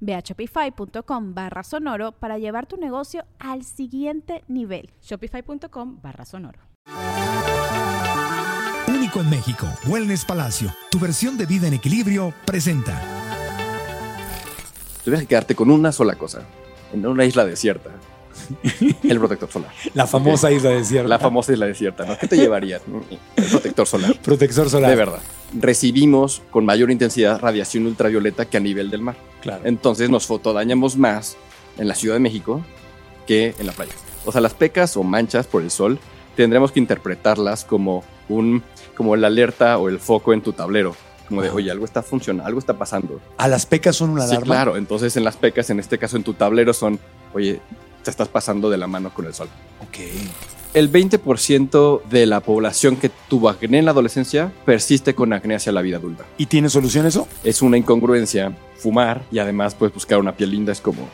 Ve a shopify.com barra sonoro para llevar tu negocio al siguiente nivel. Shopify.com barra sonoro. Único en México, Wellness Palacio, tu versión de vida en equilibrio, presenta. Tuvieras que quedarte con una sola cosa, en una isla desierta. El protector solar. La famosa isla desierta. La famosa isla desierta, ¿no? ¿Qué te llevarías? El protector solar. Protector solar. De verdad. Recibimos con mayor intensidad radiación ultravioleta que a nivel del mar. Claro. Entonces nos fotodañamos más en la Ciudad de México que en la playa. O sea, las pecas o manchas por el sol tendremos que interpretarlas como un como la alerta o el foco en tu tablero. Como de, Ajá. oye, algo está funcionando, algo está pasando. A las pecas son una Sí, alarma. claro. Entonces en las pecas, en este caso en tu tablero, son, oye, te estás pasando de la mano con el sol. Ok. El 20% de la población que tuvo acné en la adolescencia persiste con acné hacia la vida adulta. ¿Y tiene solución eso? Es una incongruencia fumar y además pues buscar una piel linda es como,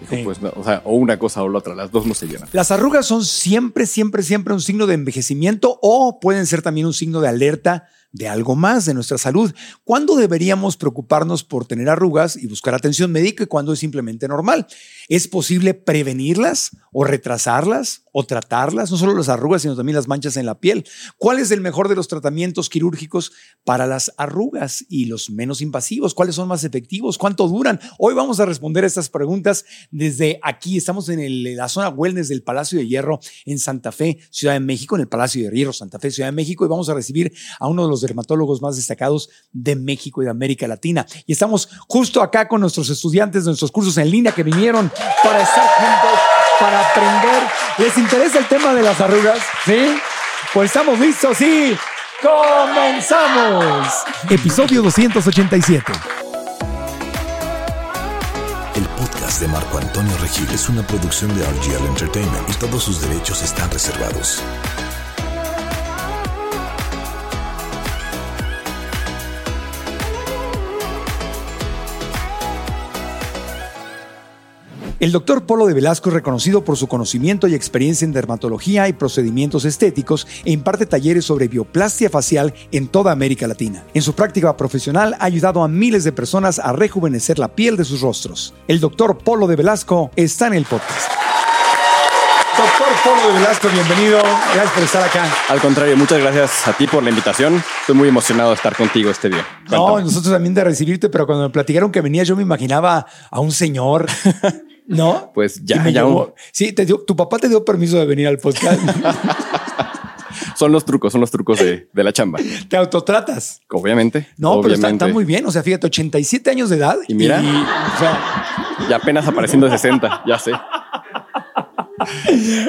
dijo, Sí. pues, no, o sea, o una cosa o la otra, las dos no se llenan. Las arrugas son siempre, siempre, siempre un signo de envejecimiento o pueden ser también un signo de alerta de algo más de nuestra salud. ¿Cuándo deberíamos preocuparnos por tener arrugas y buscar atención médica y cuándo es simplemente normal? ¿Es posible prevenirlas o retrasarlas o tratarlas? No solo las arrugas, sino también las manchas en la piel. ¿Cuál es el mejor de los tratamientos quirúrgicos para las arrugas y los menos invasivos? ¿Cuáles son más efectivos? ¿Cuánto duran? Hoy vamos a responder estas preguntas desde aquí. Estamos en la zona wellness del Palacio de Hierro en Santa Fe, Ciudad de México, en el Palacio de Hierro, Santa Fe, Ciudad de México, y vamos a recibir a uno de los dermatólogos más destacados de México y de América Latina. Y estamos justo acá con nuestros estudiantes de nuestros cursos en línea que vinieron para estar juntos, para aprender. ¿Les interesa el tema de las arrugas? ¿Sí? Pues estamos listos y comenzamos. Episodio 287. El podcast de Marco Antonio Regil es una producción de RGL Entertainment y todos sus derechos están reservados. El doctor Polo de Velasco es reconocido por su conocimiento y experiencia en dermatología y procedimientos estéticos e imparte talleres sobre bioplastia facial en toda América Latina. En su práctica profesional ha ayudado a miles de personas a rejuvenecer la piel de sus rostros. El doctor Polo de Velasco está en el podcast. Doctor Polo de Velasco, bienvenido. Gracias por estar acá. Al contrario, muchas gracias a ti por la invitación. Estoy muy emocionado de estar contigo este día. No, Cuéntame. nosotros también de recibirte, pero cuando me platicaron que venías, yo me imaginaba a un señor, ¿no? Pues ya, ya llevó- Sí, te dio, tu papá te dio permiso de venir al podcast. Son los trucos, son los trucos de, de la chamba. te autotratas. Obviamente. No, pero está, muy bien. O sea, fíjate, 87 años de edad. Y mira. o sea, Y apenas apareciendo de 60, ya sé.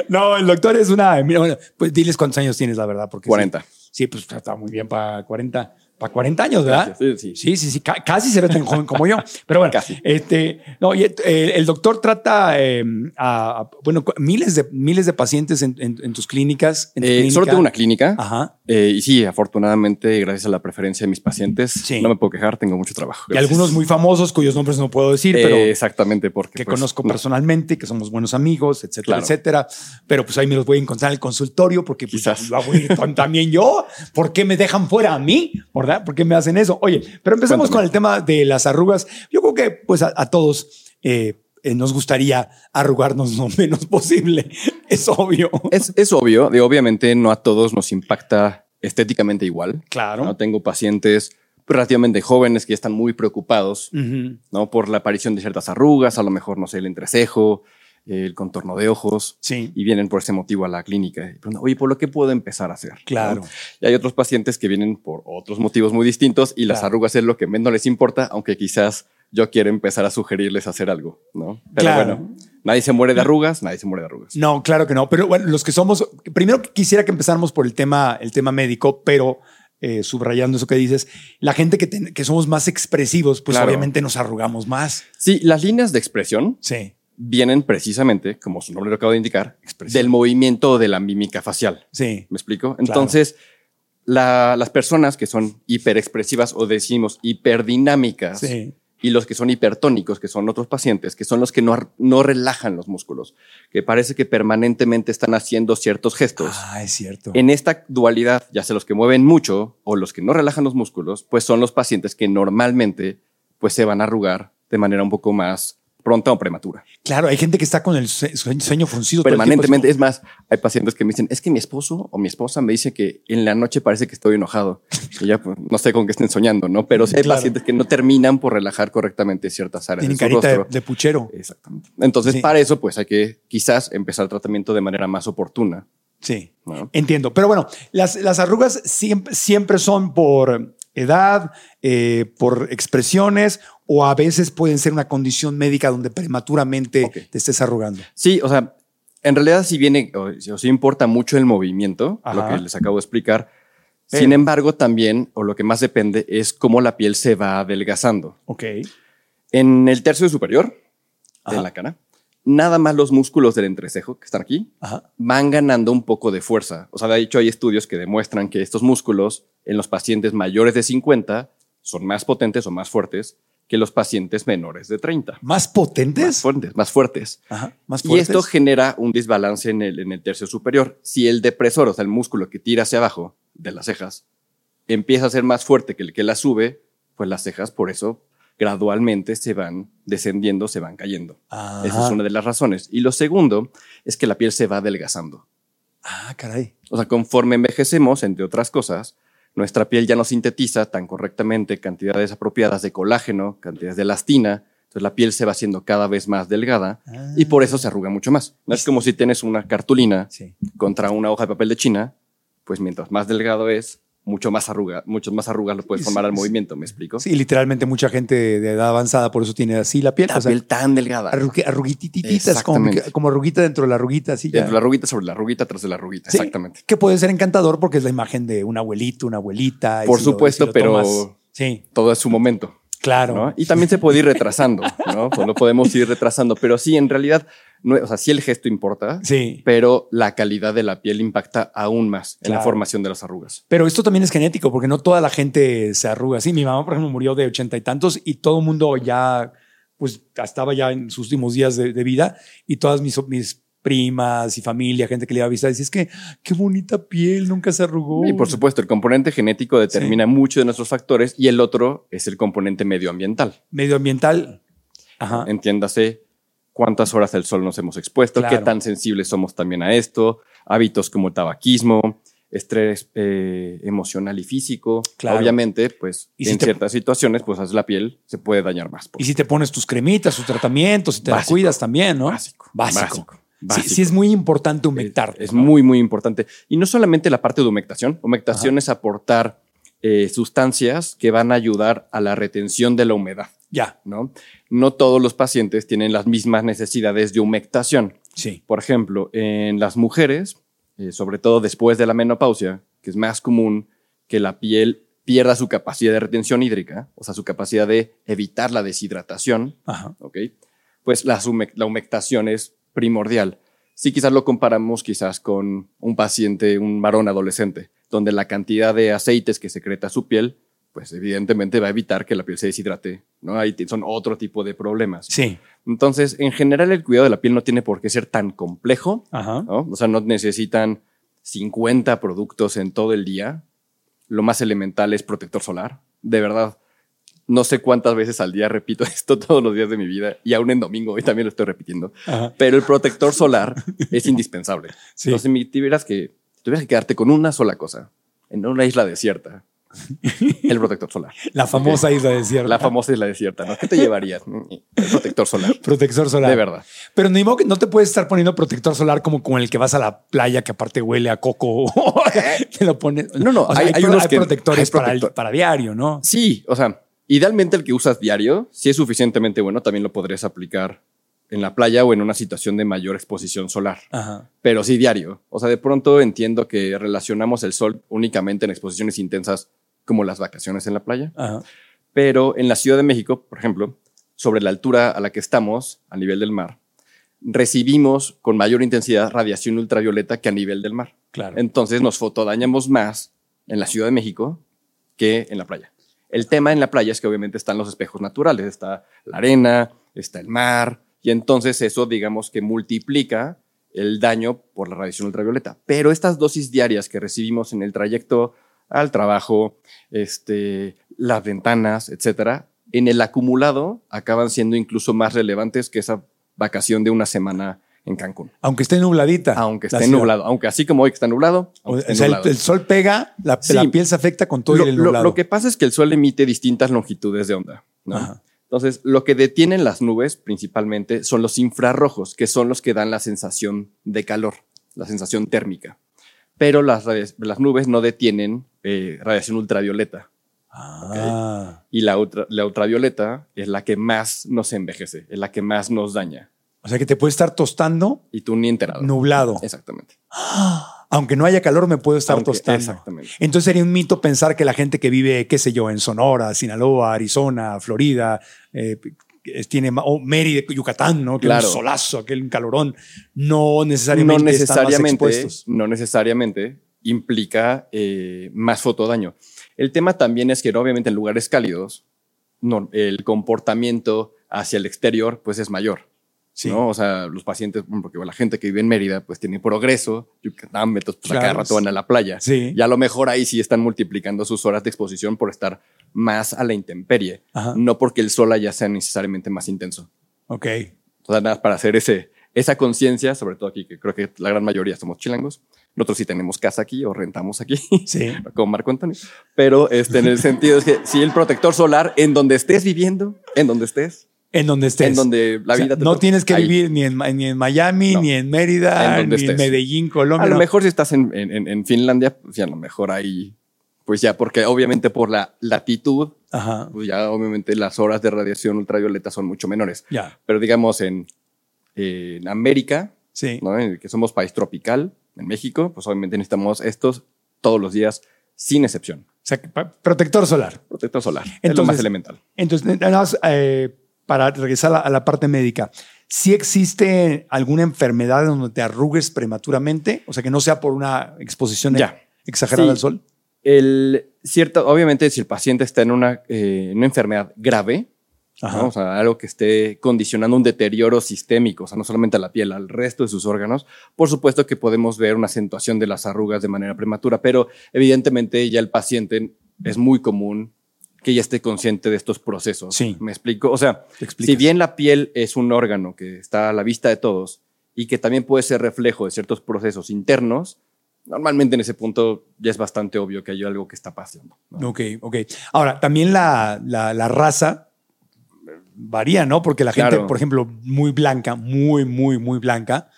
no, el doctor es una. Mira, bueno, pues diles cuántos años tienes, la verdad. Porque sí. 40. Sí, pues está muy bien para 40. Para 40 años, ¿verdad? Gracias, sí, sí. Sí, sí, sí, ca- casi se ve tan joven como yo. Pero bueno, Casi. este, no, y, eh, el doctor trata eh, a, a, bueno, miles de, miles de pacientes en, en- en tus clínicas. en tu Eh, clínica. solo tengo una clínica. Ajá. Y sí, afortunadamente, gracias a la preferencia de mis pacientes, Sí. no me puedo quejar, tengo mucho trabajo. Y algunos muy famosos cuyos nombres no puedo decir, pero exactamente, porque que pues, conozco no. personalmente, que somos buenos amigos, etcétera, Claro. etcétera. Pero pues ahí me los voy a encontrar en el consultorio porque pues, Quizás. lo hago también yo. ¿Por qué me dejan fuera a mí? ¿Verdad? ¿Por qué me hacen eso? Oye, pero empezamos Cuéntame. con el tema de las arrugas. Yo creo que pues a, a todos eh, eh, nos gustaría arrugarnos lo menos posible. Es obvio. Es, es obvio, de obviamente no a todos nos impacta estéticamente igual. Claro. ¿no? Tengo pacientes relativamente jóvenes que están muy preocupados. ¿no? por la aparición de ciertas arrugas, a lo mejor, no sé, el entrecejo, el contorno de ojos, Sí. y vienen por ese motivo a la clínica. Y preguntan, Oye, ¿por lo que puedo empezar a hacer? Claro. ¿No? Y hay otros pacientes que vienen por otros motivos muy distintos y las Claro. arrugas es lo que menos les importa, aunque quizás yo quiero empezar a sugerirles hacer algo, ¿no? Pero Claro. bueno, nadie se muere de arrugas, nadie se muere de arrugas. No, claro que no. Pero bueno, los que somos, primero quisiera que empezáramos por el tema, el tema médico, pero eh, subrayando eso que dices, la gente que, que somos más expresivos, pues Claro. obviamente nos arrugamos más. Sí, las líneas de expresión Sí, vienen precisamente, como su nombre lo acaba de indicar, del movimiento de la mímica facial. sí, ¿Me explico? Entonces, la- las personas que son hiperexpresivas o decimos hiperdinámicas sí. y los que son hipertónicos, que son otros pacientes, que son los que no, no relajan los músculos, que parece que permanentemente están haciendo ciertos gestos. Ah, es cierto. En esta dualidad, ya sea los que mueven mucho o los que no relajan los músculos, pues son los pacientes que normalmente pues se van a arrugar de manera un poco más pronta o prematura. Claro, hay gente que está con el sue- sueño, fruncido. Permanentemente. es más, hay pacientes que me dicen, es que mi esposo o mi esposa me dice que en la noche parece que estoy enojado. Y ya pues, no sé con qué estén soñando, ¿no? Pero sí hay Claro. pacientes que no terminan por relajar correctamente ciertas áreas Tienen carita de, rostro. de puchero. Exactamente. Entonces, Sí. para eso, pues hay que quizás empezar el tratamiento de manera más oportuna. Sí. ¿no? Entiendo. Pero bueno, las, las arrugas siempre, siempre son por edad, eh, por expresiones o a veces pueden ser una condición médica donde prematuramente te estés arrugando. Sí, o sea, en realidad sí viene, o, o sí importa mucho el movimiento, lo Ajá. que les acabo de explicar. Pero- Sin embargo, también, o lo que más depende, es cómo la piel se va adelgazando. Ok. En el tercio superior Ajá. de la cara, nada más los músculos del entrecejo que están aquí Ajá. van ganando un poco de fuerza. O sea, de hecho hay estudios que demuestran que estos músculos en los pacientes mayores de 50 son más potentes o más fuertes que los pacientes menores de 30. ¿Más Más potentes? fuertes, más fuertes. Ajá. Más Y fuertes. esto genera un desbalance en el, en el tercio superior. Si el depresor, o sea, el músculo que tira hacia abajo de las cejas, empieza a ser más fuerte que el que la sube, pues las cejas por eso gradualmente se van descendiendo, se van cayendo. Ajá. Esa es una de las razones. Y lo segundo es que la piel se va adelgazando. Ah, caray. O sea, conforme envejecemos, entre otras cosas, nuestra piel ya no sintetiza tan correctamente cantidades apropiadas de colágeno, cantidades de elastina. Entonces la piel se va haciendo cada vez más delgada y por eso se arruga mucho más. No es como si tienes una cartulina Sí. contra una hoja de papel de China, pues mientras más delgado es, mucho más arruga, muchos más arrugas lo puedes Sí, formar al sí. movimiento, ¿me explico? Sí, literalmente mucha gente de edad avanzada por eso tiene así la piel. La o sea, piel tan delgada. arruguitititas, como, como arruguita dentro de la arruguita, así ya. Dentro de la arruguita sobre la arruguita tras de la arruguita, Sí, exactamente. Que puede ser encantador porque es la imagen de un abuelito, una abuelita. Por si lo- supuesto, si pero- tomas- sí, Todo es su momento. claro. ¿no? Y también se puede ir retrasando, ¿no? Pues lo podemos ir retrasando, pero sí, en realidad, no, o sea, sí el gesto importa, Sí. pero la calidad de la piel impacta aún más en la formación de las arrugas. Pero esto también es genético porque no toda la gente se arruga así. Mi mamá, por ejemplo, murió de ochenta y tantos y todo el mundo ya, pues, estaba ya en sus últimos días de, de vida y todas mis, mis primas y familia, gente que le iba a visitar, decía, es que qué bonita piel, nunca se arrugó. Y por supuesto, el componente genético determina mucho de nuestros factores y el otro es el componente medioambiental. Medioambiental. Ajá. Entiéndase cuántas horas al sol nos hemos expuesto, Claro. qué tan sensibles somos también a esto, hábitos como el tabaquismo, estrés eh, emocional y físico. Claro. Obviamente, pues Y si en te- ciertas situaciones, pues la piel se puede dañar más. Y si te pones tus cremitas, tus tratamientos, si te Básico. cuidas también, ¿no? Básico. Básico. Básico. Sí, Básico. sí es muy importante humectar. Es, es muy, muy importante. Y no solamente la parte de humectación. Humectación es aportar eh, sustancias que van a ayudar a la retención de la humedad, Ya, ¿no? No todos los pacientes tienen las mismas necesidades de humectación. sí. Por ejemplo, en las mujeres, eh, sobre todo después de la menopausia, que es más común que la piel pierda su capacidad de retención hídrica, o sea, su capacidad de evitar la deshidratación, Ajá. ¿ok? Pues la, hume- la humectación es primordial. Si quizás lo comparamos quizás con un paciente, un varón adolescente, donde la cantidad de aceites que secreta su piel, pues evidentemente va a evitar que la piel se deshidrate, ¿no? Ahí son otro tipo de problemas. Sí. Entonces, en general, el cuidado de la piel no tiene por qué ser tan complejo, Ajá. ¿no? O sea, no necesitan 50 productos en todo el día. Lo más elemental es protector solar. De verdad, no sé cuántas veces al día repito esto todos los días de mi vida y aún en domingo, hoy también lo estoy repitiendo. Ajá. Pero el protector solar es indispensable. Sí. Entonces, si tuvieras que, tuvieras que quedarte con una sola cosa en una isla desierta El protector solar. La famosa isla desierta. La famosa isla desierta, ¿no? ¿Qué te llevarías? El protector solar. Protector solar. De verdad. Pero ni modo que no te puedes estar poniendo protector solar como con el que vas a la playa que aparte huele a coco. te lo pones. No, no, O sea, hay- hay unos que- protectores para, protector- para diario, ¿no? Sí, o sea, idealmente el que usas diario, si es suficientemente bueno, también lo podrías aplicar en la playa o en una situación de mayor exposición solar. Ajá. Pero sí diario. O sea, de pronto entiendo que relacionamos el sol únicamente en exposiciones intensas como las vacaciones en la playa. Ajá. Pero en la Ciudad de México, por ejemplo, sobre la altura a la que estamos, a nivel del mar, recibimos con mayor intensidad radiación ultravioleta que a nivel del mar. Claro. Entonces nos fotodañamos más en la Ciudad de México que en la playa. El tema en la playa es que obviamente están los espejos naturales, está la arena, está el mar, y entonces eso digamos que multiplica el daño por la radiación ultravioleta. Pero estas dosis diarias que recibimos en el trayecto al trabajo, este, las ventanas, etcétera, en el acumulado acaban siendo incluso más relevantes que esa vacación de una semana en Cancún. Aunque esté nubladita. Aunque esté ciudad. nublado, aunque así como hoy que está nublado, O sea, el, nublado. el sol pega, la, Sí. la piel se afecta con todo lo, el lo- nublado. lo que pasa es que el sol emite distintas longitudes de onda. ¿no? Entonces, lo que detienen las nubes principalmente son los infrarrojos, que son los que dan la sensación de calor, la sensación térmica. Pero las, las nubes no detienen eh, radiación ultravioleta. Ah. Y la, ultra- la ultravioleta es la que más nos envejece, es la que más nos daña. O sea que te puede estar tostando Y tú ni enterado. nublado. Exactamente. Aunque no haya calor, me puedo estar Aunque- tostando. Exactamente. Entonces sería un mito pensar que la gente que vive, qué sé yo, en Sonora, Sinaloa, Arizona, Florida, eh, tiene ma- o Mérida, Yucatán, ¿no? Que Claro. un solazo, aquel calorón, no no necesariamente están más necesariamente, expuestos. no necesariamente implica eh, más fotodaño. El tema también es que obviamente en lugares cálidos no, el comportamiento hacia el exterior pues es mayor. Sí. ¿no? O sea, los pacientes, bueno, porque la gente que vive en Mérida pues tiene progreso, Yucatán, entonces pues, a cada Claro. rato van a la playa. Sí. Y a lo mejor ahí sí están multiplicando sus horas de exposición por estar más a la intemperie, Ajá. no porque el sol allá sea necesariamente más intenso. Ok. O sea, nada para hacer ese, esa conciencia, sobre todo aquí, que creo que la gran mayoría somos chilangos. Nosotros sí tenemos casa aquí o rentamos aquí, Sí. como Marco Antonio. Pero este, en el sentido es que si el protector solar, en donde estés viviendo, en donde estés, En donde estés. en donde la O sea, vida te no toque, tienes que ahí. vivir ni en, ni en Miami, No. ni en Mérida, En ni en estés. Medellín, Colombia. A lo mejor si estás en, en- en- en Finlandia, pues a lo mejor ahí, pues ya, porque obviamente por la latitud, Ajá. pues ya obviamente las horas de radiación ultravioleta son mucho menores. Ya. Pero digamos en, en América, Sí. ¿no? En el que somos país tropical, en México, pues obviamente necesitamos estos todos los días, sin excepción. O sea, protector solar. Protector solar. es lo Entonces- más elemental. Entonces, nada más eh, para regresar a la, a la parte médica, ¿sí existe alguna enfermedad donde te arrugues prematuramente? O sea, que no sea por una exposición Ya. exagerada Sí. al sol. El cierto, obviamente, si el paciente está en una, eh, una enfermedad grave, o sea, algo que esté condicionando un deterioro sistémico, o sea, no solamente a la piel, al resto de sus órganos, por supuesto que podemos ver una acentuación de las arrugas de manera prematura, pero evidentemente ya el paciente es muy común que ya esté consciente de estos procesos. Sí. ¿Me explico? O sea, si bien la piel es un órgano que está a la vista de todos y que también puede ser reflejo de ciertos procesos internos, normalmente en ese punto ya es bastante obvio que hay algo que está pasando. ¿no? Ok, ok. Ahora, también la, la- la raza eh, varía, ¿no? Porque la gente, Claro. por ejemplo, muy blanca, muy, muy, muy blanca,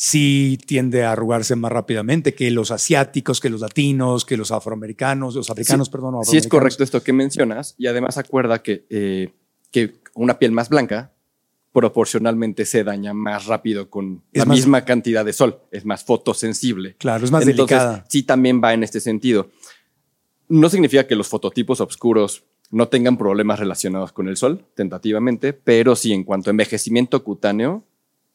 sí tiende a arrugarse más rápidamente que los asiáticos, que los latinos, que los afroamericanos, los africanos, Sí, perdón. o Sí es afroamericanos. correcto esto que mencionas y además acuerda que, eh, que una piel más blanca proporcionalmente se daña más rápido con Es la más- misma cantidad de sol, es más fotosensible. Claro, es más Entonces, delicada. Sí, también va en este sentido. No significa que los fototipos oscuros no tengan problemas relacionados con el sol, tentativamente, pero sí en cuanto a envejecimiento cutáneo,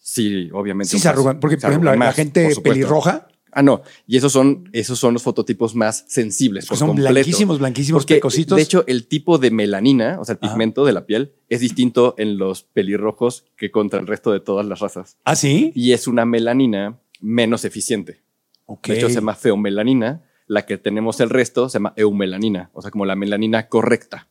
sí, obviamente. Sí se arrugan, porque se por ejemplo, la, gente pelirroja Ah, no. Y esos son, esos son los fototipos más sensibles. Por son completo. blanquísimos, blanquísimos, Porque, pecositos. de hecho, el tipo de melanina, o sea, el Ajá. pigmento de la piel, es distinto en los pelirrojos que contra el resto de todas las razas. ¿Ah, sí? Y es una melanina menos eficiente. De hecho, se llama feomelanina. La que tenemos el resto se llama eumelanina, o sea, como la melanina correcta.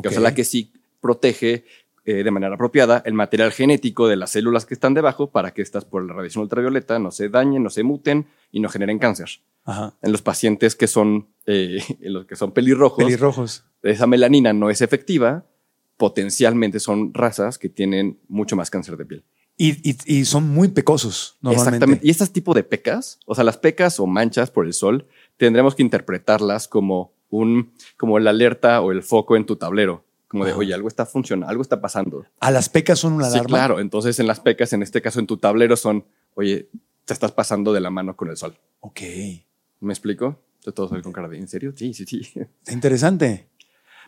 Que, o sea, la que sí protege eh, de manera apropiada el material genético de las células que están debajo para que estas por la radiación ultravioleta no se dañen, no se muten y no generen cáncer Ajá. en los pacientes que son eh, en los que son pelirrojos, Pelirrojos. esa melanina no es efectiva, potencialmente son razas que tienen mucho más cáncer de piel. Y, y- y son muy pecosos, normalmente. Exactamente. Y este tipo de pecas, o sea, las pecas o manchas por el sol, tendremos que interpretarlas como un, como la alerta o el foco en tu tablero. Como de, oye, algo está funcionando, algo está pasando. A las pecas son una Sí, alarma. claro. Entonces, en las pecas, en este caso en tu tablero, son, oye, te estás pasando de la mano con el sol. Ok. ¿Me explico? Yo todo soy con cara de, ¿en serio? Sí, sí, sí. Está interesante.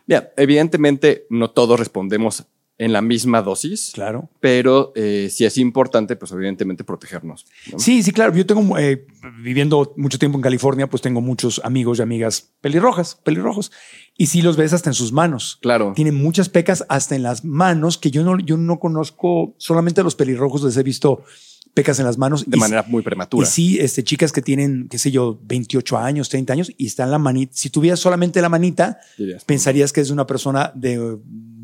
Mira, evidentemente no todos respondemos en la misma dosis, Claro. pero eh, sí es importante, pues evidentemente protegernos. ¿no? Sí, sí, claro. Yo tengo, eh, viviendo mucho tiempo en California, pues tengo muchos amigos y amigas pelirrojas, pelirrojos. Y sí los ves hasta en sus manos. Claro. Tienen muchas pecas hasta en las manos que yo no, yo no conozco. Solamente a los pelirrojos les he visto pecas en las manos. De Y manera muy Y prematura. sí, este, chicas que tienen, qué sé yo, 28 años, 30 años y está en la manita. Si tuvieras solamente la manita, dirías. pensarías que es una persona de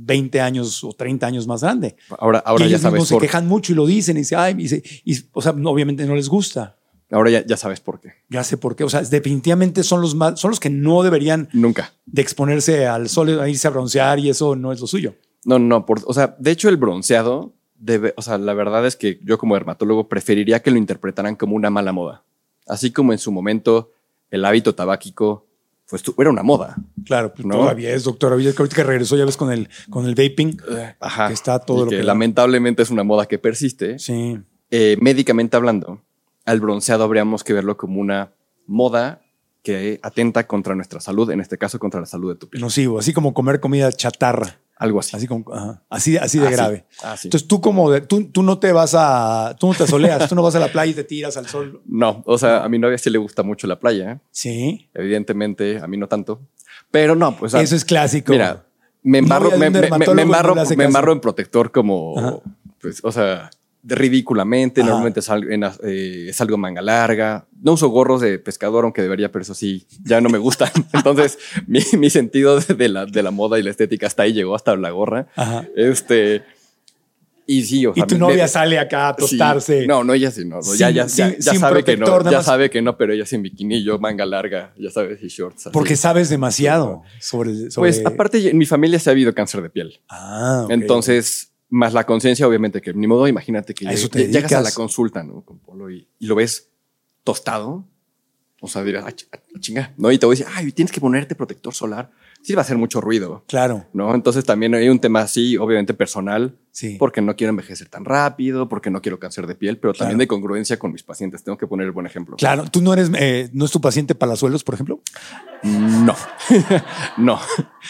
20 años o 30 años más grande. Ahora, ahora y ya ellos sabes mismos se por quejan mucho y lo dicen y dicen, ay, y, o sea, obviamente no les gusta. Ahora ya, ya sabes por qué. Ya sé por qué. O sea, definitivamente son los más, son los que no deberían Nunca. de exponerse al sol, a irse a broncear y eso no es lo suyo. No, no, por, o sea, de hecho el bronceado debe, o sea, la verdad es que yo como dermatólogo preferiría que lo interpretaran como una mala moda. Así como en su momento el hábito tabáquico, pues era una moda. Claro, pues ¿No? todavía es doctora Villa, que ahorita que regresó ya ves con el, con el vaping. Ajá. Que está todo lo que lamentablemente es una moda que persiste. Sí. Eh, médicamente hablando, al bronceado habríamos que verlo como una moda que atenta contra nuestra salud, en este caso contra la salud de tu piel. Nocivo, así como comer comida chatarra. Algo así. Así como, ajá, así, así de Así, grave. así. Entonces tú como de- tú, tú no te vas a, tú no te asoleas, tú no vas a la playa y te tiras al sol. No, o sea, a mi novia sí le gusta mucho la playa. ¿eh? Sí. Evidentemente, a mí no tanto. Pero no, pues. Eso es clásico. Mira, me embarro, me, me- me- embarro, me embarro en protector como, Ajá. pues, o sea, ridículamente. Ajá. Normalmente salgo en, eh, manga larga. No uso gorros de pescador, aunque debería, pero eso sí, ya no me gustan. Entonces, mi, mi sentido de la, de la moda y la estética hasta ahí llegó, hasta la gorra. Ajá. Este. Y sí, o Y tu me- novia me- sale acá a Sí. tostarse. No, no, ella sí, no. Sin- ya ya, ya, sin- ya sabe que no. Ya sabe que no, pero ella sin bikini, yo manga larga, ya sabes, y shorts. así. Porque sabes demasiado sobre, sobre- Pues aparte, en mi familia se ha habido cáncer de piel. Ah, ok. Entonces, más la conciencia, obviamente, que ni modo, imagínate que eso te llegas a la consulta, ¿no? Con Polo y, y lo ves tostado. O sea, dirás, "Ah, ch- ah, chinga, ¿no? Y te voy a decir, ay, tienes que ponerte protector solar. Sí, va a hacer mucho ruido, Claro, ¿no? Entonces también hay un tema así, obviamente personal, sí. porque no quiero envejecer tan rápido, porque no quiero cáncer de piel, pero también de congruencia con mis pacientes. Tengo que poner el buen ejemplo. Claro, tú no eres, eh, no es tu paciente palazuelos, por ejemplo. No, no.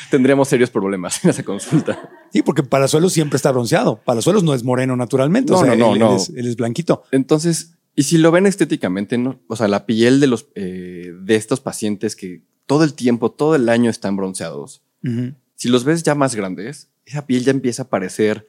Tendríamos serios problemas en esa consulta. Sí, porque Palazuelos siempre está bronceado. Palazuelos no es moreno naturalmente. No, o sea, no, no, él, no. Él es, él es blanquito. Entonces, y si lo ven estéticamente, ¿no? O sea, la piel de los eh, de estos pacientes que todo el tiempo, todo el año están bronceados. Ujú. Si los ves ya más grandes, esa piel ya empieza a parecer,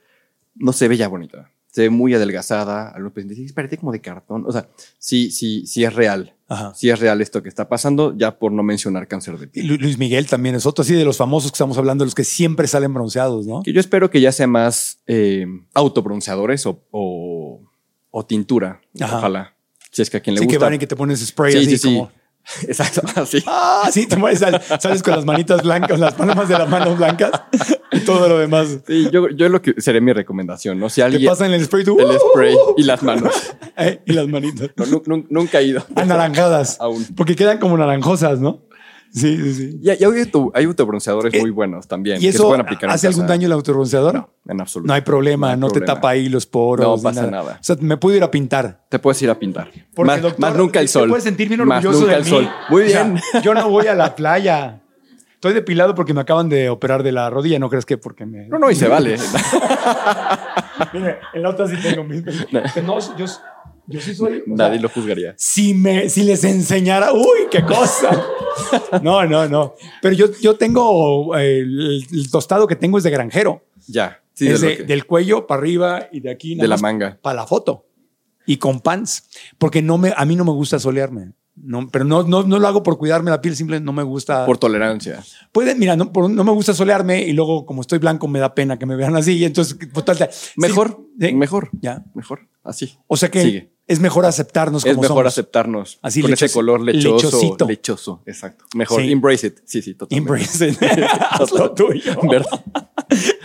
no se ve ya bonita. Se ve muy adelgazada. Algunos pacientes dicen, parece como de cartón. O sea, sí, sí, sí es real. Ajá. Sí es real esto que está pasando, ya por no mencionar cáncer de piel. Lu- Luis Miguel también es otro, así de los famosos que estamos hablando, los que siempre salen bronceados, ¿no? Que yo espero que ya sea más eh, autobronceadores o, o, o tintura. Ajá. Ojalá. Si es que a quien le Sí, que gusta. van y que te pones spray sí, así sí, como. Exacto, así. Ah, sí, te mueves, sal- sales con las manitas blancas, las palmas de las manos blancas y todo lo demás. Sí, yo, yo lo que sería mi recomendación, ¿no? Si Te alguien. pasan el spray tú, El ¡uh! spray y las manos. Eh, y las manitas. No, nu- nu- nunca he ido. Anaranjadas. Aún. Porque quedan como naranjosas, ¿no? Sí, sí, sí. Y, y hay, auto- hay autobronceadores Eh, muy buenos también. ¿Y que se eso pueden aplicar en hace algún daño el autobronceador? No, en absoluto. No hay problema, no, hay te problema. tapa ahí los poros. No pasa nada. O sea, me puedo ir a pintar. Te puedes ir a pintar. Porque, más, doctor, más nunca el te sol. puedes sentir bien Más nunca de el mí. sol. Muy O sea, bien. yo no voy a la playa. Estoy depilado porque me acaban de operar de la rodilla. ¿No crees que porque me...? No, no, y se vale. Mire, en la otra sí tengo mis... No, yo, yo sí soy... sea, Nadie lo juzgaría. si, me, si les enseñara, uy, qué cosa. No, no, no. Pero yo, yo tengo, eh, el, el tostado que tengo es de granjero. Ya. Sí, es de, que- del cuello para arriba y de aquí. de la manga. Para la foto. Y con pants. Porque no me, a mí no me gusta solearme. No, pero no, no, no lo hago por cuidarme la piel, simplemente no me gusta. Por tolerancia. Puede, mira, no, por- no me gusta solearme y luego, como estoy blanco, me da pena que me vean así. Y entonces, pues, tal- sí, Mejor. sí, Mejor. Ya. Mejor. Así. O sea que Sigue. Es mejor aceptarnos es como mejor somos. aceptarnos Así con ese color lechoso, lechosito. lechoso, exacto. Mejor Sí. embrace it. Sí, sí, totalmente. Embrace it. Haz lo tuyo. ¿Verdad?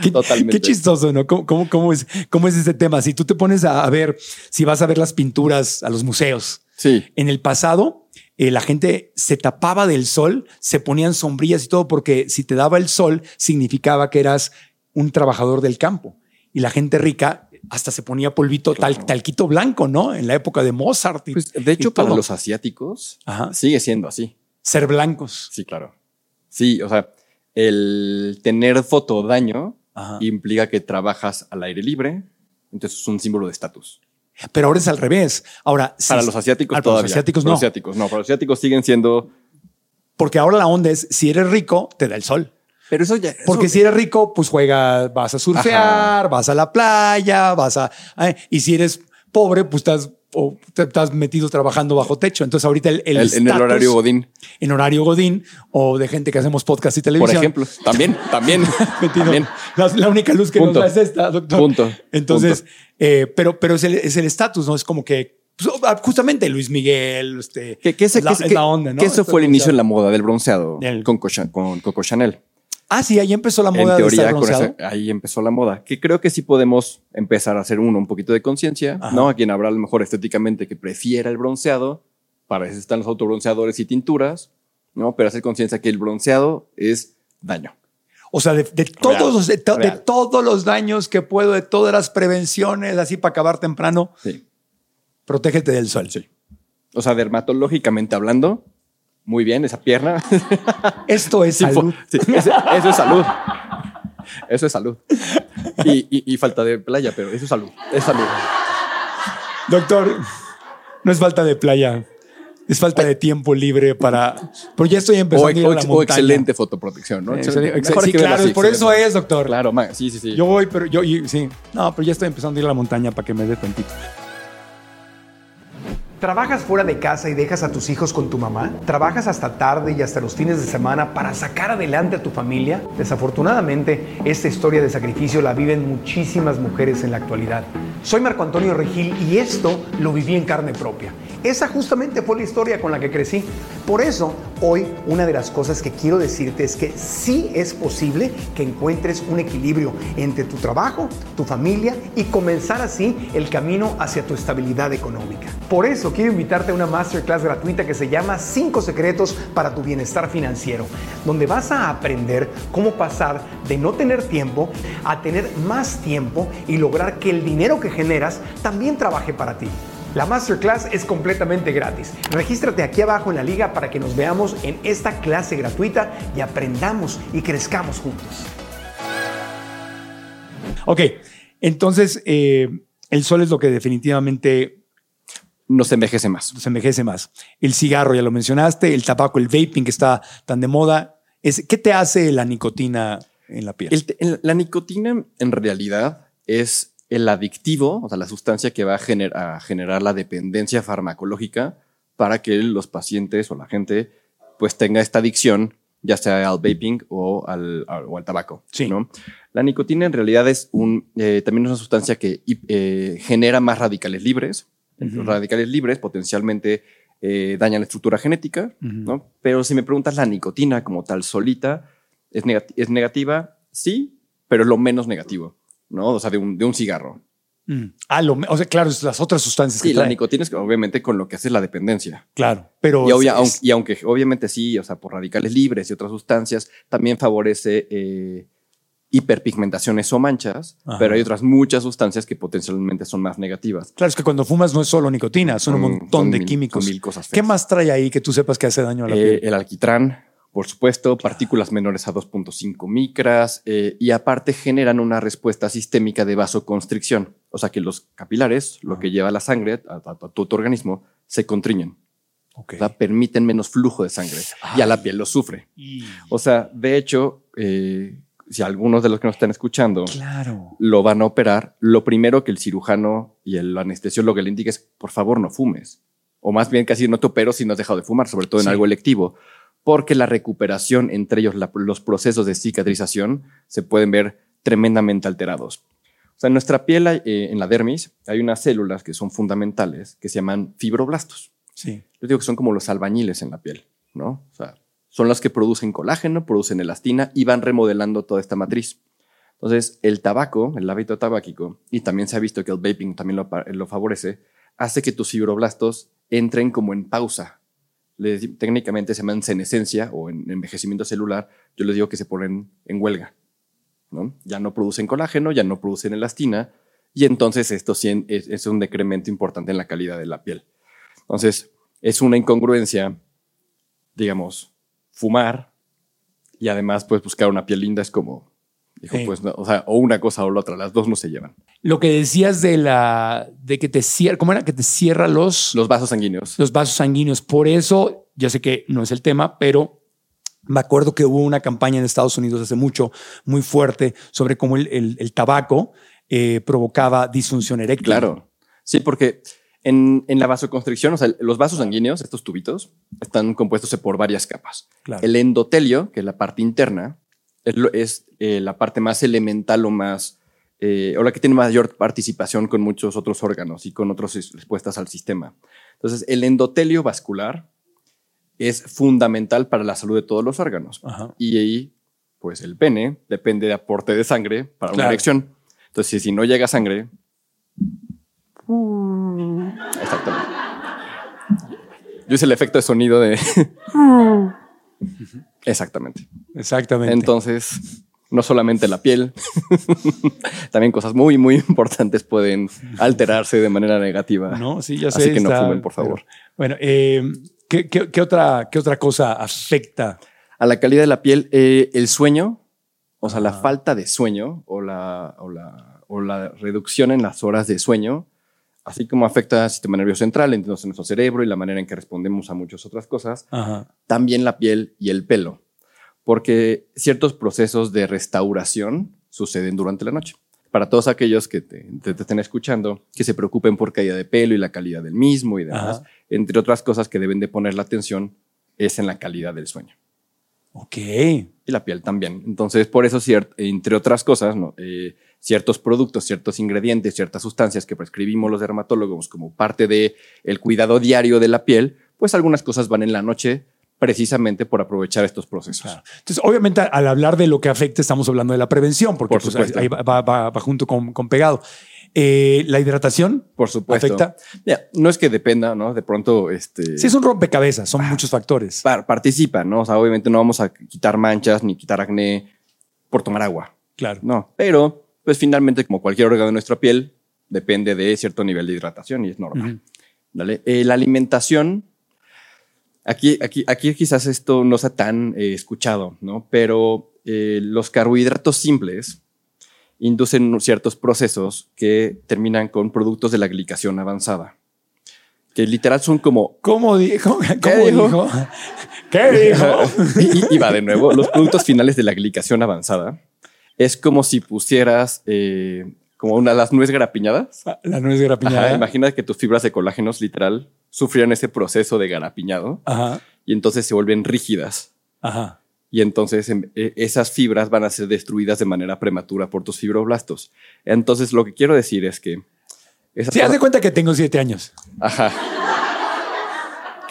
Qué, Totalmente. qué chistoso, ¿no? ¿Cómo, cómo, cómo es, ¿Cómo es ese tema? Si tú te pones a, a ver, si vas a ver las pinturas a los museos, Sí. en el pasado eh, la gente se tapaba del sol, se ponían sombrillas y todo, porque si te daba el sol significaba que eras un trabajador del campo. Y la gente rica hasta se ponía polvito, tal, talquito blanco, ¿no? En la época de Mozart. y- Pues, de hecho, y para todo. los asiáticos Ajá. sigue siendo así. Ser blancos. Sí, claro. Sí, o sea, el tener fotodaño Ajá. implica que trabajas al aire libre, entonces es un símbolo de estatus. Pero ahora es al revés. Ahora, sí, Para los asiáticos ah, para todavía. Los asiáticos Para no. Los asiáticos no, para los asiáticos siguen siendo... Porque ahora la onda es, si eres rico, te da el sol. Pero eso ya... Porque eso- si eres rico, pues juegas, vas a surfear, vas a la playa, vas a. eh, y si eres pobre, pues estás, o te- estás metido trabajando bajo techo. Entonces, ahorita el, el el- en el horario Godín, En horario Godín o de gente que hacemos podcast y por televisión. ejemplo. También, también. Metido. también. La, la única luz que Punto. nos da es esta, doctor. Punto. Entonces, Punto. eh, pero, pero es el es el estatus, ¿no? Es como que. pues, justamente Luis Miguel, este, Que, que ese- es la, que- es que- la onda, ¿no? que eso Esto fue el inicio de la moda del bronceado con, con Coco Chanel. Ah, sí, ahí empezó la En moda de estar bronceado. ahí empezó la moda. Que creo que sí podemos empezar a hacer uno un poquito de conciencia. ¿no? A quien habrá a lo mejor estéticamente que prefiera el bronceado, para eso están los autobronceadores y tinturas, ¿no? Pero hacer conciencia que el bronceado es daño. O sea, de, de todos, Real, los, de, to- de real. todos los daños que puedo, de todas las prevenciones, así para acabar temprano, Sí. protégete del sol. Sí. O sea, dermatológicamente hablando, muy bien, esa pierna. Esto es salud. sí, eso es salud. Eso es salud. Y, y- y falta de playa, pero eso es salud. Es salud. Doctor, no es falta de playa, es falta de tiempo libre para. Pero ya estoy O, empezando a ir a o- la o excelente fotoprotección, ¿no? Excelente. ex- Mejor sí, claro, así, por eso es, doctor. Claro, ma- sí, sí, sí. Yo voy, pero yo, sí. No, pero ya estoy empezando a ir a la montaña para que me dé tantito. ¿Trabajas fuera de casa y dejas a tus hijos con tu mamá? ¿Trabajas hasta tarde y hasta los fines de semana para sacar adelante a tu familia? Desafortunadamente, esta historia de sacrificio la viven muchísimas mujeres en la actualidad. Soy Marco Antonio Regil y esto lo viví en carne propia. Esa justamente fue la historia con la que crecí. Por eso, hoy una de las cosas que quiero decirte es que sí es posible que encuentres un equilibrio entre tu trabajo, tu familia y comenzar así el camino hacia tu estabilidad económica. Por eso quiero invitarte a una masterclass gratuita que se llama 5 secretos para tu bienestar financiero, donde vas a aprender cómo pasar de no tener tiempo a tener más tiempo y lograr que el dinero que generas también trabaje para ti. La masterclass es completamente gratis. Regístrate aquí abajo en la liga para que nos veamos en esta clase gratuita y aprendamos y crezcamos juntos. Ok, entonces eh, el sol es lo que definitivamente Nos envejece más. nos envejece más. El cigarro, ya lo mencionaste, el tabaco, el vaping que está tan de moda. Es, ¿Qué te hace la nicotina en la piel? El te- el- la nicotina en realidad es el adictivo, o sea, la sustancia que va a, gener- a generar la dependencia farmacológica para que los pacientes o la gente pues tenga esta adicción, ya sea al vaping o al, o al tabaco. Sí. ¿no? La nicotina en realidad es un, eh, también una sustancia que eh, genera más radicales libres. Los radicales libres potencialmente eh, dañan la estructura genética. ¿no? Pero si me preguntas la nicotina como tal solita, ¿es, es negativa? Sí, pero es lo menos negativo, ¿no? O sea, de un, de un cigarro. Mm. Ah, lo, o sea, claro, es las otras sustancias Sí, que la nicotina es obviamente con lo que hace la dependencia. Claro, pero Y, obvia- es- aunque, y aunque obviamente sí, o sea, por radicales libres y otras sustancias, también favorece eh, hiperpigmentaciones o manchas, Ajá. pero hay otras muchas sustancias que potencialmente son más negativas. claro, es que cuando fumas no es solo nicotina, son un Son- montón son de mil- químicos. son mil cosas ¿Qué más trae ahí que tú sepas que hace daño a la Eh, piel? el alquitrán, por supuesto, partículas menores a 2.5 micras eh, y aparte generan una respuesta sistémica de vasoconstricción. O sea que los capilares, lo que lleva la sangre a, a- a todo tu organismo, se contriñen. O sea, permiten menos flujo de sangre y a la piel lo sufre. Y- O sea, de hecho, eh, si algunos de los que nos están escuchando Claro. lo van a operar, lo primero que el cirujano y el anestesiólogo le indica es, por favor, no fumes. O más bien casi no te opero si no has dejado de fumar, sobre todo en Sí. algo electivo, porque la recuperación, entre ellos la- los procesos de cicatrización, se pueden ver tremendamente alterados. O sea, en nuestra piel, eh, en la dermis, hay unas células que son fundamentales que se llaman fibroblastos. Sí. Yo digo que son como los albañiles en la piel, ¿no? O sea, son las que producen colágeno, producen elastina y van remodelando toda esta matriz. Entonces, el tabaco, el hábito tabáquico, y también se ha visto que el vaping también lo favorece, hace que tus fibroblastos entren como en pausa. Técnicamente se llaman senescencia o en envejecimiento celular. Yo les digo que se ponen en huelga. ¿no? Ya no producen colágeno, ya no producen elastina, y entonces esto sí es, es un decremento importante en la calidad de la piel. Entonces, es una incongruencia, digamos, fumar y además, pues buscar una piel linda es como, dijo, Sí. pues, no, o sea, o una cosa o la otra, las dos no se llevan. Lo que decías de la de que te cierra, ¿cómo era? Que te cierra los, Los vasos sanguíneos. los vasos sanguíneos. Por eso, ya sé que no es el tema, pero me acuerdo que hubo una campaña en Estados Unidos hace mucho, muy fuerte, sobre cómo el, el- el tabaco eh, provocaba disfunción eréctil. Claro. Sí, porque en, en la vasoconstricción, o sea, los vasos sanguíneos, estos tubitos, están compuestos por varias capas. Claro. El endotelio, que es la parte interna, es, eh, la parte más elemental o más, eh, o la que tiene mayor participación con muchos otros órganos y con otras res- respuestas al sistema. Entonces, el endotelio vascular es fundamental para la salud de todos los órganos. Ajá. Y ahí, pues el pene depende de aporte de sangre para una erección. Entonces, si- si no llega sangre... Exactamente. Yo hice el efecto de sonido de... Exactamente. Exactamente. Entonces, no solamente la piel, también cosas muy, muy importantes pueden alterarse de manera negativa. no, sí, ya sé. Así que no fumen, por favor. pero- bueno, eh, ¿qué, qué- qué otra, ¿qué otra cosa afecta? A la calidad de la piel, eh, el sueño, o sea, la Ajá. falta de sueño o la, o, la, o la reducción en las horas de sueño, así como afecta al sistema nervioso central, entonces nuestro cerebro y la manera en que respondemos a muchas otras cosas, Ajá. también la piel y el pelo, porque ciertos procesos de restauración suceden durante la noche. Para todos aquellos que te, te- te estén escuchando, que se preocupen por caída de pelo y la calidad del mismo y demás, Ajá. entre otras cosas que deben de poner la atención es en la calidad del sueño Ok. y la piel también. Entonces, por eso, entre otras cosas, ¿no? Eh, ciertos productos, ciertos ingredientes, ciertas sustancias que prescribimos los dermatólogos como parte de el cuidado diario de la piel, pues algunas cosas van en la noche precisamente por aprovechar estos procesos. Claro. Entonces, obviamente, al hablar de lo que afecta, estamos hablando de la prevención, porque Por pues, ahí va, va- va- va junto con, con pegado. Eh, la hidratación Por supuesto. afecta. No es que dependa, ¿no? De pronto, este... Sí, es un rompecabezas, son muchos factores. par- participa, ¿no? O sea, obviamente no vamos a quitar manchas ni quitar acné por tomar agua. Claro. No, pero pues finalmente como cualquier órgano de nuestra piel depende de cierto nivel de hidratación y es normal. Eh, la alimentación, aquí, aquí, aquí quizás esto no sea tan eh, escuchado, ¿no? Pero eh, los carbohidratos simples inducen ciertos procesos que terminan con productos de la glicación avanzada, que literal son como ¿Cómo dijo? ¿Cómo dijo? dijo? ¿Qué dijo? y va de nuevo. Los productos finales de la glicación avanzada es como si pusieras eh, como una de las nueces garapiñadas. La nuez grapiñada. Ajá, imagina que tus fibras de colágenos literal sufrieran ese proceso de garapiñado Ajá. y entonces se vuelven rígidas. Ajá. Y entonces em, eh, esas fibras van a ser destruidas de manera prematura por tus fibroblastos. Entonces lo que quiero decir es que... esa Sí, haz de cuenta que tengo siete años. Ajá.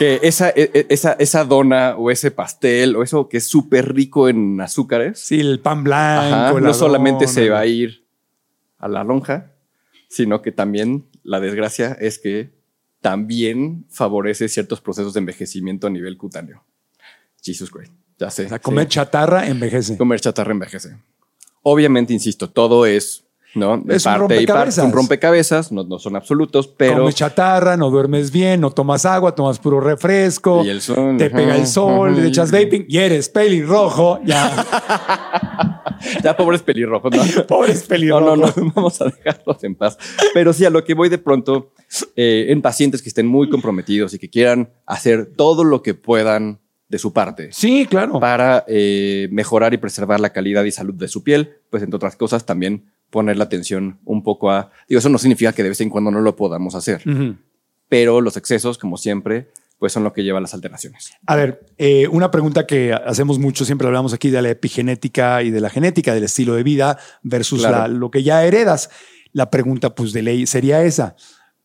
Que esa, e- e- esa, esa dona o ese pastel o eso que es súper rico en azúcares, Sí, el pan blanco. ajá, no solamente se va a ir a la lonja, sino que también la desgracia es que también favorece ciertos procesos de envejecimiento a nivel cutáneo. Jesus Christ. Ya sé. O sea, comer sí. chatarra envejece. Comer chatarra envejece. Obviamente, insisto, todo es, ¿no? De Es un y parte, rompecabezas. un rompecabezas, no, no son absolutos, pero... Comes chatarra, no duermes bien, no tomas agua, tomas puro refresco. Y el sol, Te ajá, pega el sol, ajá. le echas vaping y eres pelirrojo. Ya, Ya, pobres pelirrojos, ¿no? pobres No, pelirrojos. no, no, vamos a dejarlos en paz. Pero sí, a lo que voy de pronto, eh, en pacientes que estén muy comprometidos y que quieran hacer todo lo que puedan de su parte Sí, claro. para eh, mejorar y preservar la calidad y salud de su piel, pues entre otras cosas también poner la atención un poco a... Digo, eso no significa que de vez en cuando no lo podamos hacer, pero los excesos, como siempre, pues son lo que lleva a las alteraciones. A ver, eh, una pregunta que hacemos mucho, siempre hablamos aquí de la epigenética y de la genética, del estilo de vida versus Claro. la- lo que ya heredas. la pregunta, pues de ley, sería esa.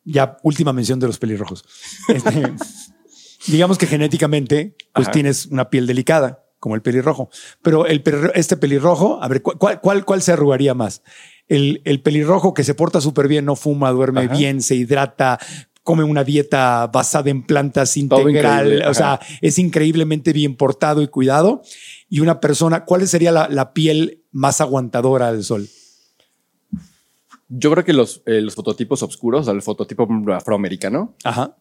Ya, última mención de los pelirrojos. Este, digamos que genéticamente, pues Ajá. tienes una piel delicada, como el pelirrojo. Pero el este pelirrojo, a ver, ¿cu- ¿cuál, cuál, cuál se arrugaría más? El, el pelirrojo que se porta súper bien, no fuma, duerme Ajá. bien, se hidrata, come una dieta basada en plantas integral, o sea, es increíblemente bien portado y cuidado. Y una persona, ¿cuál sería la, la piel más aguantadora al sol? Yo creo que los, eh, los fototipos oscuros, o sea, el fototipo afroamericano, Ajá.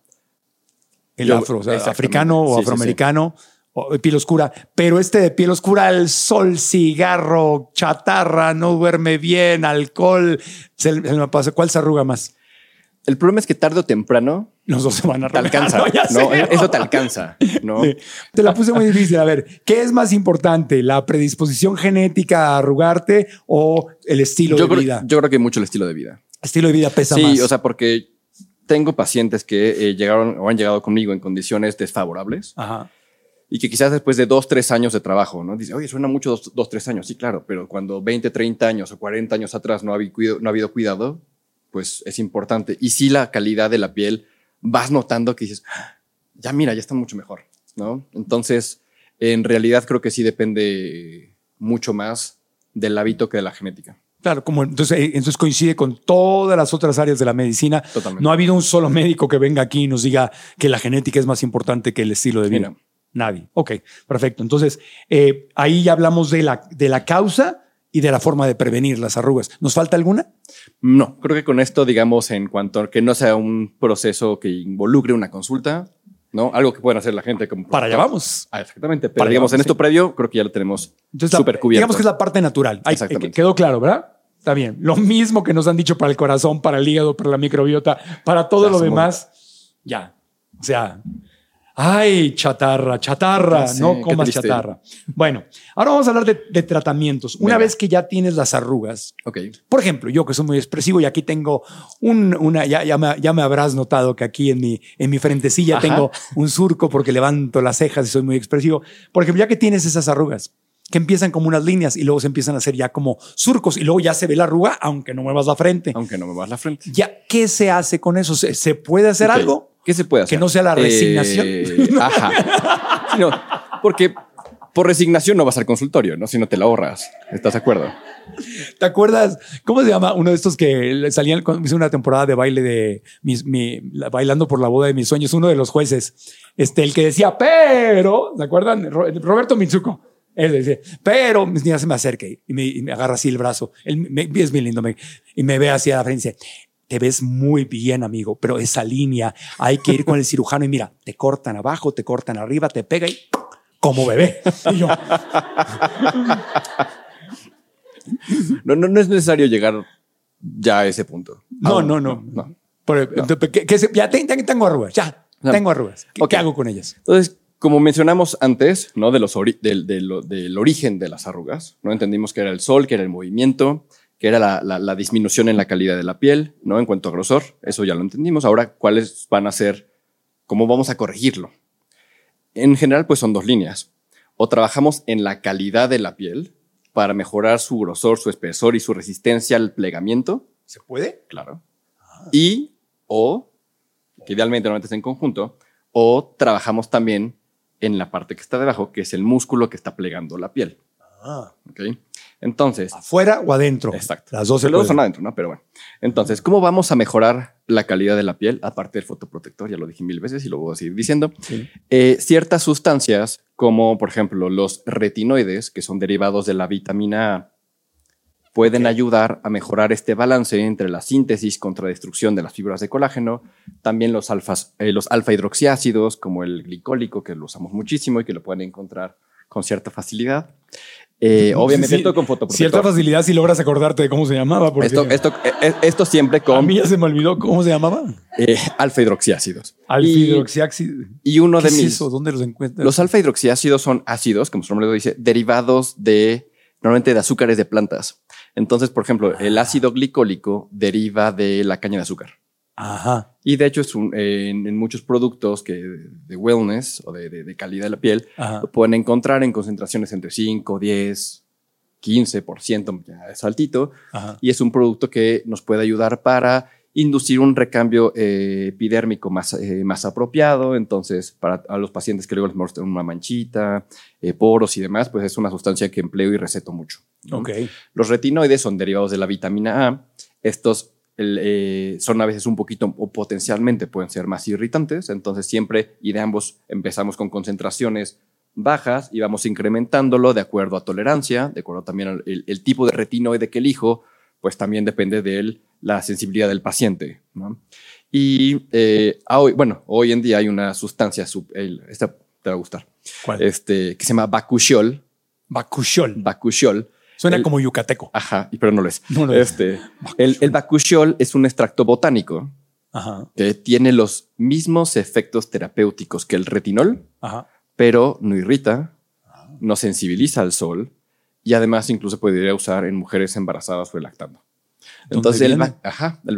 El Yo- afro, o sea, africano o Sí, sí, afroamericano, o de piel oscura. Pero este de piel oscura, el sol, cigarro, chatarra, no duerme bien, alcohol, se, se me pasa. ¿Cuál se arruga más? el problema es que tarde o temprano Los dos se van a te arrugar. alcanza. No, ¿no? sé. Eso te alcanza, ¿no? Sí. Te la puse muy difícil. A ver, ¿qué es más importante? ¿La predisposición genética a arrugarte o el estilo Yo de creo, vida? yo creo que mucho el estilo de vida. estilo de vida pesa Sí, más. o sea, porque tengo pacientes que eh, llegaron o han llegado conmigo en condiciones desfavorables Ajá. Y que quizás después de dos, tres años de trabajo, ¿no? Dice, oye, suena mucho dos, dos, tres años. Sí, claro, pero cuando 20, 30 años o 40 años atrás no ha, habido no ha habido cuidado, pues es importante. Y sí la calidad de la piel, vas notando que dices, "Ah, ya mira, ya está mucho mejor, ¿no? Entonces, en realidad creo que sí depende mucho más del hábito que de la genética. Claro, como entonces, eh, entonces coincide con todas las otras áreas de la medicina. Totalmente. No ha habido un solo médico que venga aquí y nos diga que la genética es más importante que el estilo de vida. Nadie. Ok, perfecto. Entonces, eh, ahí ya hablamos de la, de la causa y de la forma de prevenir las arrugas. ¿Nos falta alguna? No, creo que con esto, digamos, en cuanto a que no sea un proceso que involucre una consulta, ¿no? Algo que pueden hacer la gente como... Para allá vamos. Ah, exactamente. Pero Para digamos, en vamos, esto sí. previo, creo que ya lo tenemos súper cubierto. digamos que es la parte natural. Ay, Exactamente. eh, quedó claro, ¿verdad? Está bien. Lo mismo que nos han dicho para el corazón, para el hígado, para la microbiota, para todo lo demás. Ya. O sea, ay, chatarra, chatarra, no comas chatarra. Bueno, ahora vamos a hablar de, de tratamientos. Una Venga. vez que ya tienes las arrugas, Ok. por ejemplo, yo que soy muy expresivo y aquí tengo un, una, ya, ya, me, ya me habrás notado que aquí en mi, en mi frentecilla Ajá. tengo un surco porque levanto las cejas y soy muy expresivo. Por ejemplo, ya que tienes esas arrugas, que empiezan como unas líneas y luego se empiezan a hacer ya como surcos y luego ya se ve la arruga aunque no muevas la frente. Aunque no me vas la frente. Ya, ¿qué se hace con eso? ¿Se, se puede hacer algo? ¿Qué se puede hacer? Que no sea la resignación. Eh, ajá. Sí, no, porque por resignación no vas al consultorio, ¿no? Si no te la ahorras. ¿Estás de acuerdo? ¿Te acuerdas? ¿Cómo se llama? Uno de estos que salían, con- hice una temporada de baile de mi, la- bailando por la boda de mis sueños, uno de los jueces, este, el que decía, pero, ¿se acuerdan? Ro- Roberto Mitsuko. Él decía, pero, mis niñas se me acerca y me, y me agarra así el brazo. Él me- es bien lindo me- y me ve hacia la frente y dice, te ves muy bien, amigo, pero esa línea hay que ir con el cirujano y mira, te cortan abajo, te cortan arriba, te pega y como bebé. Y yo, No, no, no es necesario llegar ya a ese punto. No, Aún, no, no. no. Entonces, ¿qué- qué se- ya te- ya tengo arrugas, ya tengo arrugas. ¿Qué, Ok. qué hago con ellas? Entonces, como mencionamos antes, ¿no? De los ori- del, del- del origen de las arrugas, ¿no? Entendimos que era el sol, que era el movimiento, que era la, la- la disminución en la calidad de la piel, ¿no? En cuanto a grosor, eso ya lo entendimos. Ahora, ¿cuáles van a ser? ¿Cómo vamos a corregirlo? En general, pues son dos líneas. O trabajamos en la calidad de la piel para mejorar su grosor, su espesor y su resistencia al plegamiento, ¿Se puede? Claro. Y o, que idealmente normalmente es en conjunto, o trabajamos también en la parte que está debajo, que es el músculo que está plegando la piel. ¿ok? Entonces, ¿Afuera o adentro? exacto. Las dos se Los dos son adentro, ¿no? Pero bueno. Entonces, ¿cómo vamos a mejorar la calidad de la piel? Aparte del fotoprotector, ya lo dije mil veces y lo voy a seguir diciendo. Sí. Eh, ciertas sustancias, como por ejemplo los retinoides, que son derivados de la vitamina A, pueden ayudar a mejorar este balance entre la síntesis contra destrucción de las fibras de colágeno. También los, alfas, eh, los alfa hidroxiácidos, como el glicólico, que lo usamos muchísimo y que lo pueden encontrar con cierta facilidad. Eh, obviamente, Sí, esto con fotoprotector. Cierta facilidad si logras acordarte de cómo se llamaba. Porque Esto, esto, eh, esto siempre a con mí ya se me olvidó cómo se llamaba. eh, alfa hidroxiácidos. Y, Alfidroxiácido. y uno ¿Qué de es mis. eso? ¿Dónde los encuentras? Los alfa hidroxiácidos son ácidos, como su nombre lo dice, derivados de normalmente de azúcares de plantas. Entonces, por ejemplo, el ácido glicólico deriva de la caña de azúcar. Ajá. Y de hecho, es un- en, en muchos productos que de wellness o de, de- de calidad de la piel, Ajá. lo pueden encontrar en concentraciones entre 5, 10, 15%, ya es altito, Ajá. y es un producto que nos puede ayudar para inducir un recambio eh, epidérmico más, eh, más apropiado. Entonces, para a los pacientes que luego les muestran una manchita, eh, poros y demás, pues es una sustancia que empleo y receto mucho. ¿no? Ok. Los retinoides son derivados de la vitamina A. Estos el, eh, son a veces un poquito o potencialmente pueden ser más irritantes. Entonces, siempre y de ambos empezamos con concentraciones bajas y vamos incrementándolo de acuerdo a tolerancia, de acuerdo también al el, el tipo de retinoide que elijo, pues también depende de la sensibilidad del paciente. ¿no? Y eh, a hoy, bueno, hoy en día hay una sustancia, sub- el- esta te va a gustar, ¿Cuál? este, que se llama bacuchiol. Bacuchiol. Bacuchiol. Suena el- como yucateco. Ajá, pero no lo es. No lo es. este, el, el es un extracto botánico Ajá. que tiene los mismos efectos terapéuticos que el retinol, Ajá. pero no irrita, no sensibiliza al sol y además incluso podría usar en mujeres embarazadas o lactando. Entonces el, ajá, el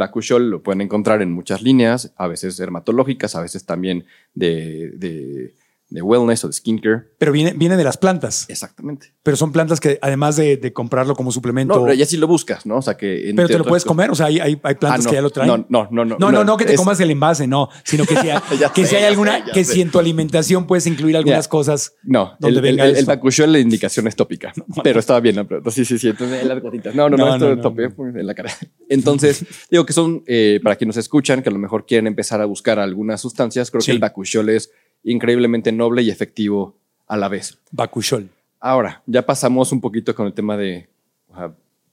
lo pueden encontrar en muchas líneas, a veces dermatológicas, a veces también de, de, de wellness o de skincare. Pero viene, viene de las plantas. Exactamente. Pero son plantas que además de, de comprarlo como suplemento. No, ya sí lo buscas, ¿no? O sea que... pero te lo puedes comer. O sea, hay, hay, hay plantas Ah, no, que ya lo traen. No, no, no, no. No, no, no, que te es- comas el envase, no, sino que si, Ya que sé, si hay alguna, sé, que sé. si en tu alimentación puedes incluir algunas cosas. No, donde el, venga el, el bacuchiol la indicación es tópica, pero estaba bien la pregunta. Sí, sí, sí. Entonces, en las gotitas. No, no, no, No, esto no, es no, tope no. pues, en la cara. Entonces, digo que son, eh, para quienes nos escuchan, que a lo mejor quieren empezar a buscar algunas sustancias, creo Sí. que el bacuchiol es increíblemente noble y efectivo a la vez. Bacuchol. Ahora, ya pasamos un poquito con el tema de,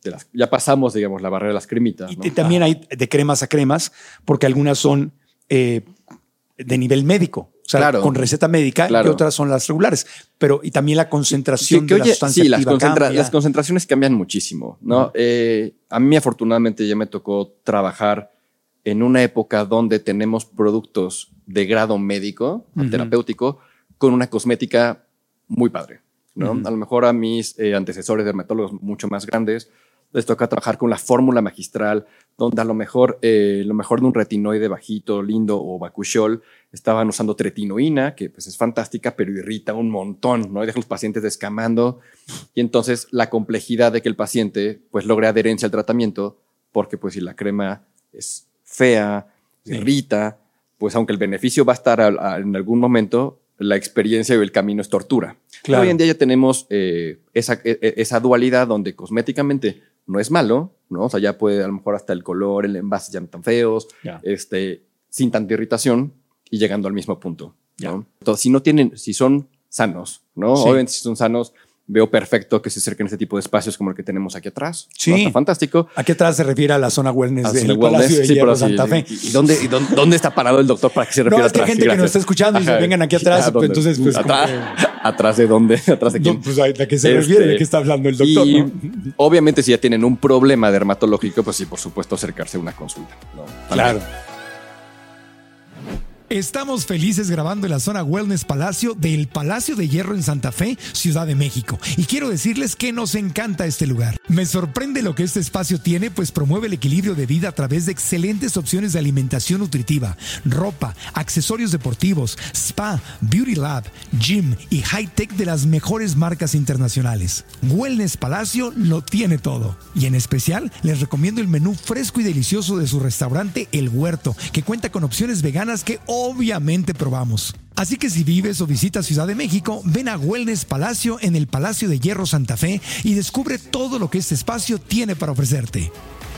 las, ya pasamos, digamos, la barrera de las cremitas. Y, ¿no? y también hay de cremas a cremas, porque algunas son eh, de nivel médico. O sea, Claro. con receta médica Claro. y otras son las regulares. Pero y también la concentración Sí, que de la oye, sustancia sí, las, concentra- cambia. las concentraciones cambian muchísimo, ¿no? Eh, a mí afortunadamente ya me tocó trabajar en una época donde tenemos productos de grado médico, Ujú. terapéutico, con una cosmética muy padre, ¿no? Ujú. A lo mejor a mis eh, antecesores dermatólogos mucho más grandes les toca trabajar con la fórmula magistral, donde a lo mejor eh, lo mejor de un retinoide bajito, lindo o bacuchiol estaban usando tretinoína, que pues es fantástica, pero irrita un montón, ¿no? Y deja a los pacientes descamando. Y entonces la complejidad de que el paciente pues logre adherencia al tratamiento, porque pues si la crema es fea, Sí. irrita, pues aunque el beneficio va a estar a- en algún momento, la experiencia y el camino es tortura. Claro. Hoy en día ya tenemos eh, esa, e- e- esa dualidad donde cosméticamente no es malo, ¿no? O sea, ya puede a lo mejor hasta el color, el envase ya no tan feos, este, sin tanta irritación y llegando al mismo punto. ¿no? Entonces, si no tienen, si son sanos, ¿no? Sí. Obviamente, si son sanos, veo perfecto que se acerquen este tipo de espacios como el que tenemos aquí atrás. Sí. ¿no? Está fantástico. Aquí atrás se refiere a la zona wellness del Palacio de sí, Hierro Santa Fe. ¿Y, y dónde, y dónde, dónde está parado el doctor para que se No, refiera es que hay gente que nos está escuchando y Ajá. vengan aquí atrás, pues, entonces, pues, como atrás, atrás de dónde, atrás de quién. No, pues a qué se Este, refiere, de qué está hablando el doctor. Y ¿no? obviamente si ya tienen un problema dermatológico, pues sí, por supuesto acercarse a una consulta. ¿no? Claro. Estamos felices grabando en la zona Wellness Palacio del Palacio de Hierro en Santa Fe, Ciudad de México. Y quiero decirles que nos encanta este lugar. Me sorprende lo que este espacio tiene, pues promueve el equilibrio de vida a través de excelentes opciones de alimentación nutritiva, ropa, accesorios deportivos, spa, beauty lab, gym y high-tech de las mejores marcas internacionales. Wellness Palacio lo tiene todo. Y en especial les recomiendo el menú fresco y delicioso de su restaurante El Huerto, que cuenta con opciones veganas que obviamente probamos. Así que si vives o visitas Ciudad de México, ven a Wellness Palacio en el Palacio de Hierro Santa Fe y descubre todo lo que este espacio tiene para ofrecerte.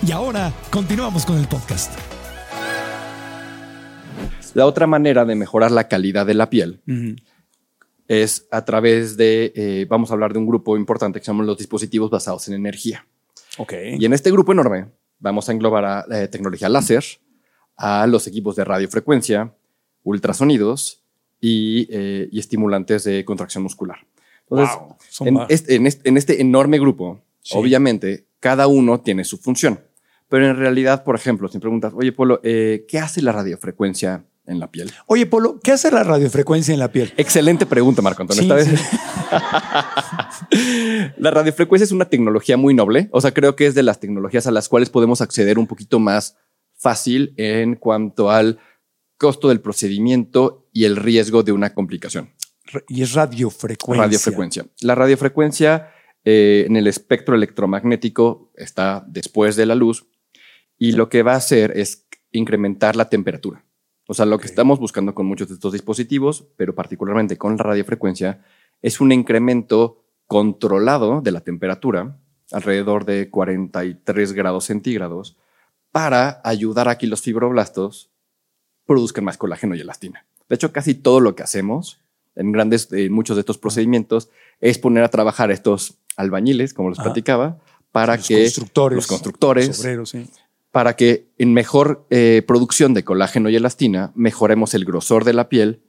Y ahora continuamos con el podcast. La otra manera de mejorar la calidad de la piel es a través de, eh, vamos a hablar de un grupo importante que se llaman los dispositivos basados en energía. Ok. Y en este grupo enorme vamos a englobar a eh, tecnología láser, a los equipos de radiofrecuencia, ultrasonidos y, eh, y estimulantes de contracción muscular. Entonces, Wow, en, este, en este- en este enorme grupo, Sí. obviamente, cada uno tiene su función. Pero en realidad, por ejemplo, si me preguntas, oye, Polo, eh, ¿qué hace la radiofrecuencia en la piel? Oye, Polo, ¿qué hace la radiofrecuencia en la piel? Excelente pregunta, Marco Antonio. Sí, Esta vez- sí. la radiofrecuencia es una tecnología muy noble. O sea, creo que es de las tecnologías a las cuales podemos acceder un poquito más fácil en cuanto al costo del procedimiento y el riesgo de una complicación. Y es radiofrecuencia. Radiofrecuencia. La radiofrecuencia eh, en el espectro electromagnético, está después de la luz, y lo que va a hacer es incrementar la temperatura. O sea, lo que estamos buscando con muchos de estos dispositivos, pero particularmente con la radiofrecuencia, es un incremento controlado de la temperatura, alrededor de 43 grados centígrados, para ayudar a que los fibroblastos produzcan más colágeno y elastina. De hecho, casi todo lo que hacemos en grandes, en muchos de estos procedimientos es poner a trabajar estos albañiles, como les platicaba, para Los que constructores, los constructores, los obreros, sí. para que en mejor eh, producción de colágeno y elastina mejoremos el grosor de la piel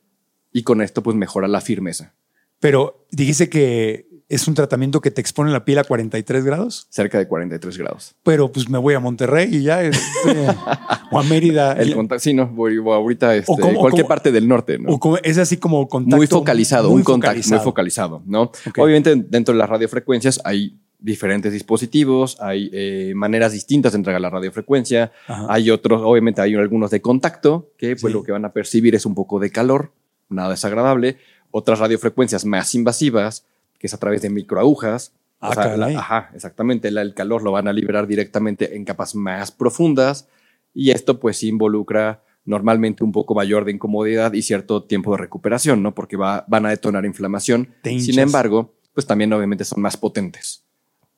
y con esto pues mejora la firmeza. Pero dijiste que es un tratamiento que te expone la piel a 43 grados, Cerca de 43 grados. pero pues me voy a Monterrey y ya, este, o a Mérida. El contacto, sí, no, voy, voy ahorita este, O como- o cualquier como- parte del norte, ¿no? o como- es así como contacto. muy focalizado, muy un contacto muy focalizado, ¿no? Obviamente dentro de las radiofrecuencias hay diferentes dispositivos, hay eh, maneras distintas de entregar la radiofrecuencia, Ajá. hay otros, obviamente hay algunos de contacto, que pues Sí. lo que van a percibir es un poco de calor, nada desagradable, otras radiofrecuencias más invasivas, que es a través de microagujas. Ah, O sea, la- caray. ajá, exactamente, la- el calor lo van a liberar directamente en capas más profundas y esto pues involucra normalmente un poco mayor de incomodidad y cierto tiempo de recuperación, ¿no? Porque va- van a detonar inflamación. Sin embargo, pues también obviamente son más potentes.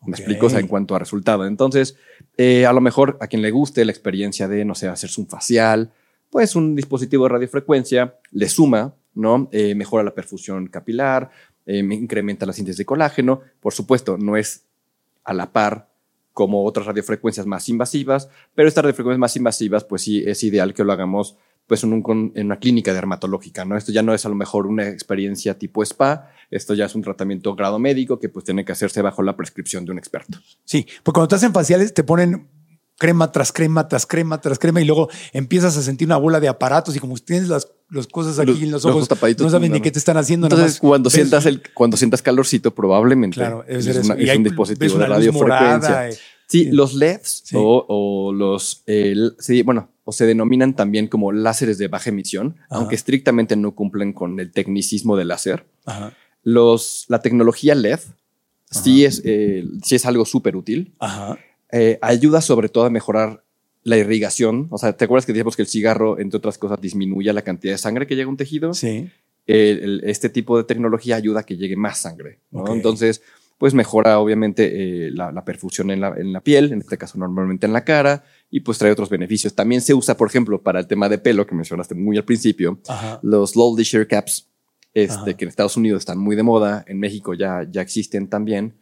¿Me Ok. explico? O sea, en cuanto a resultado. Entonces, eh, a lo mejor a quien le guste la experiencia de, no sé, hacerse un facial, pues un dispositivo de radiofrecuencia le suma, ¿no? Eh, mejora la perfusión capilar, eh, incrementa la síntesis de colágeno. Por supuesto, no es a la par como otras radiofrecuencias más invasivas, pero estas radiofrecuencias más invasivas, pues sí es ideal que lo hagamos pues en, una clínica dermatológica, ¿no? Esto ya no es a lo mejor una experiencia tipo spa, esto ya es un tratamiento grado médico que pues tiene que hacerse bajo la prescripción de un experto. Sí, porque cuando te hacen faciales te ponen crema tras crema tras crema tras crema y luego empiezas a sentir una bola de aparatos y como tienes las, las cosas aquí Los- en los los ojos, tapaditos, no saben ni qué te están haciendo. nada Entonces, más cuando ves- sientas, el, cuando sientas calorcito, probablemente Claro, es, una- es un dispositivo de una radiofrecuencia. eh. Sí, Sí. los LEDs Sí. o, o los, eh, sí, bueno, o se denominan también como láseres de baja emisión, Ajá. aunque estrictamente no cumplen con el tecnicismo del láser. Ajá, Los, la tecnología LED sí es, eh, sí es algo súper útil. ajá. Eh, ayuda sobre todo a mejorar la irrigación. O sea, ¿te acuerdas que dijimos que el cigarro, entre otras cosas, disminuye la cantidad de sangre que llega a un tejido? Sí. el- el- este tipo de tecnología ayuda a que llegue más sangre. ¿no? Entonces, pues mejora obviamente eh, la, la perfusión en la, en la piel, en este caso normalmente en la cara, y pues trae otros beneficios. También se usa, por ejemplo, para el tema de pelo que mencionaste muy al principio, Ajá. los Lowly Shear Caps, este, que en Estados Unidos están muy de moda, en México ya, ya existen también.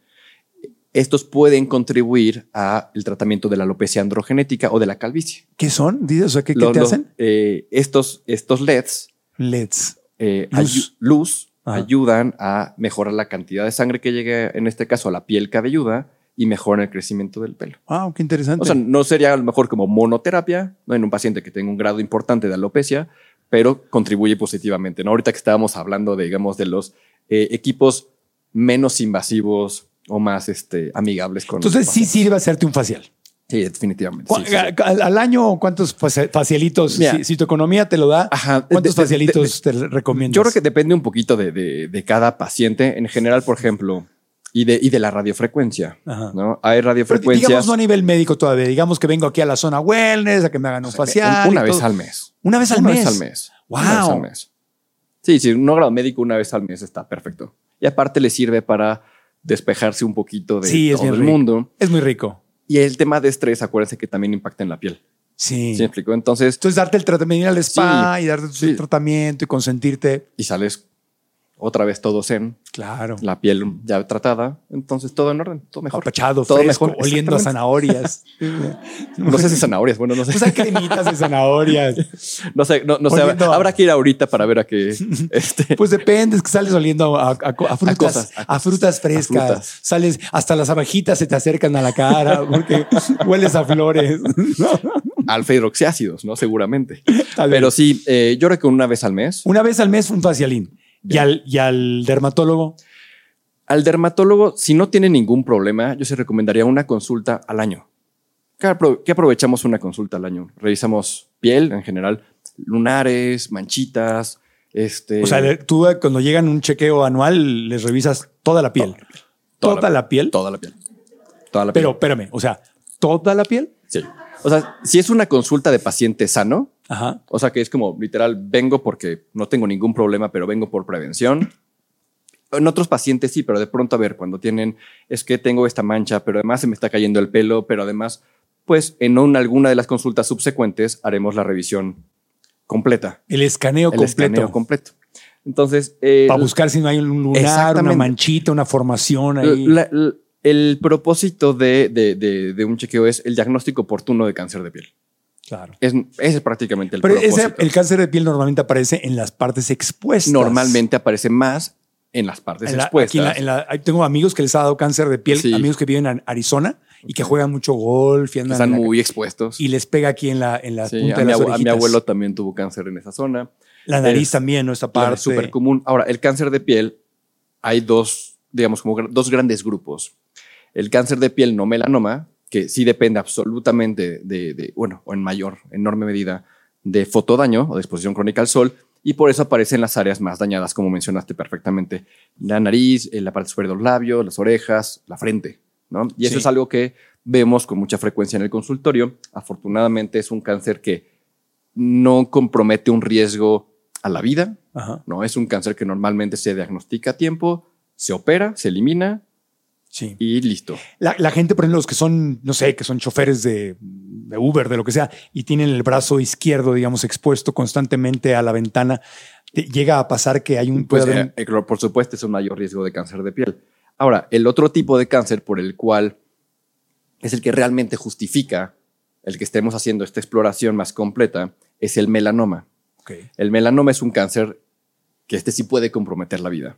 Estos pueden contribuir al tratamiento de la alopecia androgenética o de la calvicie. ¿Qué son? Dices, O sea, ¿qué, te hacen? eh, estos, estos LEDs LEDs. eh, Luz. ayu- luz ayudan a mejorar la cantidad de sangre que llegue, en este caso, a la piel cabelluda y mejoran el crecimiento del pelo. Ah, qué interesante. O sea, no sería a lo mejor como monoterapia ¿no? en un paciente que tenga un grado importante de alopecia, pero contribuye positivamente. ¿no? Ahorita que estábamos hablando, de, digamos, de los eh, equipos menos invasivos o más este, amigables con Entonces sí sirve hacerte un facial. Sí, definitivamente. ¿Cu- sí. Al, al año, ¿cuántos faci- facialitos? Mira. si, si tu economía te lo da, Ajá, ¿cuántos de- de- facialitos te recomiendas? Yo creo que depende un poquito de, cada paciente. En general, por ejemplo, y de, y de la radiofrecuencia. Ajá. ¿no? Hay Pero radiofrecuencias digamos no a nivel médico todavía. Digamos que vengo aquí a la zona wellness, a que me hagan un facial. una vez al mes. Una vez al Una mes. vez al mes. Wow. Una vez al mes. Sí, sí, un grado médico una vez al mes está perfecto. Y aparte le sirve para despejarse un poquito de Sí, es todo bien el rico. mundo. Es muy rico. Y el tema de estrés, acuérdense que también impacta en la piel. Sí. ¿Sí me explico? Entonces, Entonces, darte el tratamiento, ir al spa Sí, y darte tu sí. tratamiento y consentirte. y sales otra vez todo zen, Claro. la piel ya tratada, entonces todo en orden, todo mejor. Apachado, todo fresco, mejor, oliendo a zanahorias. No sé si zanahorias, bueno, no sé. Pues hay cremitas de zanahorias. No sé, no, no sé. Habrá que ir ahorita para ver a qué. Este, Pues depende, es que sales oliendo a, a- a frutas, cosas, a frutas frescas. frutas. Sales, hasta las abejitas se te acercan a la cara porque hueles a flores. alfa hidroxiácidos, ¿no? Seguramente. Pero sí, eh, yo creo que una vez al mes. Una vez al mes un facialín. Y al, y al dermatólogo, Al dermatólogo, si no tiene ningún problema, yo se recomendaría una consulta al año. ¿Qué, apro- qué aprovechamos una consulta al año? Revisamos piel en general, lunares, manchitas, este. o sea, tú cuando llegan un chequeo anual les revisas toda la piel. toda, la, piel. Toda la piel. Toda la piel. Pero espérame, o sea, toda la piel. Sí. O sea, si es una consulta de paciente sano, Ajá. o sea que es como literal, vengo porque no tengo ningún problema, pero vengo por prevención. En otros pacientes sí, pero de pronto a ver, cuando tienen, es que tengo esta mancha, pero además se me está cayendo el pelo, pero además, pues en una- alguna de las consultas subsecuentes haremos la revisión completa. El escaneo el completo. escaneo completo. Entonces, eh, para buscar si no hay un lunar, una manchita, una formación ahí. la- la- el propósito de, de- de- de un chequeo es el diagnóstico oportuno de cáncer de piel. Claro. Es, ese es prácticamente el Pero propósito. ese- el cáncer de piel normalmente aparece en las partes expuestas. Normalmente aparece más en las partes En la- expuestas. aquí en la- en la- ahí tengo amigos que les ha dado cáncer de piel, Sí. amigos que viven en Arizona y que juegan mucho golf y, andan Están muy expuestos. y les pega aquí en la, en la Sí, punta de mi las a mi orejitas. abuelo también tuvo cáncer en esa zona. La nariz es- también, ¿no? Esta parte. Es súper común. Ahora, el cáncer de piel, hay dos, digamos, como dos grandes grupos. El cáncer de piel no melanoma, que sí depende absolutamente de, de, bueno, o en mayor, enorme medida, de fotodaño o de exposición crónica al sol, y por eso aparece en las áreas más dañadas, como mencionaste perfectamente. La nariz, en la parte superior de los labios, las orejas, la frente, ¿no? Y eso Sí. es algo que vemos con mucha frecuencia en el consultorio. Afortunadamente es un cáncer que no compromete un riesgo a la vida, Ajá, no, es un cáncer que normalmente se diagnostica a tiempo, se opera, se elimina sí. y listo. La, la gente, por ejemplo, los que son, no sé, que son choferes de, de Uber, de lo que sea, y tienen el brazo izquierdo, digamos, expuesto constantemente a la ventana, te- llega a pasar que hay un... Pues, eh, eh, por supuesto, es un mayor riesgo de cáncer de piel. Ahora, el otro tipo de cáncer por el cual es el que realmente justifica el que estemos haciendo esta exploración más completa es el melanoma. El melanoma es un cáncer que este sí puede comprometer la vida.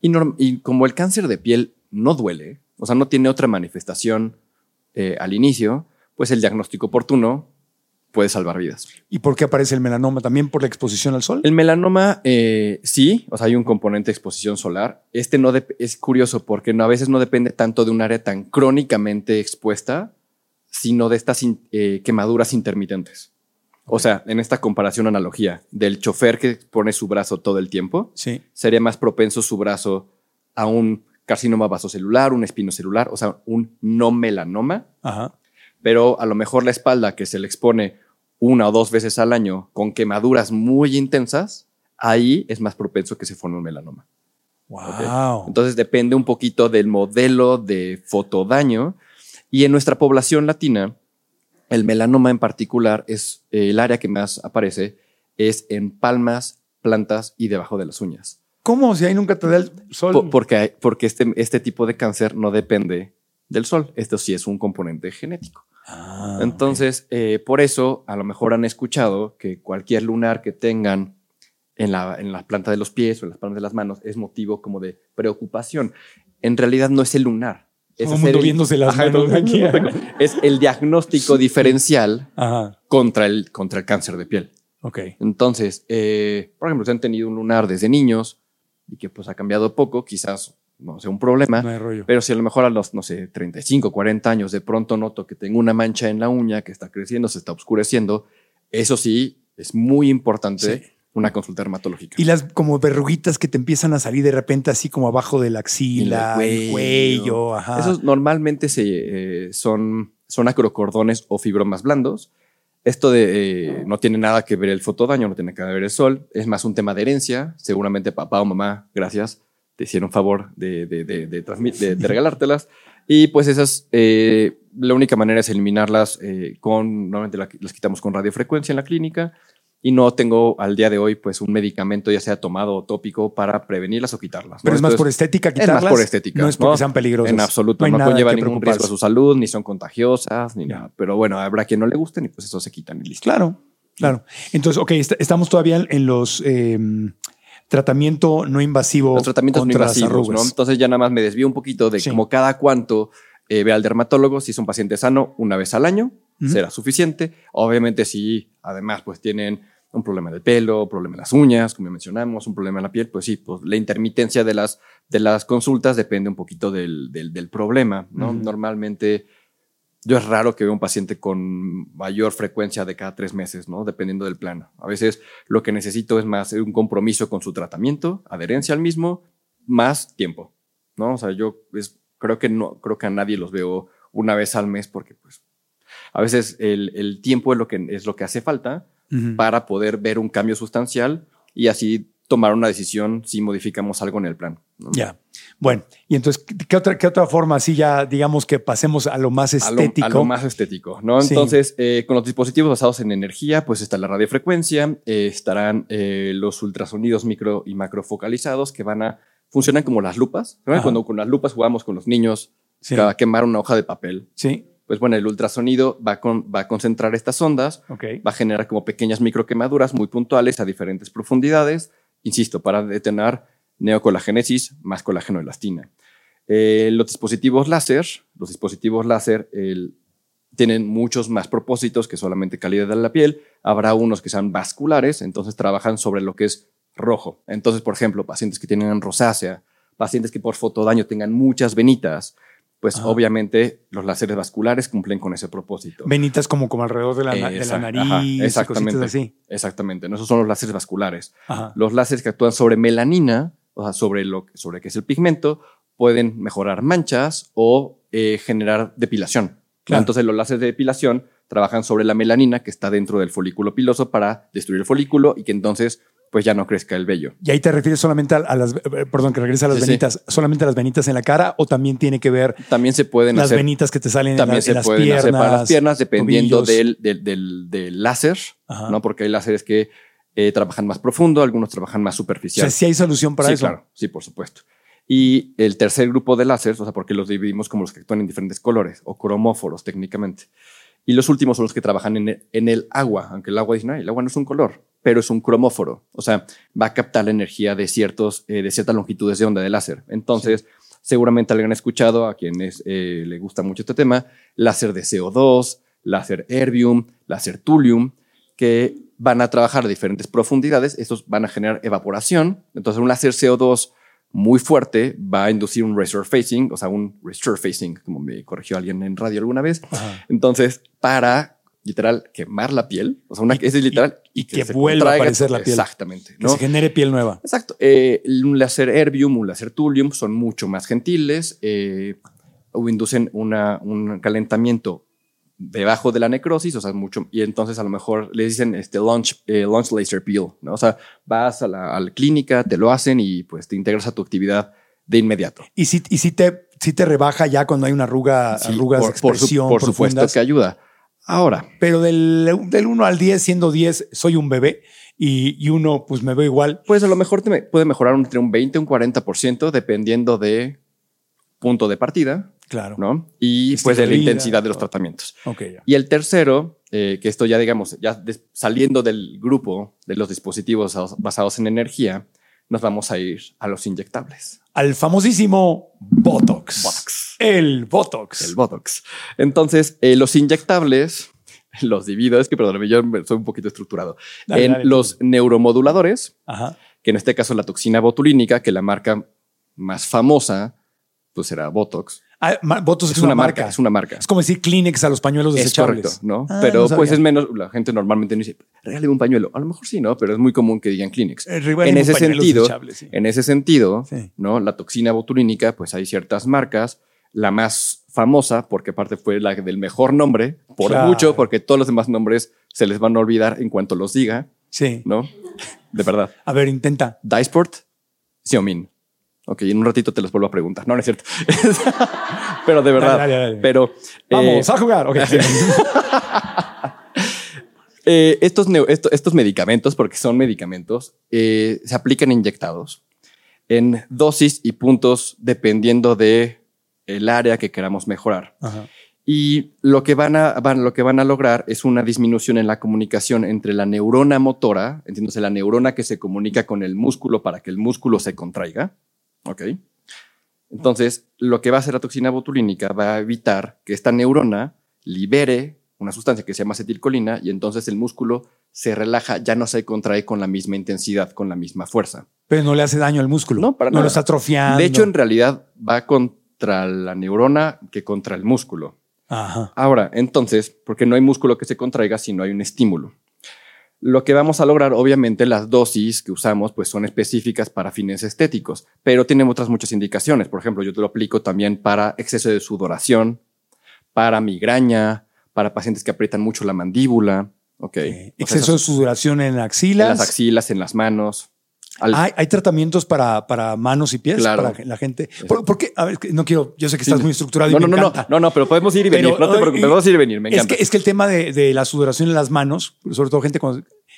Y, como el cáncer de piel no duele, o sea, no tiene otra manifestación eh, al inicio, pues el diagnóstico oportuno puede salvar vidas. ¿Y por qué aparece el melanoma? ¿También por la exposición al sol? El melanoma, eh, sí, o sea, hay un componente de exposición solar. Este no es curioso porque no, a veces no depende tanto de un área tan crónicamente expuesta, sino de estas in- eh, quemaduras intermitentes. O sea, en esta comparación, analogía del chofer que pone su brazo todo el tiempo, Sí. sería más propenso su brazo a un carcinoma vasocelular, un espinocelular, o sea, un no melanoma, Ajá. pero a lo mejor la espalda que se le expone una o dos veces al año con quemaduras muy intensas, ahí es más propenso que se forme un melanoma. Wow. Entonces depende un poquito del modelo de fotodaño y en nuestra población latina, el melanoma en particular es eh, el área que más aparece es en palmas, plantas y debajo de las uñas. ¿Cómo? Si ahí nunca te da el sol. Po- porque hay- porque este, este tipo de cáncer no depende del sol. Esto sí es un componente genético. Ah, Entonces, eh, por eso, a lo mejor han escuchado que cualquier lunar que tengan en la, en la planta de los pies o en las palmas de las manos es motivo como de preocupación. En realidad no es el lunar. Es Todo mundo el- viéndose las Ajá, manos aquí. Es el diagnóstico diferencial Ajá. contra el, contra el cáncer de piel. Ok. Entonces, eh, por ejemplo, si han tenido un lunar desde niños y que pues ha cambiado poco, quizás no sea un problema. No hay rollo. Pero si a lo mejor a los, no sé, 35, 40 años de pronto noto que tengo una mancha en la uña que está creciendo, se está oscureciendo, eso sí es muy importante Sí. Una consulta dermatológica. Y las como verruguitas que te empiezan a salir de repente así como abajo de la axila, Y el cuello, ajá. Esos normalmente se, eh, son, son acrocordones o fibromas blandos. Esto de, eh, no tiene nada que ver el fotodaño, no tiene que ver el sol, es más un tema de herencia. Seguramente papá o mamá, gracias, te hicieron favor de, de, de, de regalártelas. Y pues esas, eh, la única manera es eliminarlas eh, con, normalmente la- las quitamos con radiofrecuencia en la clínica. Y no tengo al día de hoy pues un medicamento ya sea tomado o tópico para prevenirlas o quitarlas. ¿no? Pero es más por estética es quitarlas. más por estética. No es porque sean peligrosas. En absoluto. No, nada conllevan que ningún riesgo a su salud, ni son contagiosas, ni Ya. nada. Pero bueno, habrá quien no le gusten y pues eso se quitan y listo. Claro, claro. Entonces, ok, est- estamos todavía en los... eh, tratamiento no invasivo Los tratamientos no contra las invasivos, ¿no? Entonces ya nada más me desvío un poquito de Sí. como cada cuánto eh, ve al dermatólogo, si es un paciente sano, una vez al año, será suficiente. Obviamente si además pues tienen un problema del pelo, problema en las uñas, como mencionamos, un problema en la piel, pues sí, pues la intermitencia de las, de las consultas depende un poquito del, del, del problema, ¿no? Normalmente yo es raro que vea un paciente con mayor frecuencia de cada tres meses, ¿no? Dependiendo del plan. A veces lo que necesito es más un compromiso con su tratamiento, adherencia al mismo, más tiempo, ¿no? O sea, yo es- creo que no, creo que a nadie los veo una vez al mes porque, pues, a veces el, el tiempo es lo que es lo que hace falta Para poder ver un cambio sustancial y así tomar una decisión si modificamos algo en el plan. ¿no? Ya. Bueno, y entonces, ¿qué- ¿qué otra, qué otra forma? Así ya, digamos que pasemos a lo más a lo, estético. a lo más estético, ¿no? Sí. Entonces, eh, con los dispositivos basados en energía, pues está la radiofrecuencia, eh, estarán eh, los ultrasonidos micro y macrofocalizados que van a funcionan como las lupas. Cuando con las lupas jugamos con los niños Sí. a quemar una hoja de papel, Sí, pues bueno, el ultrasonido va a, con- va a concentrar estas ondas, va a generar como pequeñas microquemaduras muy puntuales a diferentes profundidades, insisto, para detener neocolagénesis más colágeno elastina. Eh, los dispositivos láser, los dispositivos láser el- tienen muchos más propósitos que solamente calidad de la piel. Habrá unos que sean vasculares, entonces trabajan sobre lo que es rojo. Entonces, por ejemplo, pacientes que tienen rosácea, pacientes que por fotodaño tengan muchas venitas, pues Ajá. obviamente los láseres vasculares cumplen con ese propósito. Venitas como, como alrededor de la, na- de la Exact- nariz, ajá, exactamente. así. Exactamente. ¿no? Esos son los láseres vasculares. Ajá. Los láseres que actúan sobre melanina, o sea, sobre lo sobre que es el pigmento, pueden mejorar manchas o eh, generar depilación. Claro. Entonces, los láseres de depilación trabajan sobre la melanina que está dentro del folículo piloso para destruir el folículo y que entonces pues ya no crezca el vello. Y ahí te refieres solamente a, las, eh, perdón, que regresa a las Sí, sí. venitas, solamente a las venitas en la cara o también tiene que ver También se pueden las hacer venitas que te salen en, también la- se en las pueden piernas, hacer para las piernas dependiendo del, del, del- del láser, Ajá. ¿no? Porque hay láseres que eh, trabajan más profundo, algunos trabajan más O superficial. sea, sí hay solución para sí, eso. claro, sí, por supuesto. Y el tercer grupo de láseres, o sea, porque los dividimos como los que actúan en diferentes colores o cromóforos técnicamente. Y los últimos son los que trabajan en el, en el agua, aunque el agua dice, no, el agua no es un color, pero es un cromóforo. O sea, va a captar la energía de, ciertos, eh, de ciertas longitudes de onda de láser. Entonces, seguramente alguien ha escuchado a quienes eh, le gusta mucho este tema, láser de CO2, láser erbium, láser thulium, que van a trabajar a diferentes profundidades. Estos van a generar evaporación. Entonces, un láser CO2 muy fuerte va a inducir un resurfacing, o sea, un resurfacing, como me corrigió alguien en radio alguna vez. Ajá. Entonces, para literal quemar la piel, o sea, una, ese es literal. y que vuelva a aparecer la piel. Exactamente. Que se genere piel nueva. Exacto. Eh, un láser erbium, un láser thulium son mucho más gentiles eh, o inducen una, un calentamiento debajo de la necrosis, o sea, mucho, y entonces a lo mejor le dicen este launch, eh, launch laser peel, ¿no? O sea, vas a la, a la clínica, te lo hacen y pues te integras a tu actividad de inmediato. Y si, y si te, si te rebaja ya cuando hay una arruga, Sí, arrugas por, de por su- expresión por supuesto que ayuda. Ahora, Pero del, del 1 al 10, siendo 10, soy un bebé y, y uno, pues me veo igual. pues a lo mejor te me- puede mejorar entre un 20 y un 40% dependiendo de punto de partida, Claro. ¿no? Y pues de la intensidad de los tratamientos. Ok, ya. Y el tercero, eh, que esto ya digamos, ya des- saliendo del grupo de los dispositivos basados en energía, nos vamos a ir a los inyectables. Al famosísimo Botox. Botox. El Botox. El Botox. Entonces, eh, los inyectables, los divido, es que perdóname, yo soy un poquito estructurado. Dale, en dale. los neuromoduladores, Ajá. que en este caso la toxina botulínica, que la marca más famosa, pues será Botox. Ah, Botox es, una, marca. Es una marca. Es como decir Kleenex a los pañuelos Es desechables. correcto, ¿no? Ah, pero no pues es menos, la gente normalmente no dice, regáleme un pañuelo. A lo mejor sí, ¿no? Pero es muy común que digan Kleenex. Eh, en ese sentido, sí. en ese sentido, Sí. ¿no? La toxina botulínica, pues hay ciertas marcas. La más famosa, porque aparte fue la del mejor nombre, por Claro. mucho, porque todos los demás nombres se les van a olvidar en cuanto los diga, Sí. ¿no? De verdad. A ver, intenta. Dysport, Xiaomin. Ok, en un ratito te los vuelvo a preguntar. No, no es cierto. Pero de verdad. Dale, dale, dale. Pero. Vamos eh, a jugar. Ok. Eh, estos, neo- esto- estos medicamentos, porque son medicamentos, eh, se aplican inyectados en dosis y puntos dependiendo de el área que queramos mejorar. Ajá. Y lo que van a, van, lo que van a lograr es una disminución en la comunicación entre la neurona motora, entiéndose, la neurona que se comunica con el músculo para que el músculo se contraiga. ¿Ok? Entonces, lo que va a hacer la toxina botulínica va a evitar que esta neurona libere una sustancia que se llama acetilcolina y entonces el músculo se relaja, ya no se contrae con la misma intensidad, con la misma fuerza. Pero no le hace daño al músculo. No, para no nada. lo está atrofiando. De hecho, en realidad va contra la neurona que contra el músculo. Ajá. Ahora, entonces, porque no hay músculo que se contraiga si no hay un estímulo. Lo que vamos a lograr, obviamente, las dosis que usamos, pues son específicas para fines estéticos, pero tienen otras muchas indicaciones. Por ejemplo, yo te lo aplico también para exceso de sudoración, para migraña, para pacientes que aprietan mucho la mandíbula. Ok. O sea, Exceso de sudoración en en axilas. las axilas, en las manos. Al- Hay, hay tratamientos para, para manos y pies Claro. para la gente. ¿Por, por qué? A ver, no quiero. Yo sé que estás Sí. muy estructurado y no, no, me no, no, encanta. no, no, pero podemos ir y venir. Pero, no te preocupes, podemos ir y venir. Me es encanta. que, es que el tema de, de la sudoración en las manos, sobre todo gente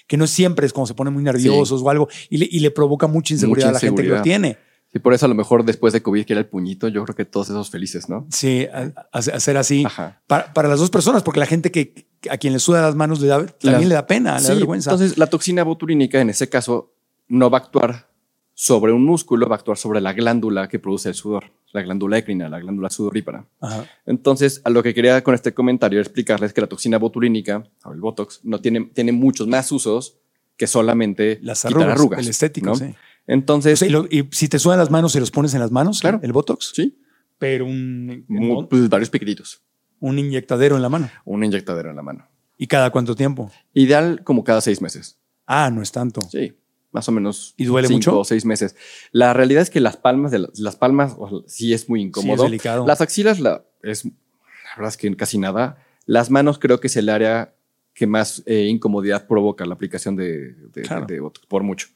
que no siempre es como se ponen muy nerviosos o algo y le, y le provoca mucha inseguridad Mucha a la gente que lo tiene. Y por eso a lo mejor después de COVID, que era el puñito, yo creo que todos esos felices, ¿no? Sí, hacer así Ajá. para, para las dos personas, porque la gente que a quien le suda las manos le da, también le da pena, le da Sí, vergüenza. Entonces, la toxina botulínica en ese caso no va a actuar sobre un músculo, va a actuar sobre la glándula que produce el sudor, la glándula écrina, la glándula sudorípara. Ajá. Entonces, a lo que quería con este comentario era explicarles que la toxina botulínica, o el Botox, no tiene, tiene muchos más usos que solamente Las quitar arrugas, arrugas. el estético, ¿no? sí. Entonces, O sea, y, lo- y si te sudan las manos, ¿se los pones en las manos? Claro. El Botox. sí, Pero un, mu- pues, varios piquititos, un inyectadero en la mano. una inyectadera en la mano. ¿Y cada cuánto tiempo? Ideal como cada seis meses. Ah, no es tanto. Sí, más o menos. ¿Y duele cinco mucho? o seis meses. La realidad es que las palmas, de las, las palmas, o sea, sí es muy incómodo. Sí, es delicado. Las axilas, la, es, la verdad es que casi nada. Las manos creo que es el área que más eh, incomodidad provoca la aplicación de, de, Claro. de Botox, por mucho.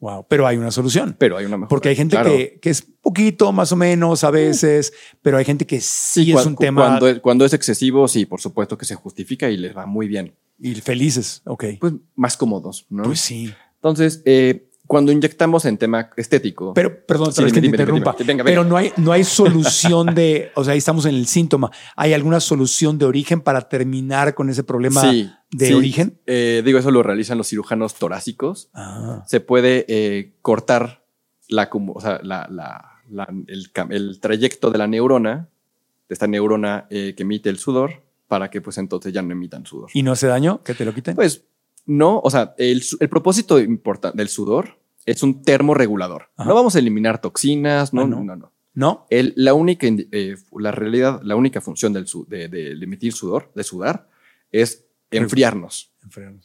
Wow. Pero hay una solución. Pero hay una mejor. Porque hay gente Claro. que, que es poquito, más o menos, a veces, pero hay gente que sí, es un tema Cuando es, cuando es excesivo, sí, por supuesto que se justifica y les va muy bien. y felices. Ok. Pues más cómodos, ¿no? Pues sí. Entonces, eh, cuando inyectamos en tema estético. Pero, perdón, Sí, que te dime, interrumpa. dime. Venga, Pero no hay, no hay solución de, o sea, ahí estamos en el síntoma. ¿Hay alguna solución de origen para terminar con ese problema Sí, de sí. origen? Eh, digo, eso lo realizan los cirujanos torácicos. Ah, Se puede eh, cortar la, o sea, la- la- la- el, cam- el trayecto de la neurona, de esta neurona eh, que emite el sudor, para que pues entonces ya no emitan sudor. ¿Y no hace daño que te lo quiten? Pues no, o sea, el, el propósito importa- del sudor es un termorregulador. Ajá. No vamos a eliminar toxinas, no, Ah, no, no. no. no. ¿No? El- la única, eh, la realidad, la única función del de, de- de emitir sudor, de sudar, es enfriarnos.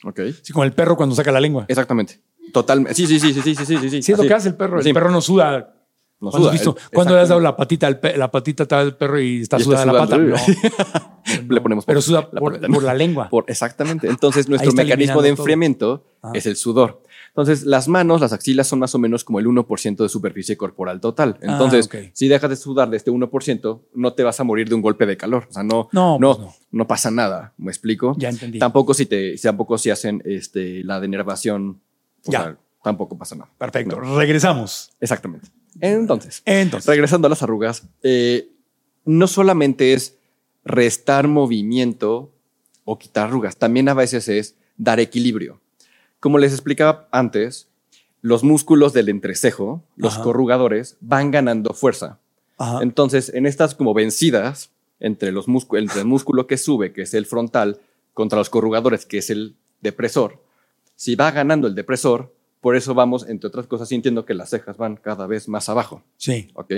¿Ok? Sí, como el perro cuando saca la lengua. Exactamente. Totalmente. Sí, sí, sí, sí, sí, sí, sí, sí. Sí, es lo que hace el perro. El Sí. perro no suda. No ¿Cuándo suda, has visto? el- ¿Cuándo le has dado la patita al la patita tal perro y está Y está sudada la pata? No. Le ponemos Pero por- suda la por, la lengua. Por- exactamente. Entonces, nuestro mecanismo de enfriamiento Ah. es el sudor. Entonces, las manos, las axilas son más o menos como el 1% de superficie corporal total. Ah, Entonces, si dejas de sudar de este 1%, no te vas a morir de un golpe de calor. O sea, no, No, no, pues no. no pasa nada. ¿Me explico? Ya entendí. Tampoco si te, tampoco si hacen este, la denervación. Ya. sea, tampoco pasa nada. Perfecto. Regresamos. Exactamente. Entonces, Entonces, regresando a las arrugas, eh, no solamente es restar movimiento o quitar arrugas, también a veces es dar equilibrio. Como les explicaba antes, los músculos del entrecejo, los Ajá. corrugadores, van ganando fuerza. ajá. Entonces, en estas como vencidas entre, los múscu- entre el músculo que sube, que es el frontal, contra los corrugadores, que es el depresor, si va ganando el depresor, por eso vamos, entre otras cosas, sintiendo que las cejas van cada vez más abajo. sí. ¿Ok?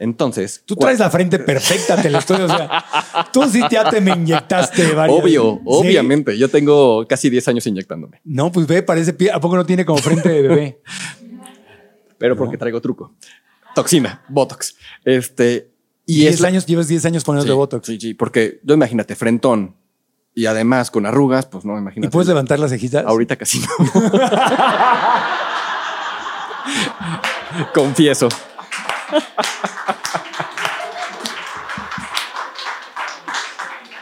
Entonces. Tú traes la frente perfecta, te lo estoy. O sea, tú sí ya te me inyectaste varias. Obvio, Sí. obviamente. Yo tengo casi 10 años inyectándome, No, pues ve, parece. ¿A poco no tiene como frente de bebé? pero porque traigo truco. Toxina, Botox. Este. Y 10 es años, llevas 10 años poniendo Sí, Botox. Sí, sí, porque yo imagínate, frentón y además con arrugas, pues no, ¿Y imagínate. puedes levantar las cejitas? Ahorita casi no. Confieso.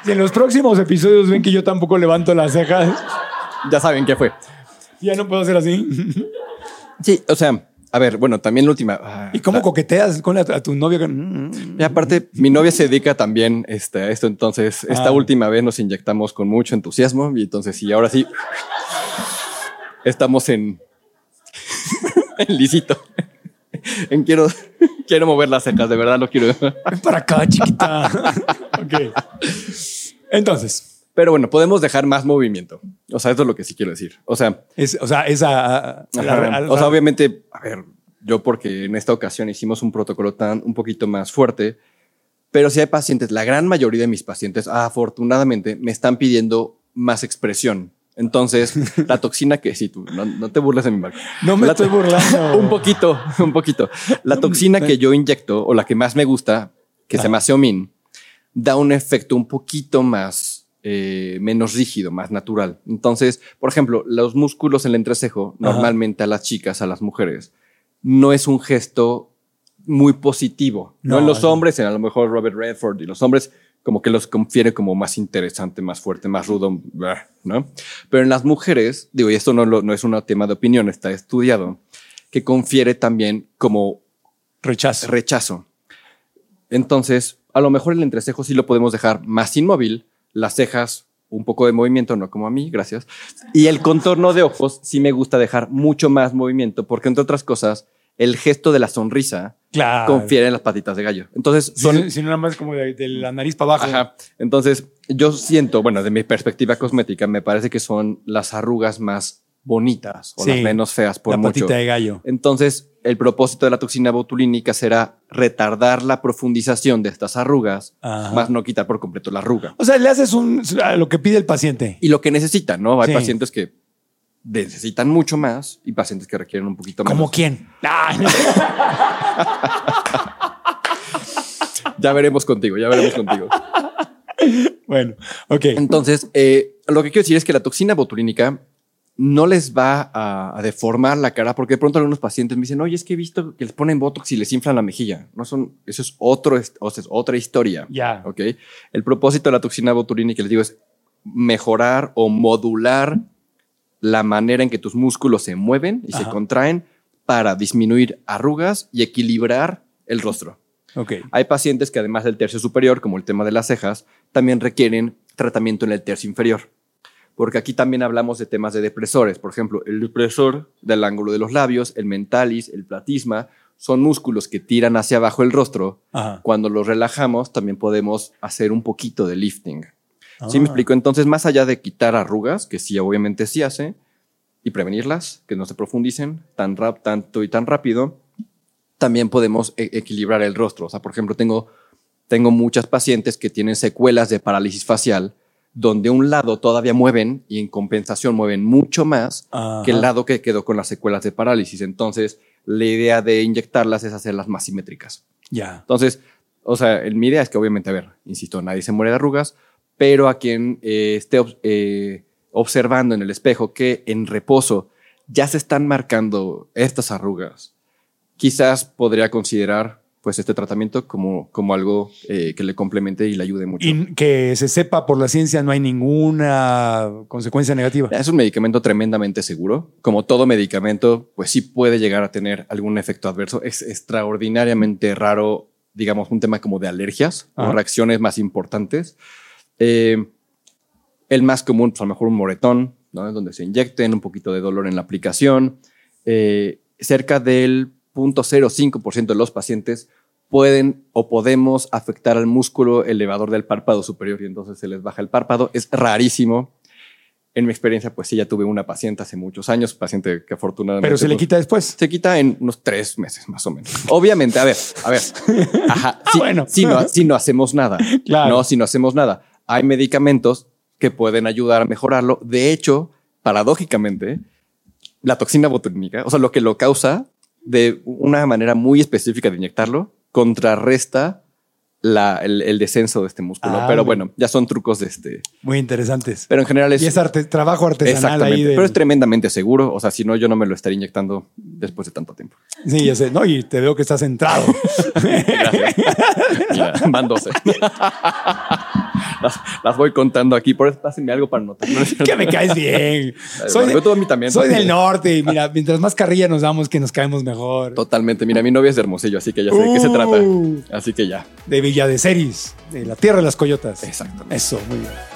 Si en los próximos episodios ven que yo tampoco levanto las cejas, Ya saben qué fue. ya no puedo hacer así. Sí, o sea, A ver, bueno, también la última. ah, ¿Y cómo la- coqueteas con la- a tu novio? con- Y aparte, mi novia se dedica también este, a esto, entonces esta Ah. última vez nos inyectamos con mucho entusiasmo y entonces sí, ahora sí estamos en, en lisito. En quiero, quiero mover las cejas, de verdad lo quiero. Ven para acá, chiquita. ok. Entonces, Pero bueno, podemos dejar más movimiento. O sea, eso es lo que sí quiero decir. O sea, es, o sea, esa. O sea, obviamente, a ver, yo porque en esta ocasión hicimos un protocolo tan un poquito más fuerte, pero si hay pacientes, la gran mayoría de mis pacientes, afortunadamente, me están pidiendo más expresión. Entonces, la toxina que sí, tú no, no te burles de mi marca. No me La estoy to- burlando. un poquito, un poquito. La toxina que yo inyecto o la que más me gusta, que se llama Xeomin, da un efecto un poquito más eh, menos rígido, más natural. Entonces, por ejemplo, los músculos en el entrecejo, Ajá. normalmente a las chicas, a las mujeres, no es un gesto muy positivo. No, No, en los no. hombres, en a lo mejor Robert Redford y los hombres como que los confiere como más interesante, más fuerte, más rudo, ¿no? Pero en las mujeres, digo, y esto no, no es un tema de opinión, está estudiado, que confiere también como Rechazo. rechazo. Entonces, a lo mejor el entrecejo sí lo podemos dejar más inmóvil, las cejas un poco de movimiento, no como a mí, gracias. Y el contorno de ojos sí me gusta dejar mucho más movimiento, porque entre otras cosas, el gesto de la sonrisa Claro. confiere en las patitas de gallo. Entonces, son, si no nada más como de, de la nariz para abajo. Ajá. Entonces, yo siento, bueno, de mi perspectiva cosmética, me parece que son las arrugas más bonitas o Sí, las menos feas por la mucho. patita de gallo. Entonces, el propósito de la toxina botulínica será retardar la profundización de estas arrugas, Ajá. más no quitar por completo la arruga. O sea, le haces un, lo que pide el paciente. Y lo que necesitan, ¿no? Hay Sí. pacientes que necesitan mucho más y pacientes que requieren un poquito menos. ¿Como quién? Ya veremos contigo, ya veremos contigo. bueno, ok. Entonces, eh, lo que quiero decir es que la toxina botulínica no les va a, a deformar la cara, porque de pronto algunos pacientes me dicen, oye, es que he visto que les ponen botox y les inflan la mejilla. No son, eso es otro, o sea, es otra historia. Ya. ¿ok? El propósito de la toxina botulínica, les digo, es mejorar o modular la manera en que tus músculos se mueven y se contraen para disminuir arrugas y equilibrar el rostro. Ok. Hay pacientes que además del tercio superior, como el tema de las cejas, también requieren tratamiento en el tercio inferior. Porque aquí también hablamos de temas de depresores. Por ejemplo, el depresor del ángulo de los labios, el mentalis, el platisma, son músculos que tiran hacia abajo el rostro. Ajá. Cuando los relajamos, también podemos hacer un poquito de lifting. ¿Sí Ah. me explico? Entonces, más allá de quitar arrugas, que sí, obviamente sí hace, y prevenirlas, que no se profundicen tan rap, tanto y tan rápido, también podemos e- equilibrar el rostro. O sea, por ejemplo, tengo, tengo muchas pacientes que tienen secuelas de parálisis facial, donde un lado todavía mueven y en compensación mueven mucho más Ajá. que el lado que quedó con las secuelas de parálisis. Entonces, la idea de inyectarlas es hacerlas más simétricas. Ya. Entonces, o sea, mi idea es que obviamente, a ver, insisto, nadie se muere de arrugas, pero a quien eh, esté eh, observando en el espejo que en reposo ya se están marcando estas arrugas, quizás podría considerar pues este tratamiento como, como algo eh, que le complemente y le ayude mucho. Y que se sepa por la ciencia, no hay ninguna consecuencia negativa. Es un medicamento tremendamente seguro. Como todo medicamento, pues sí puede llegar a tener algún efecto adverso. Es extraordinariamente raro, digamos, un tema como de alergias Ajá. o reacciones más importantes. Eh, el más común, pues a lo mejor un moretón, ¿no? donde se inyecten, un poquito de dolor en la aplicación. Eh, cerca del 0.05% de los pacientes pueden o podemos afectar al músculo elevador del párpado superior y entonces se les baja el párpado. Es rarísimo. En mi experiencia, pues sí, ya tuve una paciente hace muchos años, paciente que afortunadamente... Pero se le pues, quita después. se quita en unos tres meses más o menos. Obviamente, a ver, a ver. Ajá, si, Bueno. si no, si no hacemos nada. Claro. No, si no hacemos nada. Hay medicamentos que pueden ayudar a mejorarlo. De hecho, paradójicamente, la toxina botulínica, o sea, lo que lo causa de una manera muy específica de inyectarlo, contrarresta la- el, el descenso de este músculo. Ah, pero muy- bueno, ya son trucos de este. Muy interesantes. Pero en general es. y es arte- trabajo artesanal Exactamente. ahí. del- Pero es tremendamente seguro. O sea, si no, yo no me lo estaría inyectando después de tanto tiempo. Sí, ya sé. No, y te veo que estás centrado. Gracias. Mira, van 12. las, las voy contando aquí. Por eso pásenme algo para notar. ¿no? que me caes bien. soy, tú a mí también. soy del norte y mira, mientras más carrilla nos damos, que nos caemos mejor. Totalmente. Mira, mi novia es de Hermosillo, así que ya sé de qué se trata. Uh. Así que ya. De Villa de Ceris, de la tierra de las coyotas. Exacto. Eso, muy bien.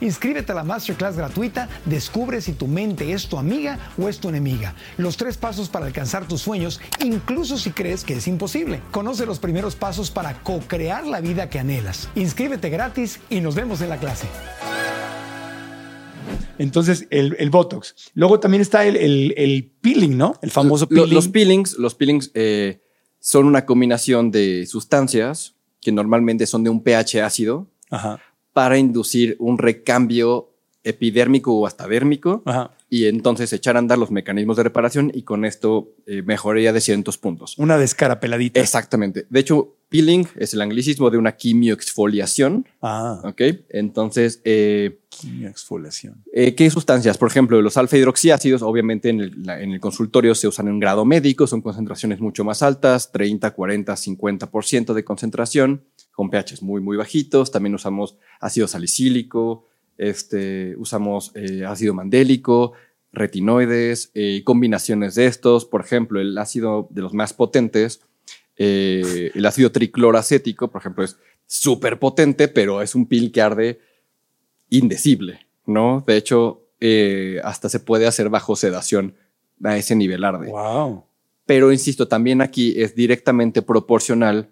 Inscríbete a la masterclass gratuita, descubre si tu mente es tu amiga o es tu enemiga. Los tres pasos para alcanzar tus sueños, incluso si crees que es imposible. Conoce los primeros pasos para co-crear la vida que anhelas. Inscríbete gratis y nos vemos en la clase. Entonces, el, el Botox. Luego también está el, el- el peeling, ¿no? El famoso peeling. Los peelings, los peelings eh, son una combinación de sustancias que normalmente son de un pH ácido Ajá, para inducir un recambio epidérmico o hasta dérmico ajá. y entonces echar a andar los mecanismos de reparación y con esto eh, mejoría de cientos puntos. Una descarapeladita. Exactamente. De hecho, peeling es el anglicismo de una quimioexfoliación. Ah, ¿Ok? Entonces, eh, quimioexfoliación. eh, ¿qué sustancias? Por ejemplo, los alfa hidroxiácidos, obviamente en el, la- en el consultorio se usan en grado médico, son concentraciones mucho más altas, 30, 40, 50% de concentración, con pHs muy, muy bajitos. También usamos ácido salicílico, este, usamos eh, ácido mandélico, retinoides, eh, combinaciones de estos. Por ejemplo, el ácido de los más potentes, eh, el ácido tricloracético, por ejemplo, es súper potente, pero es un pil que arde indecible, ¿no? De hecho, eh, hasta se puede hacer bajo sedación a ese nivel arde. Wow. Pero insisto, también aquí es directamente proporcional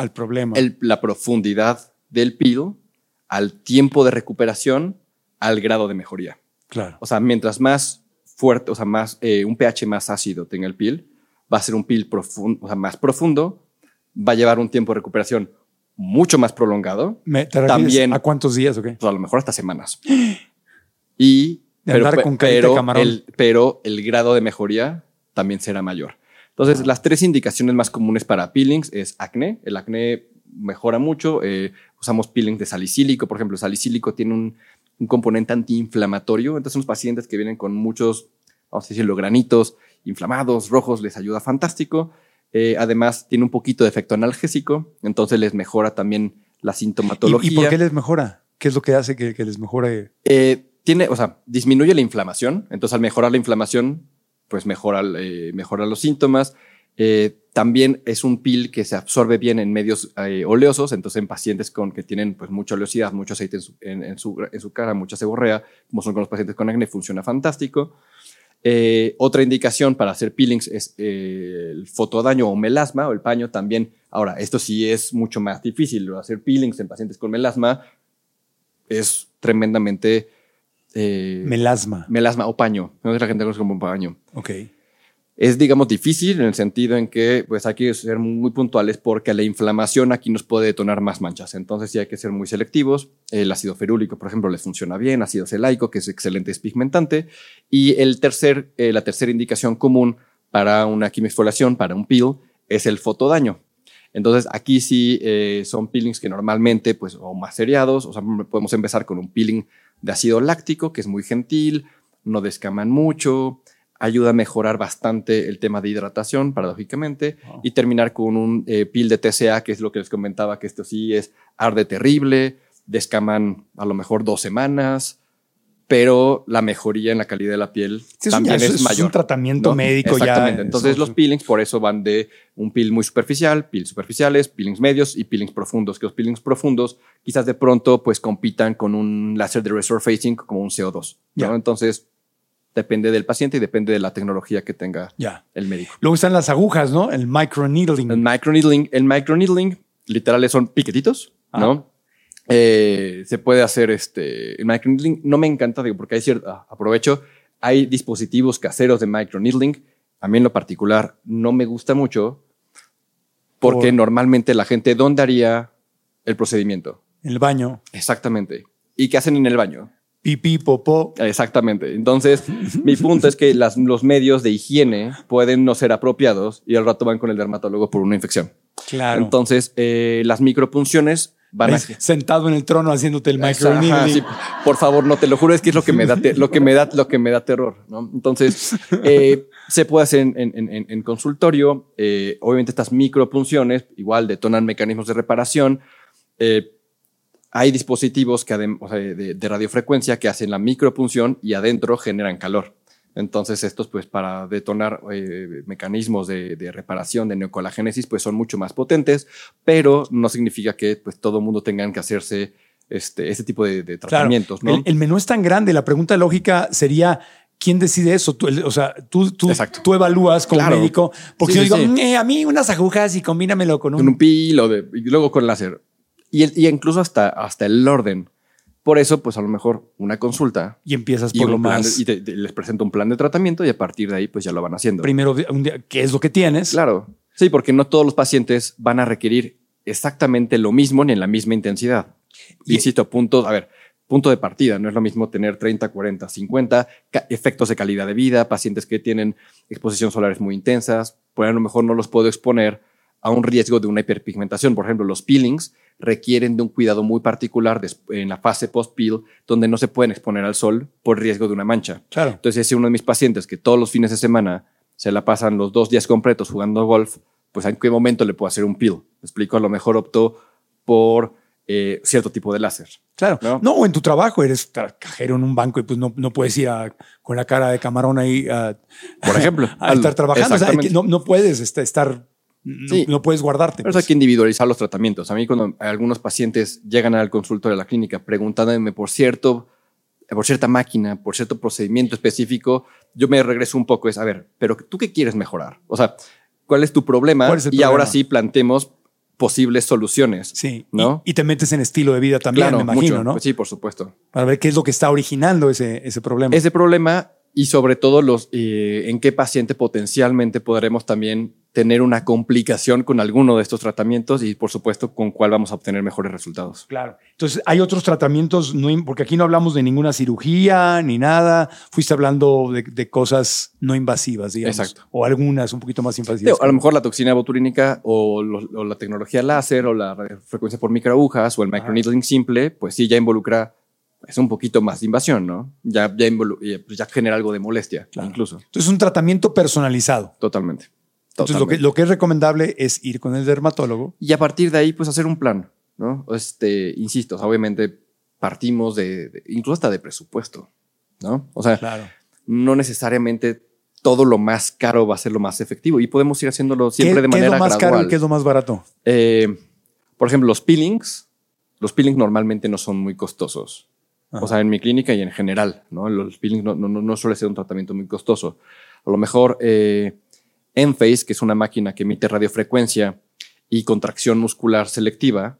Al problema. el- la profundidad del pil al tiempo de recuperación, al grado de mejoría. claro. O sea, mientras más fuerte, o sea, más eh, un pH más ácido tenga el pil, va a ser un pil profundo, o sea, más profundo, va a llevar un tiempo de recuperación mucho más prolongado, Me- ¿Te también- ¿A cuántos días o qué? pues a lo mejor hasta semanas. Y De andar pe- con pero, el, pero el grado de mejoría también será mayor. Entonces, las tres indicaciones más comunes para peelings es acné. El acné mejora mucho. eh, usamos peeling de salicílico, por ejemplo. El salicílico tiene un, un componente antiinflamatorio. Entonces, son los pacientes que vienen con muchos, vamos a decirlo, granitos inflamados, rojos, les ayuda fantástico. Eh, además, tiene un poquito de efecto analgésico. Entonces, les mejora también la ¿Y, sintomatología. y por qué les mejora? ¿Qué es lo que hace que, que les mejore? Eh, tiene, o sea, disminuye la inflamación. Entonces, al mejorar la inflamación, pues mejora, eh, mejora los síntomas. Eh, también es un pil que se absorbe bien en medios eh, oleosos. Entonces, en pacientes con que tienen pues mucha oleosidad, mucho aceite en su, en, su, cara, mucha seborrea, como son con los pacientes con acné, funciona fantástico. Otra indicación para hacer peelings es el fotodaño o melasma o el paño también. Ahora, esto sí es mucho más difícil. Hacer peelings en pacientes con melasma es tremendamente eh, Melasma. melasma o paño. No es la gente conoce como paño. Ok. Es, digamos, difícil en el sentido en que pues hay que ser muy puntuales porque la inflamación aquí nos puede detonar más manchas. Entonces sí hay que ser muy selectivos. El ácido ferúlico, por ejemplo, les funciona bien. Ácido celaico, que es excelente, es pigmentante. Y el tercer, eh, la tercera indicación común para una quimioexfoliación, para un peel, es el fotodaño. Entonces aquí sí eh, son peelings que normalmente, pues, o más seriados, o sea, podemos empezar con un peeling de ácido láctico, que es muy gentil, no descaman mucho, ayuda a mejorar bastante el tema de hidratación, paradójicamente, y terminar con un eh, peel de TCA, que es lo que les comentaba, que esto sí es arde terrible, descaman a lo mejor dos semanas, pero la mejoría en la calidad de la piel Sí, es también ya, es, es mayor. un tratamiento ¿no? médico ya. Exactamente. Entonces Eso- los peelings por eso van de un peel muy superficial, peels superficiales, peelings medios y peelings profundos, que los peelings profundos quizás de pronto pues compitan con un láser de resurfacing como un CO2. ¿no? Ya. Entonces depende del paciente y depende de la tecnología que tenga Ya. el médico. Luego están las agujas, ¿no? El microneedling. El microneedling, el microneedling literales son piquetitos, ¿no? Eh, se puede hacer este. El microneedling no me encanta, digo, porque hay cierto. ah, aprovecho. Hay dispositivos caseros de microneedling. A mí en lo particular no me gusta mucho porque Por- normalmente la gente, ¿dónde haría el procedimiento. En el baño, Exactamente. ¿Y qué hacen en el baño? pipí, popó. Exactamente. Entonces, mi punto es que las- los medios de higiene pueden no ser apropiados y al rato van con el dermatólogo por una infección. Claro. Entonces, eh, las micropunciones van a... Ves, Sentado en el trono haciéndote el Ajá, sí, por favor, no te lo juro, es que es lo que me da, lo que me da, lo que me da terror, ¿no? Entonces, eh, se puede hacer en, en- en- en consultorio. eh, obviamente, estas micropunciones igual detonan mecanismos de reparación. eh, hay dispositivos que de, de radiofrecuencia que hacen la micropunción y adentro generan calor. Entonces, estos, pues, para detonar eh, mecanismos de, de reparación, de neocolagénesis, pues son mucho más potentes, pero no significa que pues, todo mundo tengan que hacerse este, este tipo de, de Claro. tratamientos, ¿no? El, el menú es tan grande. La pregunta lógica sería. ¿Quién decide eso? Tú, o sea, tú, tú, tú evalúas como Claro. médico. Porque Sí, yo digo, sí. "Mm, eh, a mí unas agujas y combínamelo con un. con un pil o de, y luego con láser. Y, el- y incluso hasta, hasta el orden. Por eso, pues a lo mejor una consulta y empiezas y, por lo más. de- y te- te- les presento un plan de tratamiento y a partir de ahí, pues ya lo van haciendo. primero, un día, ¿qué es lo que tienes? Claro. Sí, porque no todos los pacientes van a requerir exactamente lo mismo ni en la misma intensidad. Y- Insisto, punto, a ver, punto de partida. No es lo mismo tener 30, 40, 50 ca- efectos de calidad de vida, pacientes que tienen exposición solares muy intensas, pues a lo mejor no los puedo exponer a un riesgo de una hiperpigmentación. Por ejemplo, los peelings requieren de un cuidado muy particular en la fase post-peel, donde no se pueden exponer al sol por riesgo de una mancha. Claro. Entonces, si uno de mis pacientes que todos los fines de semana se la pasan los dos días completos jugando golf, pues en qué momento le puedo hacer un peel. Me explico, a lo mejor optó por eh, cierto tipo de láser. Claro. ¿No? No, o en tu trabajo eres cajero en un banco y pues no, no puedes ir a- con la cara de camarón ahí a, Por ejemplo. a estar trabajando. O sea, no, no puedes este, estar, no, Sí. no puedes guardarte. Pero eso pues. hay que individualizar los tratamientos. A mí cuando algunos pacientes llegan al consultorio de la clínica preguntándome por cierto, por cierta máquina, por cierto procedimiento específico, yo me regreso un poco es, a ver, pero ¿tú qué quieres mejorar? O sea, ¿cuál es tu problema? ¿Cuál es el y ahora sí plantemos posibles soluciones. Sí. ¿No? Y, y te metes en estilo de vida también, claro, me imagino, mucho. ¿no? Pues sí, por supuesto. Para ver qué es lo que está originando ese, ese problema. Ese problema y sobre todo los, eh, en qué paciente potencialmente podremos también tener una complicación con alguno de estos tratamientos y por supuesto con cuál vamos a obtener mejores resultados. Claro. Entonces, hay otros tratamientos, no, porque aquí no hablamos de ninguna cirugía ni nada. Fuiste hablando de, de cosas no invasivas, digamos. Exacto. O algunas un poquito más invasivas. Digo, a lo mejor la toxina botulínica o, lo- o la tecnología láser o la frecuencia por microagujas o el microneedling simple, pues sí ya involucra es un poquito más de invasión, ¿no? Ya, ya, eh, pues ya genera algo de molestia, Claro. incluso. Entonces, es un tratamiento personalizado. Totalmente. Entonces, lo que, lo que es recomendable es ir con el dermatólogo. Y a partir de ahí, pues hacer un plan, ¿no? Este, insisto, o sea, obviamente partimos de, de- incluso hasta de presupuesto, ¿no? O sea, Claro. no necesariamente todo lo más caro va a ser lo más efectivo y podemos ir haciéndolo siempre ¿Qué, de qué es manera lo más gradual. caro y qué es lo más barato? Eh, por ejemplo, los peelings, los peelings normalmente no son muy costosos. Ajá. O sea, en mi clínica y en general, ¿no? Los peelings no, no, no- suele ser un tratamiento muy costoso. A lo mejor eh, Enphase, que es una máquina que emite radiofrecuencia y contracción muscular selectiva,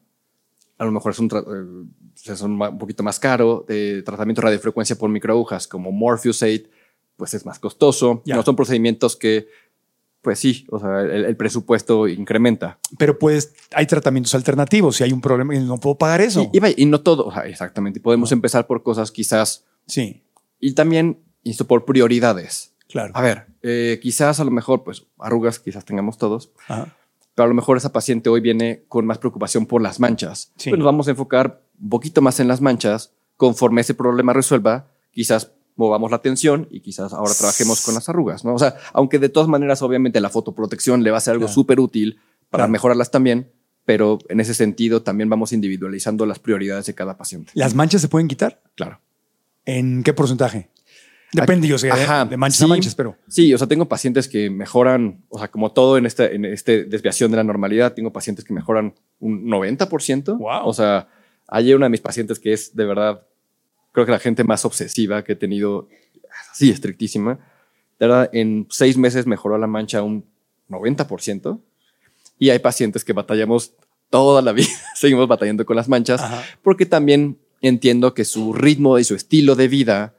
a lo mejor es un, tra- eh, es un, poquito más caro. De tratamiento de radiofrecuencia por microagujas como Morpheusate, pues es más costoso. Ya. No son procedimientos que, pues sí, o sea, el- el presupuesto incrementa. Pero pues hay tratamientos alternativos. Si hay un problema, no puedo pagar eso. Y, y vaya, y no todo, o sea, exactamente. y Podemos empezar por cosas quizás, sí, y también, esto por prioridades. claro. A ver, eh, quizás a lo mejor, pues arrugas quizás tengamos todos, Ajá. pero a lo mejor esa paciente hoy viene con más preocupación por las manchas. Sí. Pues nos vamos a enfocar un poquito más en las manchas. Conforme ese problema resuelva, quizás movamos la atención y quizás ahora trabajemos con las arrugas, ¿no? O sea, aunque de todas maneras, obviamente, la fotoprotección le va a ser algo Claro. súper útil para Claro. mejorarlas también, pero en ese sentido también vamos individualizando las prioridades de cada paciente. ¿Las manchas se pueden quitar? Claro. ¿En qué porcentaje? Depende, yo sé, Ajá, de manchas sí. a manchas, pero Sí, o sea, tengo pacientes que mejoran, o sea, como todo en esta en este desviación de la normalidad, tengo pacientes que mejoran un 90%. Wow. O sea, hay una de mis pacientes que es de verdad, creo que la gente más obsesiva que he tenido, así estrictísima. Verdad, en seis meses mejoró la mancha un 90%. Y hay pacientes que batallamos toda la vida, seguimos batallando con las manchas, Ajá. porque también entiendo que su ritmo y su estilo de vida,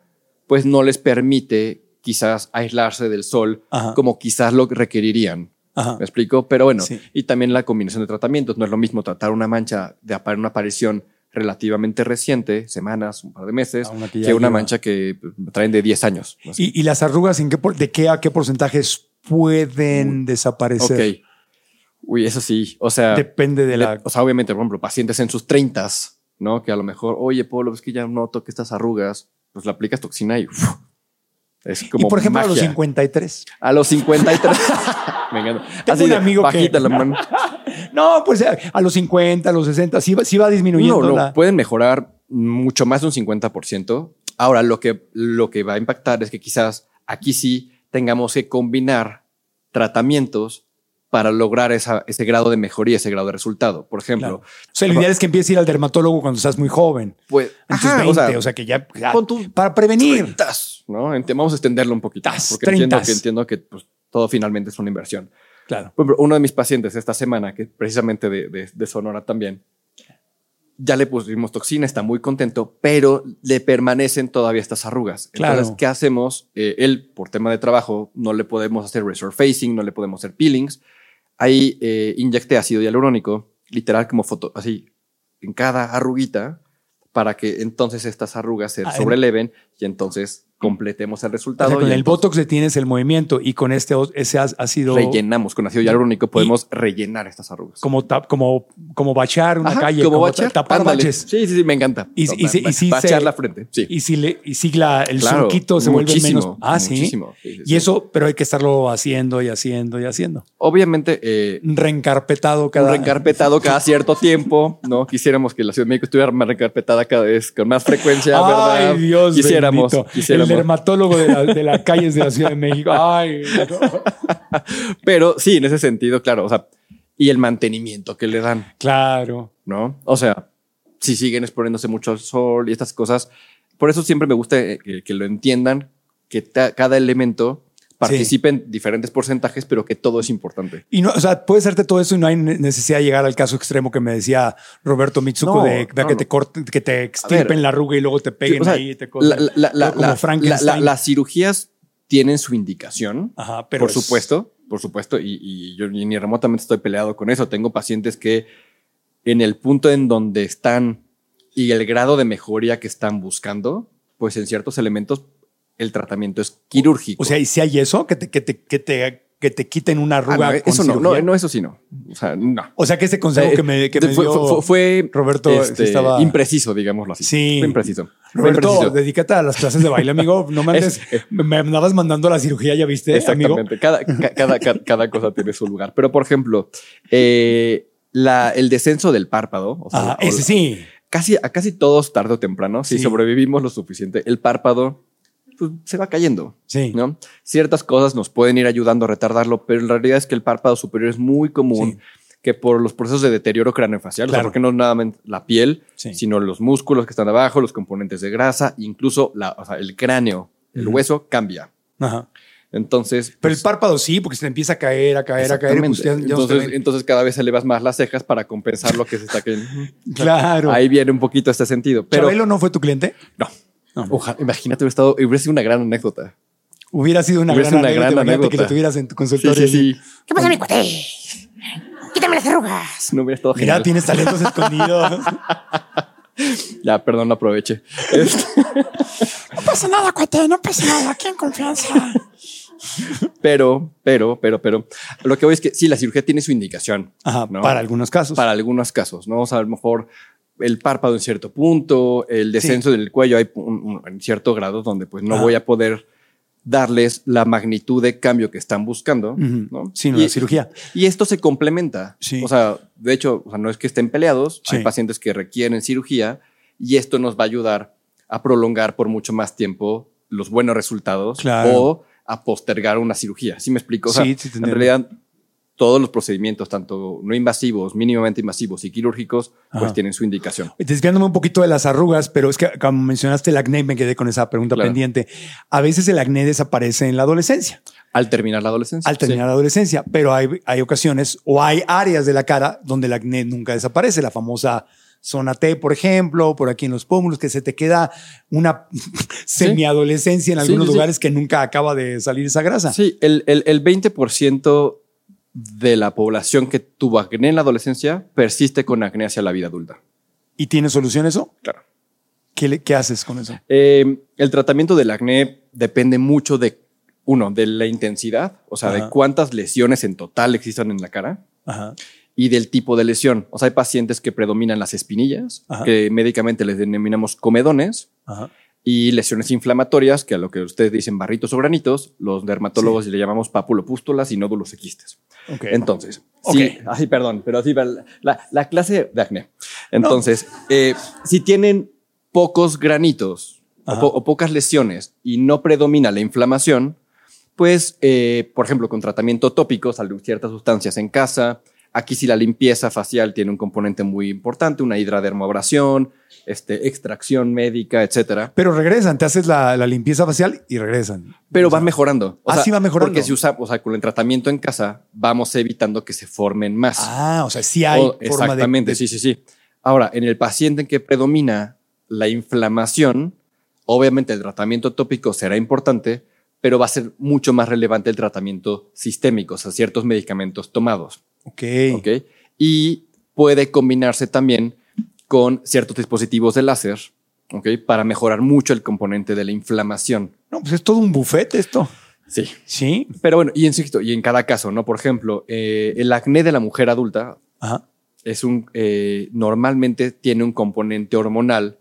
pues no les permite quizás aislarse del sol Ajá. como quizás lo requerirían. Ajá. ¿Me explico? Pero bueno, Sí. y también la combinación de tratamientos. No es lo mismo tratar una mancha de una aparición relativamente reciente, semanas, un par de meses, una que una mancha que pues, traen de 10 años. no sé. ¿Y, y las arrugas, ¿en qué por- ¿de qué a qué porcentajes pueden desaparecer? ok. Uy, eso sí. O sea, Depende de la... o sea, obviamente, por ejemplo, pacientes en sus 30, ¿no? Que a lo mejor, oye, Pablo, es que ya noto que estas arrugas, pues le aplicas toxina y uf, es como y por ejemplo, a los magia. 53. A los 53. Me encanta. Tengo Así un de amigo que- la mano. No, pues a, a los 50, a los 60, sí, va- sí va disminuyendo No, no, la... pueden mejorar mucho más de un 50%. Ahora, lo que, lo que va a impactar es que quizás aquí sí tengamos que combinar tratamientos para lograr esa- ese grado de mejoría, ese grado de resultado. Por ejemplo, Claro. O sea, lo ideal es que empieces a ir al dermatólogo cuando estás muy joven. pues, En tus ajá, 20, o sea, que ya... ya- pon tu para prevenir. treintas, ¿no? Ent- Vamos a extenderlo un poquito, porque entiendo treintas. que, entiendo que pues, todo finalmente es una inversión. Claro. Por ejemplo, uno de mis pacientes esta semana, que precisamente de, de- de Sonora también, ya le pusimos toxina, está muy contento, pero le permanecen todavía estas arrugas. Claro. Entonces, ¿qué hacemos? Eh, él, por tema de trabajo, no le podemos hacer resurfacing, no le podemos hacer peelings. Ahí eh, inyecté ácido hialurónico, literal como foto, así, en cada arruguita, para que entonces estas arrugas se Ah, en- sobreleven y entonces completemos el O resultado. sea, con y el entonces Botox detienes el movimiento y con este o- ese sido rellenamos con ácido hialurónico, podemos rellenar estas arrugas. como, tap- como, como bachar una Ajá, calle, como como bachar, ta- tapar ándale. baches. Sí, sí, sí, me encanta. Y- y y si bachar se- la frente. Sí. Y si, le, y si la, el Claro, surquito se vuelve menos. Ah, sí. muchísimo. Sí, sí, Y eso, pero hay que estarlo haciendo y haciendo y haciendo. Obviamente, eh, Reencarpetado cada. reencarpetado cada cierto tiempo, ¿no? Quisiéramos que la Ciudad de México estuviera más reencarpetada cada vez con más frecuencia, ¿verdad? Ay, Dios quisiéramos, bendito. quisiéramos. Dermatólogo de, la- de las calles de la Ciudad de México. Ay, no. Pero sí, en ese sentido, claro, o sea, y el mantenimiento que le dan, claro. ¿no? O sea, si siguen exponiéndose mucho al sol y estas cosas, por eso siempre me gusta eh, que, que lo entiendan, que ta- cada elemento participe en diferentes porcentajes, pero que todo es importante. Y no, o sea, puede hacerte todo eso y no hay ne- necesidad de llegar al caso extremo que me decía Roberto Mitsuko No, de, no, que te corten, que te extirpen la arruga y luego te peguen O sea, ahí y te la- la- la- como Frankenstein. las cirugías tienen su indicación, Ajá, pero por es- supuesto, por supuesto, y, y yo ni remotamente estoy peleado con eso. Tengo pacientes que en el punto en donde están y el grado de mejoría que están buscando, pues en ciertos elementos el tratamiento es quirúrgico. O sea, ¿y si hay eso? Que te, que te, que te, que te quiten una Ah, arruga. no, con eso no, no, no, eso sí no. O sea, no. O sea, que este consejo Eh, que me, que de- me fue, dio fue- fue, Roberto este, estaba- impreciso, digámoslo así. Sí. Fue impreciso. Fue Roberto, impreciso. dedícate a las clases de baile, amigo. No me andes, Es- me andabas mandando a la cirugía, ¿ya viste, amigo? Exactamente. Cada, ca- cada, ca- cada cosa tiene su lugar. Pero, por ejemplo, eh, la, el descenso del párpado. o sea, Ajá, o ese sí. Casi, a casi todos, tarde o temprano, si Sí. sobrevivimos lo suficiente, el párpado pues, se va cayendo. Sí. ¿no? Ciertas cosas nos pueden ir ayudando a retardarlo, pero la realidad es que el párpado superior es muy común. Sí. que por los procesos de deterioro craneofacial, o sea, Claro. porque no es nada la piel, Sí. sino los músculos que están abajo, los componentes de grasa, incluso la, o sea, el cráneo, el hueso cambia. Ajá. Entonces, Pero pues, el párpado sí, porque se te empieza a caer, a caer, a caer. y pues ya- ya entonces cada vez elevas más las cejas para compensar lo que se está cayendo. Claro. Ahí viene un poquito este sentido. Pero ¿Chabelo no fue tu cliente? no. No. Ojalá, imagínate, hubiera, estado, hubiera sido una gran anécdota. Hubiera sido una, Hubiera gran, sido una anécdota, gran imagínate que anécdota. lo tuvieras en tu Sí, consultorio. sí. ¿Qué pasa, mi cuate? Quítame las arrugas. No hubiera estado Mira, genial. tienes talentos escondidos. Ya, perdón, no aproveche. Este, No pasa nada, cuate, no pasa nada. Aquí en confianza. pero, pero, pero, pero, lo que voy es que sí, la cirugía tiene su indicación. Ajá, ¿no? para algunos casos. Para algunos casos, ¿no? O sea, a lo mejor el párpado en cierto punto, el descenso del cuello hay un, cierto grado donde pues no voy a poder darles la magnitud de cambio que están buscando, Ujú. ¿no? Sí, no, y, la cirugía. y esto se complementa. Sí. O sea, de hecho, o sea, no es que estén peleados, Sí. hay pacientes que requieren cirugía y esto nos va a ayudar a prolongar por mucho más tiempo los buenos resultados Claro. o a postergar una cirugía. ¿Sí me explico? O sea, Sí, en realidad todos los procedimientos, tanto no invasivos, mínimamente invasivos y quirúrgicos, pues Ajá. tienen su indicación. Desviándome un poquito de las arrugas, pero es que como mencionaste el acné, me quedé con esa pregunta Claro. pendiente. A veces el acné desaparece en la adolescencia, Al terminar la adolescencia. al terminar la adolescencia, pero hay, hay ocasiones o hay áreas de la cara donde el acné nunca desaparece. La famosa zona T, por ejemplo, por aquí en los pómulos, que se te queda una semiadolescencia en algunos sí, sí. lugares que nunca acaba de salir esa grasa. Sí, el, el, el 20% de la población que tuvo acné en la adolescencia persiste con acné hacia la vida adulta. ¿Y tiene solución eso? Claro. ¿Qué, le- qué haces con eso? Eh, el tratamiento del acné depende mucho de, uno, de la intensidad, o sea, Ajá. de cuántas lesiones en total existan en la cara Ajá. y del tipo de lesión. O sea, hay pacientes que predominan las espinillas, Ajá. que médicamente les denominamos comedones, Ajá. Y lesiones inflamatorias, que a lo que ustedes dicen barritos o granitos, los dermatólogos le llamamos papulopústulas y nódulos y quistes. Ok. Entonces, sí, ay, perdón, pero sí, la, la- la clase de acné. Entonces, eh, si tienen pocos granitos o, Ajá. po- o pocas lesiones y no predomina la inflamación, pues, eh, por ejemplo, con tratamiento tópico, salen ciertas sustancias en casa. Aquí sí la limpieza facial tiene un componente muy importante, una hidradermoabrasión, este, extracción médica, etcétera. Pero regresan, te haces la, la limpieza facial y regresan. Pero va mejorando. O Ah, sea, va mejorando. Porque si usamos, o sea, con el tratamiento en casa, vamos evitando que se formen más. Ah, o sea, sí hay O- forma de- exactamente, de, sí, sí, sí. Ahora, en el paciente en que predomina la inflamación, obviamente el tratamiento tópico será importante, pero va a ser mucho más relevante el tratamiento sistémico, o sea, ciertos medicamentos tomados. Ok. ¿ok? Y puede combinarse también con ciertos dispositivos de láser, ¿ok? Para mejorar mucho el componente de la inflamación. No, pues es todo un buffet esto. Sí. Sí. Pero bueno, y insisto, y en cada caso, ¿no? Por ejemplo, eh, el acné de la mujer adulta Ajá. es un, eh, normalmente tiene un componente hormonal,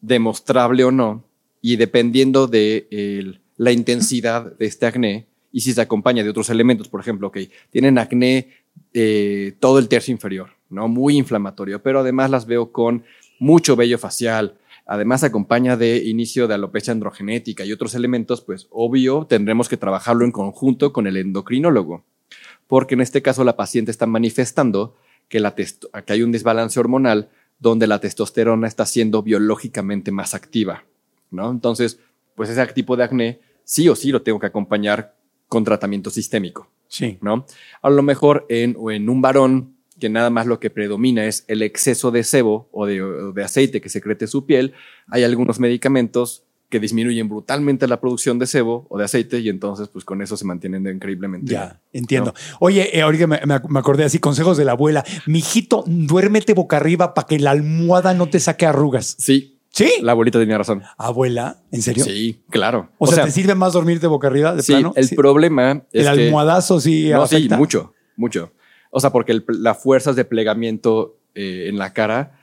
demostrable o no, y dependiendo de la intensidad de este acné, y si se acompaña de otros elementos, por ejemplo, que tienen acné eh, todo el tercio inferior, ¿no? Muy inflamatorio, pero además las veo con mucho vello facial, además acompaña de inicio de alopecia androgenética y otros elementos, pues obvio tendremos que trabajarlo en conjunto con el endocrinólogo, porque en este caso la paciente está manifestando que, que hay un desbalance hormonal donde la testosterona está siendo biológicamente más activa, ¿no? Entonces, pues ese tipo de acné sí o sí lo tengo que acompañar con tratamiento sistémico, Sí. ¿no? A lo mejor en, o en un varón que nada más lo que predomina es el exceso de sebo o de, o de aceite que secrete su piel, hay algunos medicamentos que disminuyen brutalmente la producción de sebo o de aceite y entonces pues con eso se mantienen increíblemente bien. Ya, entiendo. Oye, eh, ahorita me, me acordé así, consejos de la abuela. Mijito, duérmete boca arriba para que la almohada no te saque arrugas. Sí, ¿Sí? la abuelita tenía razón. Abuela, ¿en serio? Sí, claro. O, sea, ¿te sirve más dormirte boca arriba de sí, plano? el Sí. problema es El que- almohadazo sí No, sí, mucho, mucho. O sea, porque las fuerzas de plegamiento eh, en la cara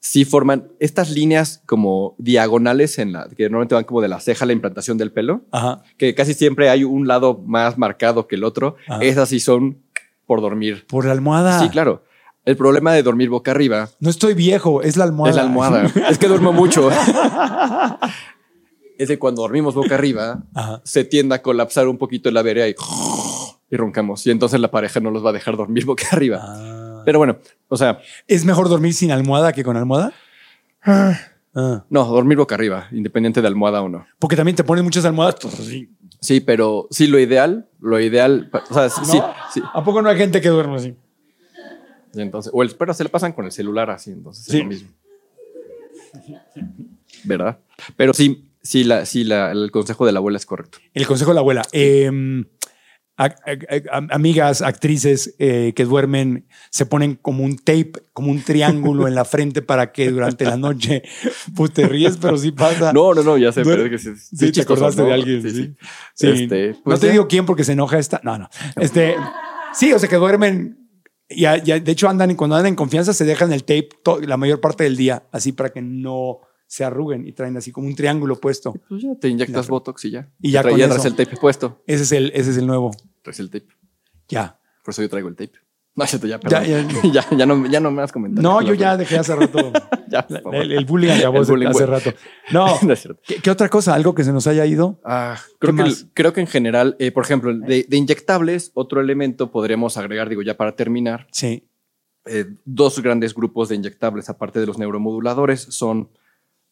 sí forman estas líneas como diagonales en la que normalmente van como de la ceja a la implantación del pelo, Ajá. que casi siempre hay un lado más marcado que el otro. Ajá. Esas sí son por dormir. Por la almohada. Sí, claro. El problema de dormir boca arriba No estoy viejo, es la almohada. es la almohada. es que duermo mucho. es de cuando dormimos boca arriba, Ajá. se tiende a colapsar un poquito la vereda y, y roncamos. Y entonces la pareja no los va a dejar dormir boca arriba. Ah. Pero bueno, o sea, ¿Es mejor dormir sin almohada que con almohada? Ah. no, dormir boca arriba, independiente de almohada o no. Porque también te ponen muchas almohadas. pues. Sí, pero sí, lo ideal, lo ideal, o sea, sí, sí. ¿A poco no hay gente que duerme así? Y entonces, o el, pero se le pasan con el celular así, entonces Sí. es lo mismo. ¿Verdad? Pero sí, sí, la, sí la, el consejo de la abuela es correcto. El consejo de la abuela. Eh, a- a- a- amigas, actrices eh, que duermen, se ponen como un tape, como un triángulo en la frente para que durante la noche, pues te ríes, pero sí pasa. No, no, no, ya sé, pero es que sí, sí Sí, es te acordaste ¿no? de alguien. Sí, Sí, sí. sí. Este, pues no te ya. digo quién porque se enoja esta. No, no. Este, sí, o sea que duermen. Y a- y a- de hecho andan cuando andan en confianza se dejan el tape la mayor parte del día, así para que no se arruguen y traen así como un triángulo puesto. Pues ya te inyectas Botox y ya. Y ya con traes eso. el tape puesto. Ese es el, ese es el nuevo. Traes el tape. Ya. Por eso yo traigo el tape. No, ya, ya, Ya, perdón. ya. Ya, ya, no, ya no me has comentado. No, yo ya dejé hace rato. Ya, el, el bullying acabó El bullying, hace bueno. rato. No. No es cierto. ¿Qué, qué otra cosa? ¿Algo que se nos haya ido? Ah, creo, ¿Qué que, creo que en general, eh, por ejemplo, de, de inyectables, otro elemento podríamos agregar, digo, ya para terminar, Sí. eh, dos grandes grupos de inyectables, aparte de los neuromoduladores, son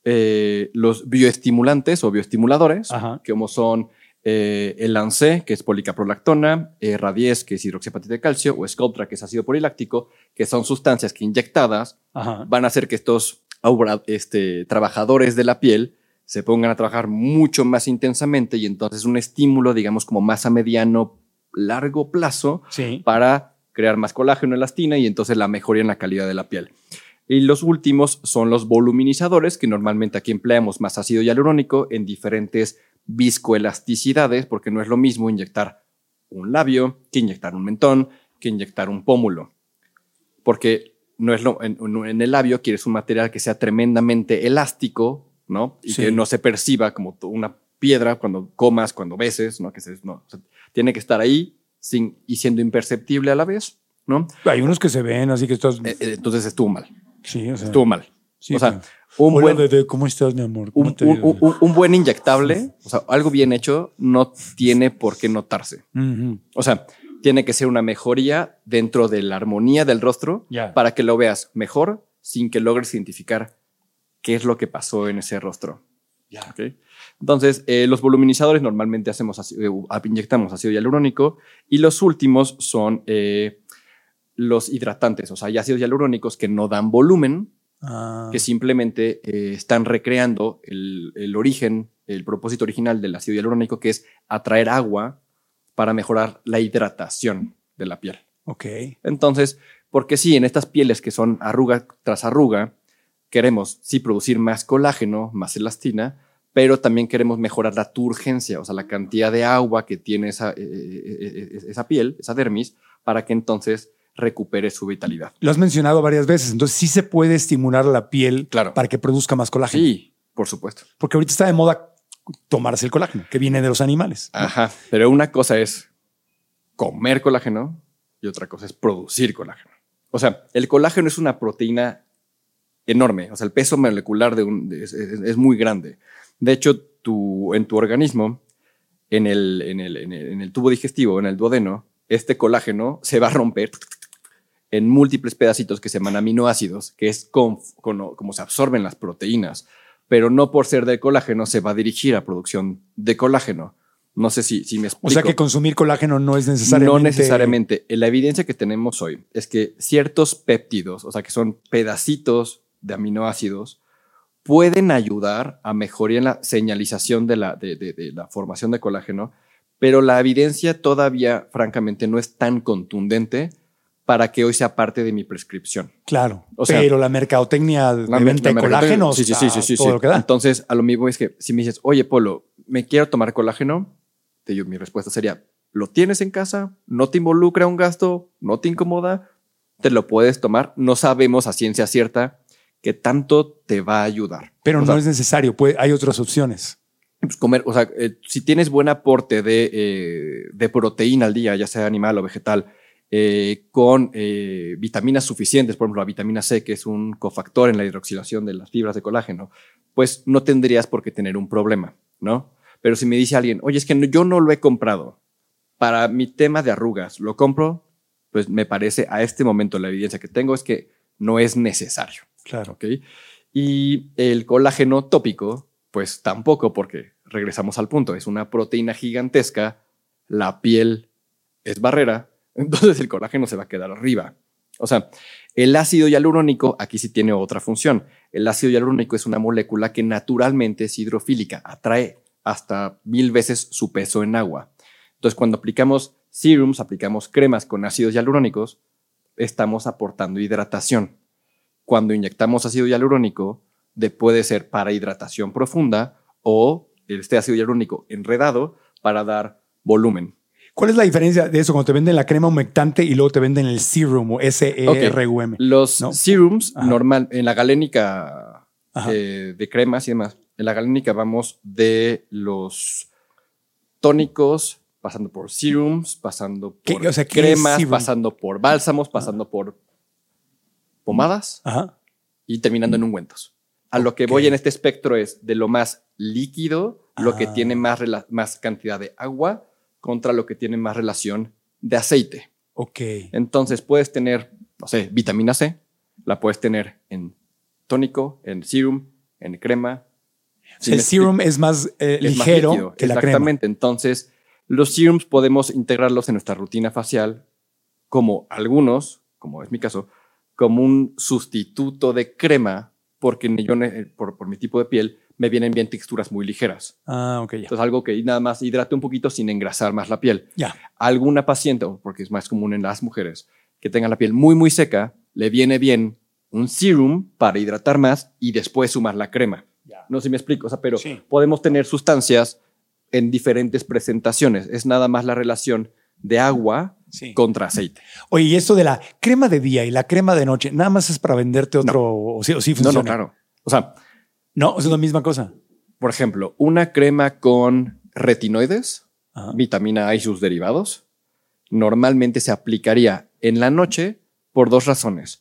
eh, los bioestimulantes o bioestimuladores, Ajá. como son eh, el Lance, que es policaprolactona, eh, Radies, que es hidroxiapatita de calcio, o Sculptra, que es ácido poliláctico, que son sustancias que inyectadas Ajá. van a hacer que estos este, trabajadores de la piel se pongan a trabajar mucho más intensamente y entonces un estímulo, digamos, como más a mediano largo plazo Sí. para crear más colágeno, elastina y entonces la mejoría en la calidad de la piel. Y los últimos son los voluminizadores, que normalmente aquí empleamos más ácido hialurónico en diferentes viscoelasticidades, porque no es lo mismo inyectar un labio que inyectar un mentón, que inyectar un pómulo. Porque no es lo, en, en el labio quieres un material que sea tremendamente elástico, ¿no? Y Sí. que no se perciba como una piedra cuando comas, cuando beses, ¿no? Que se, no, o sea, tiene que estar ahí sin, y siendo imperceptible a la vez, ¿no? Hay unos que se ven, así que estás. Eh, eh, Entonces estuvo mal, sí, o sea. estuvo mal. Sí, o sea, un Hola, buen, bebé, ¿cómo estás, mi amor? ¿Cómo un, buen inyectable, o sea, algo bien hecho, no tiene por qué notarse. O sea, tiene que ser una mejoría dentro de la armonía del rostro para que lo veas mejor sin que logres identificar qué es lo que pasó en ese rostro. ¿Ok? Entonces, eh, los voluminizadores normalmente hacemos ácido- eh, inyectamos ácido hialurónico y los últimos son eh, los hidratantes, o sea, hay ácidos hialurónicos que no dan volumen, Ah, que simplemente eh, están recreando el, el origen, el propósito original del ácido hialurónico, que es atraer agua para mejorar la hidratación de la piel. ok. Entonces, porque sí, en estas pieles que son arruga tras arruga, queremos sí producir más colágeno, más elastina, pero también queremos mejorar la turgencia, o sea, la cantidad de agua que tiene esa, eh, eh, esa piel, esa dermis, para que entonces recupere su vitalidad. Lo has mencionado varias veces, entonces sí se puede estimular la piel Claro. para que produzca más colágeno. Sí, por supuesto. Porque ahorita está de moda tomarse el colágeno, que viene de los animales. ¿no? Ajá, pero una cosa es comer colágeno y otra cosa es producir colágeno. O sea, el colágeno es una proteína enorme, o sea, el peso molecular de un, es, es- es muy grande. De hecho, tu, en tu organismo, en el, en, el, en, el, en el tubo digestivo, en el duodeno, este colágeno se va a romper en múltiples pedacitos que se llaman aminoácidos, que es con- con- como se absorben las proteínas, pero no por ser de colágeno se va a dirigir a producción de colágeno. No sé si, si me explico. O sea que consumir colágeno no es necesariamente. No necesariamente. La evidencia que tenemos hoy es que ciertos péptidos, o sea, que son pedacitos de aminoácidos, pueden ayudar a mejorar la señalización de la, de, de- de la formación de colágeno, pero la evidencia todavía, francamente, no es tan contundente para que hoy sea parte de mi prescripción. Claro. O sea, pero la mercadotecnia de La venta de la colágeno. Sí, sí, sí, sí, sí, todo sí. lo que da. Entonces, a lo mismo es que si me dices, oye, Polo, me quiero tomar colágeno, te digo, mi respuesta sería, ¿lo tienes en casa? ¿No te involucra un gasto? ¿No te incomoda? Te lo puedes tomar. No sabemos a ciencia cierta qué tanto te va a ayudar. Pero O no sea, es necesario, puede- hay otras opciones. pues, comer, o sea, eh, si tienes buen aporte de, eh, de proteína al día, ya sea animal o vegetal, eh, con eh, vitaminas suficientes, por ejemplo, la vitamina C, que es un cofactor en la hidroxilación de las fibras de colágeno, pues no tendrías por qué tener un problema, ¿no? Pero si me dice alguien, oye, es que no- yo no lo he comprado para mi tema de arrugas, ¿lo compro? Pues me parece, a este momento, la evidencia que tengo es que no es necesario. Claro. ¿ok? Y el colágeno tópico, pues tampoco, porque regresamos al punto, es una proteína gigantesca, la piel es barrera, entonces el colágeno se va a quedar arriba. O sea, el ácido hialurónico aquí sí tiene otra función. El ácido hialurónico es una molécula que naturalmente es hidrofílica, atrae hasta mil veces su peso en agua. Entonces, cuando aplicamos serums, aplicamos cremas con ácidos hialurónicos, estamos aportando hidratación. Cuando inyectamos ácido hialurónico, de, puede ser para hidratación profunda o este ácido hialurónico enredado para dar volumen. ¿Cuál es la diferencia de eso cuando te venden la crema humectante y luego te venden el serum o S-E-R-U-M? Los ¿No? serums, Ajá. normal, en la galénica eh, de cremas y demás, en la galénica vamos de los tónicos, pasando por serums, pasando ¿Qué- por o sea, cremas, pasando por bálsamos, pasando por pomadas Ajá. y terminando en ungüentos. A lo que voy en este espectro es de lo más líquido, lo que Ah. tiene más, más cantidad de agua contra lo que tiene más relación de aceite. Ok. Entonces puedes tener, no sé, vitamina C, la puedes tener en tónico, en serum, en crema. El serum es más eh, Es más ligero líquido, que la crema. Exactamente. Entonces, los serums podemos integrarlos en nuestra rutina facial como algunos, como es mi caso, como un sustituto de crema, porque yo, ne- por, por mi tipo de piel, me vienen bien texturas muy ligeras. Ah, ok. Entonces, algo que nada más hidrate un poquito sin engrasar más la piel. Ya. Alguna paciente, porque es más común en las mujeres, que tengan la piel muy, muy seca, le viene bien un serum para hidratar más y después sumar la crema. No sé si me explico, o sea, pero Sí. podemos tener sustancias en diferentes presentaciones. Es nada más la relación de agua Sí. contra aceite. Oye, y esto de la crema de día y la crema de noche, nada más es para venderte otro, o, sí, o sí No, no, claro. O sea, No, es la misma cosa. por ejemplo, una crema con retinoides, Ajá. vitamina A y sus derivados, normalmente se aplicaría en la noche por dos razones.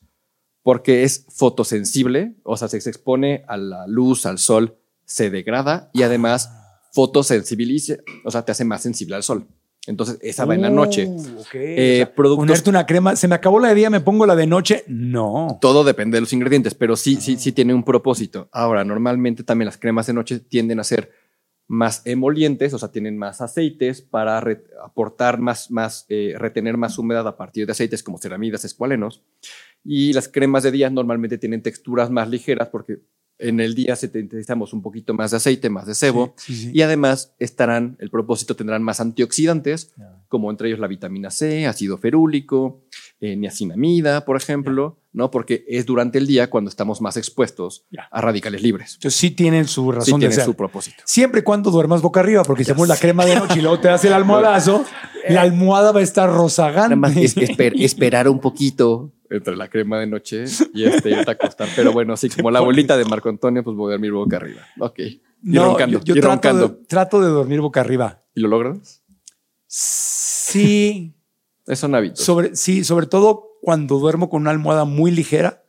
Porque es fotosensible, o sea, se se expone a la luz, al sol, se degrada y además fotosensibiliza, o sea, te hace más sensible al sol. Entonces, esa va en la noche. Uh. Eh, O sea, productos- Ponerte una crema, se me acabó la de día, me pongo la de noche. No. Todo depende de los ingredientes, pero sí, sí, sí tiene un propósito. Ahora, normalmente también las cremas de noche tienden a ser más emolientes, o sea, tienen más aceites para aportar más, más eh, retener más humedad a partir de aceites como ceramidas, escualenos. Y las cremas de día normalmente tienen texturas más ligeras porque en el día sintetizamos un poquito más de aceite, más de sebo. Sí, sí. Y además estarán, el propósito tendrán más antioxidantes, como entre ellos la vitamina C, ácido ferúlico, eh, niacinamida, por ejemplo, ¿no? Porque es durante el día cuando estamos más expuestos a radicales libres. Entonces sí tienen su razón de tiene ser. su propósito. Siempre y cuando duermas boca arriba, porque si pones la crema de noche y luego te das el almohadazo, la almohada va a estar rozagante. Nada más es- esper- esperar un poquito entre la crema de noche y este, irte a acostar. Pero bueno, así como la abuelita de Marco Antonio, pues voy a dormir boca arriba. Ok. Y No, roncando. yo, yo y trato, roncando. de, trato de dormir boca arriba. ¿Y lo logras? Sí, Esos son hábitos. sobre, sí, sobre todo cuando duermo con una almohada muy ligera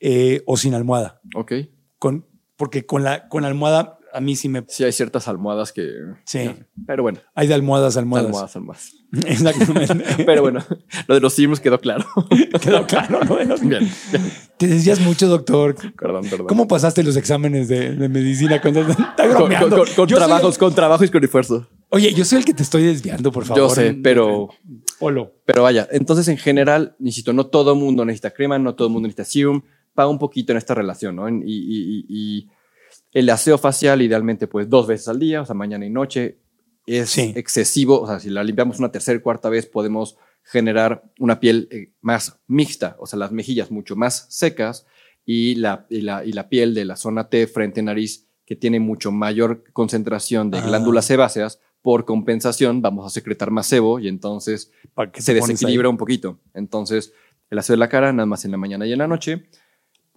eh, o sin almohada. ok. Con, porque con la, con la almohada a mí sí me... Sí, hay ciertas almohadas que. Sí. Pero bueno, Hay de almohadas almohadas. almohadas, almohadas. Exactamente. Pero bueno, lo de los sims quedó claro. Quedó claro, ¿no? Bien, Te decías mucho, doctor. perdón, perdón. ¿Cómo pasaste los exámenes de, de medicina? Cuando, está Con, bromeando. con- trabajos, el- con trabajo y con esfuerzo. oye, yo soy el que te estoy desviando, por favor. Yo sé, pero, Polo. pero vaya. Entonces, en general, insisto, no todo mundo necesita crema, no todo mundo necesita serum. Va un poquito en esta relación, ¿no? Y el aseo facial, idealmente, pues dos veces al día, o sea, mañana y noche, es Sí. excesivo. O sea, si la limpiamos una tercera, cuarta vez, podemos generar una piel eh, más mixta, o sea, las mejillas mucho más secas y la, y la, y la piel de la zona T frente nariz, que tiene mucho mayor concentración de Ah. glándulas sebáceas, por compensación vamos a secretar más sebo y entonces ¿Para qué se desequilibra un poquito. Entonces, el aseo de la cara, nada más en la mañana y en la noche.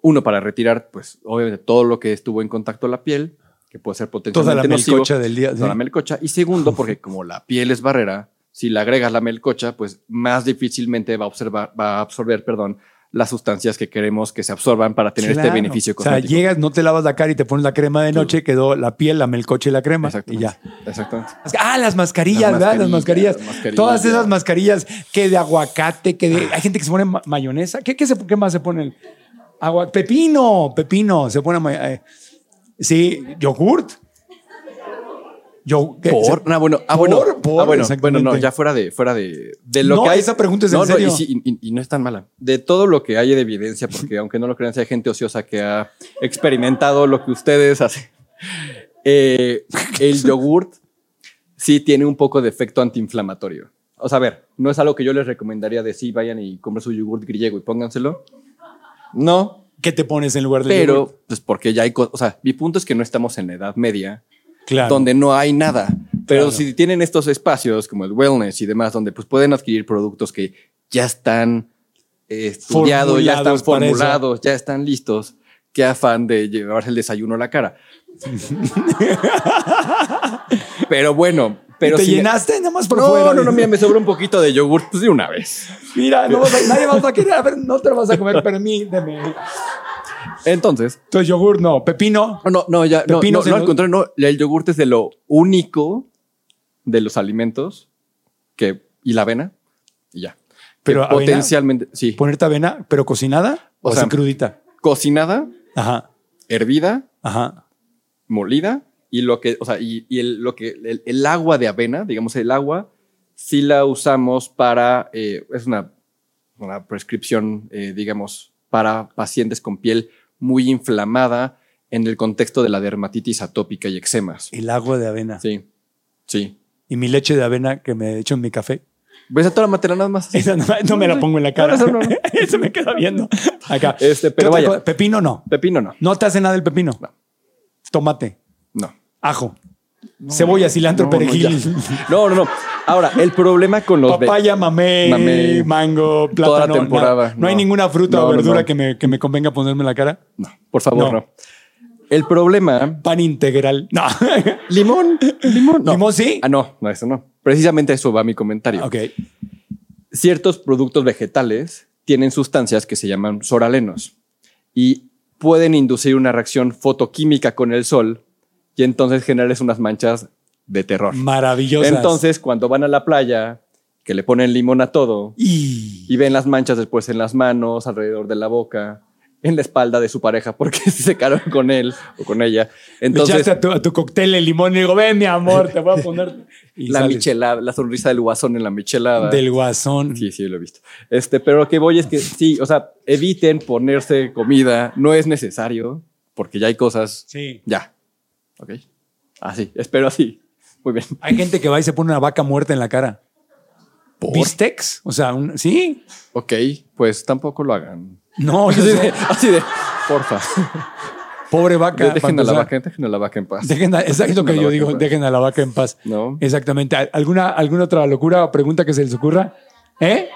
Uno, para retirar, pues, obviamente, todo lo que estuvo en contacto a la piel, que puede ser Toda potencialmente la nocivo. melcocha del día. Toda la melcocha. Y segundo, porque como la piel es barrera, si le agregas la melcocha, pues más difícilmente va a, observar, va a absorber, perdón, las sustancias que queremos que se absorban para tener este beneficio O sea, cosmético. llegas, no te lavas la cara y te pones la crema de noche, quedó la piel, la melcocha y la crema. Y ya. Exactamente. Ah, las mascarillas, Las ¿verdad? Las mascarillas. las mascarillas, Todas esas mascarillas que de aguacate, que de. Hay gente que se pone ma- mayonesa. ¿Qué, qué, se- qué más se pone? Agua, pepino, pepino. Se pone. eh, sí, yogurt. Yo. Por, ah, bueno, ah, por, bueno, por, ah, bueno, bueno, no, ya fuera de, fuera de, de lo No, que hay. esa pregunta es en no, serio. y, sí, y- y no es tan mala. De todo lo que hay de evidencia, porque aunque no lo crean, si hay gente ociosa que ha experimentado lo que ustedes hacen. Eh, el yogurt sí tiene un poco de efecto antiinflamatorio. O sea, a ver, no es algo que yo les recomendaría de sí, vayan y compren su yogurt griego y pónganselo. No, ¿Qué te pones en lugar del pero yogurt? pues porque ya hay cosas. O sea, mi punto es que no estamos en la Edad Media Claro. donde no hay nada. Pero Claro. si tienen estos espacios como el wellness y demás, donde pues pueden adquirir productos que ya están eh, estudiados, ya están formulados, ya están listos, qué afán de llevarse el desayuno a la cara. pero bueno, pero ¿Te si- llenaste nada más por no, fuera? no, no, mira, me sobró un poquito de yogur pues de una vez. Mira, no vas a- nadie vas a querer. A ver, no te lo vas a comer, permíteme. Entonces, Entonces, yogur no. Pepino. no, no, ya, no, Pepino no, no, nos- al contrario, no, el yogur es de lo único de los alimentos que, y la avena, y ya. Pero avena, potencialmente, sí, Ponerte avena, pero cocinada o, O sea, crudita. cocinada, Ajá, hervida, ajá. molida, y lo que, o sea, y, y el, lo que, el, el agua de avena, digamos, el agua, sí la usamos para, eh, es una, una prescripción, eh, digamos, para pacientes con piel muy inflamada en el contexto de la dermatitis atópica y eczemas. El agua de avena. Sí, sí. Y mi leche de avena que me echo en mi café. ¿Ves a toda la matera nada más? Esa no, no me la pongo en la cara. No, eso no. Eso me queda viendo. Acá. Este, pero ¿Qué otra vaya. Pepino no. Pepino no. No te hace nada el pepino. No. No. ajo, cebolla, cilantro, No, perejil. No, no, no. Ahora, el problema con los... papaya, mamey, Mamey. mango, Toda la plátano. temporada. No, no hay ninguna fruta No, o verdura no. Que, me, que me convenga ponerme en la cara. No, por favor, No. no. El problema... Pan integral. No. Limón. Limón. No. ¿Limón sí? Ah, no, no, eso no. Precisamente eso va mi comentario. ok. Ciertos productos vegetales tienen sustancias que se llaman soralenos y pueden inducir una reacción fotoquímica con el sol y entonces generarles unas manchas de terror. Maravillosas. Entonces, cuando van a la playa, que le ponen limón a todo Y... y ven las manchas después en las manos, alrededor de la boca, en la espalda de su pareja, porque se secaron con él o con ella. Entonces, echaste a tu, a tu cóctel el limón y digo, ven mi amor, te voy a poner... Y la sales michelada, la sonrisa del guasón en la michelada. Del guasón. Sí, sí, lo he visto. Este, pero lo que voy es que sí, o sea, eviten ponerse comida, no es necesario, porque ya hay cosas. Sí. Ya. Ok. Así, espero así. Muy bien. Hay gente que va y se pone una vaca muerta en la cara. ¿Por? ¿Bistecs? O sea, un- sí. Ok, pues tampoco lo hagan. No, yo Así de, así de porfa. Pobre vaca. Dejen a la vaca, dejen a la vaca en paz. Dejen a, exacto lo que yo digo, dejen a la vaca en paz. No. Exactamente. ¿Alguna, ¿Alguna otra locura o pregunta que se les ocurra? ¿Eh?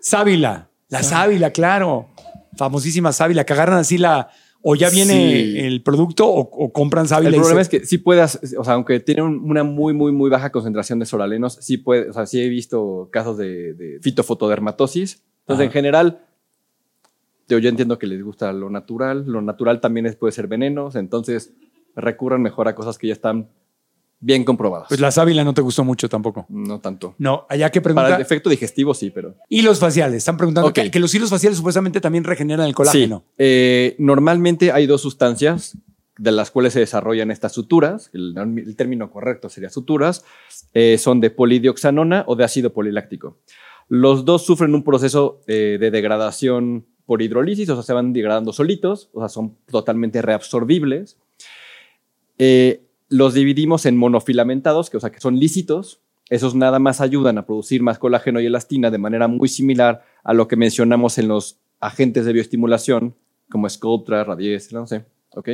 Sábila. La sábila, claro. Famosísima sábila, que agarran así la... O ya viene Sí. el producto o, o compran sábila. El problema es que sí puedas, o sea, aunque tiene un- una muy, muy, muy baja concentración de soralenos, sí puede, o sea, sí he visto casos de, de fitofotodermatosis. Entonces, Ajá. en general, yo, yo entiendo que les gusta lo natural. Lo natural también es- puede ser venenos, entonces recurran mejor a cosas que ya están bien comprobadas. Pues la sábila no te gustó mucho tampoco. No tanto. No, allá que Para pregunta... el efecto digestivo, sí, pero. Hilos faciales. Están preguntando que los hilos faciales supuestamente también regeneran el colágeno. Sí. Eh, normalmente hay dos sustancias de las cuales se desarrollan estas suturas. El, el término correcto sería suturas. eh, son de polidioxanona o de ácido poliláctico. Los dos sufren un proceso eh, de degradación por hidrólisis, o sea, se van degradando solitos, o sea, son totalmente reabsorbibles. Eh, los dividimos en monofilamentados, que, o sea, que son lícitos. Esos nada más ayudan a producir más colágeno y elastina de manera muy similar a lo que mencionamos en los agentes de bioestimulación, como Sculptra, Radies, no sé, ¿ok?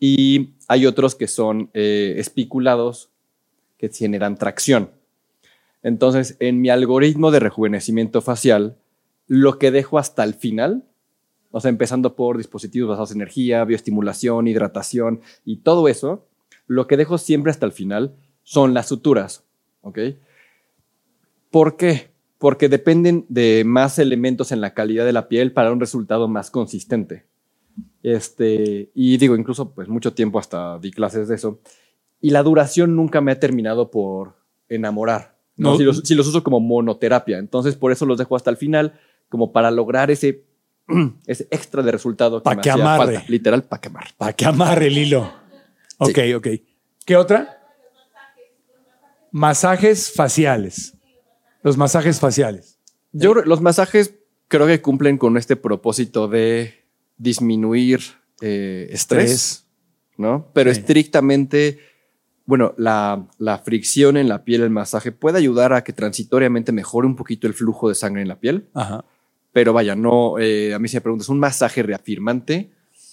Y hay otros que son eh, espiculados, que generan tracción. Entonces, en mi algoritmo de rejuvenecimiento facial, lo que dejo hasta el final, o sea, empezando por dispositivos basados en energía, bioestimulación, hidratación y todo eso, lo que dejo siempre hasta el final son las suturas, ¿ok? ¿Por qué? Porque dependen de más elementos en la calidad de la piel para un resultado más consistente. Este, y digo, incluso pues mucho tiempo hasta di clases de eso. Y la duración nunca me ha terminado por enamorar. ¿no? No. Si, los, si los uso como monoterapia. Entonces, por eso los dejo hasta el final, como para lograr ese, ese extra de resultado que Pa' que amarre. falta. Literal, para que amarre. Para que amarre el hilo. Ok, ok. ¿Qué otra? Masajes faciales. Los masajes faciales. Yo creo- los masajes creo que cumplen con este propósito de disminuir eh, estrés, Estrés. ¿no? Pero Sí. estrictamente, bueno, la, la fricción en la piel, el masaje puede ayudar a que transitoriamente mejore un poquito el flujo de sangre en la piel, Ajá. pero vaya, no, eh, a mí si me preguntas, un masaje reafirmante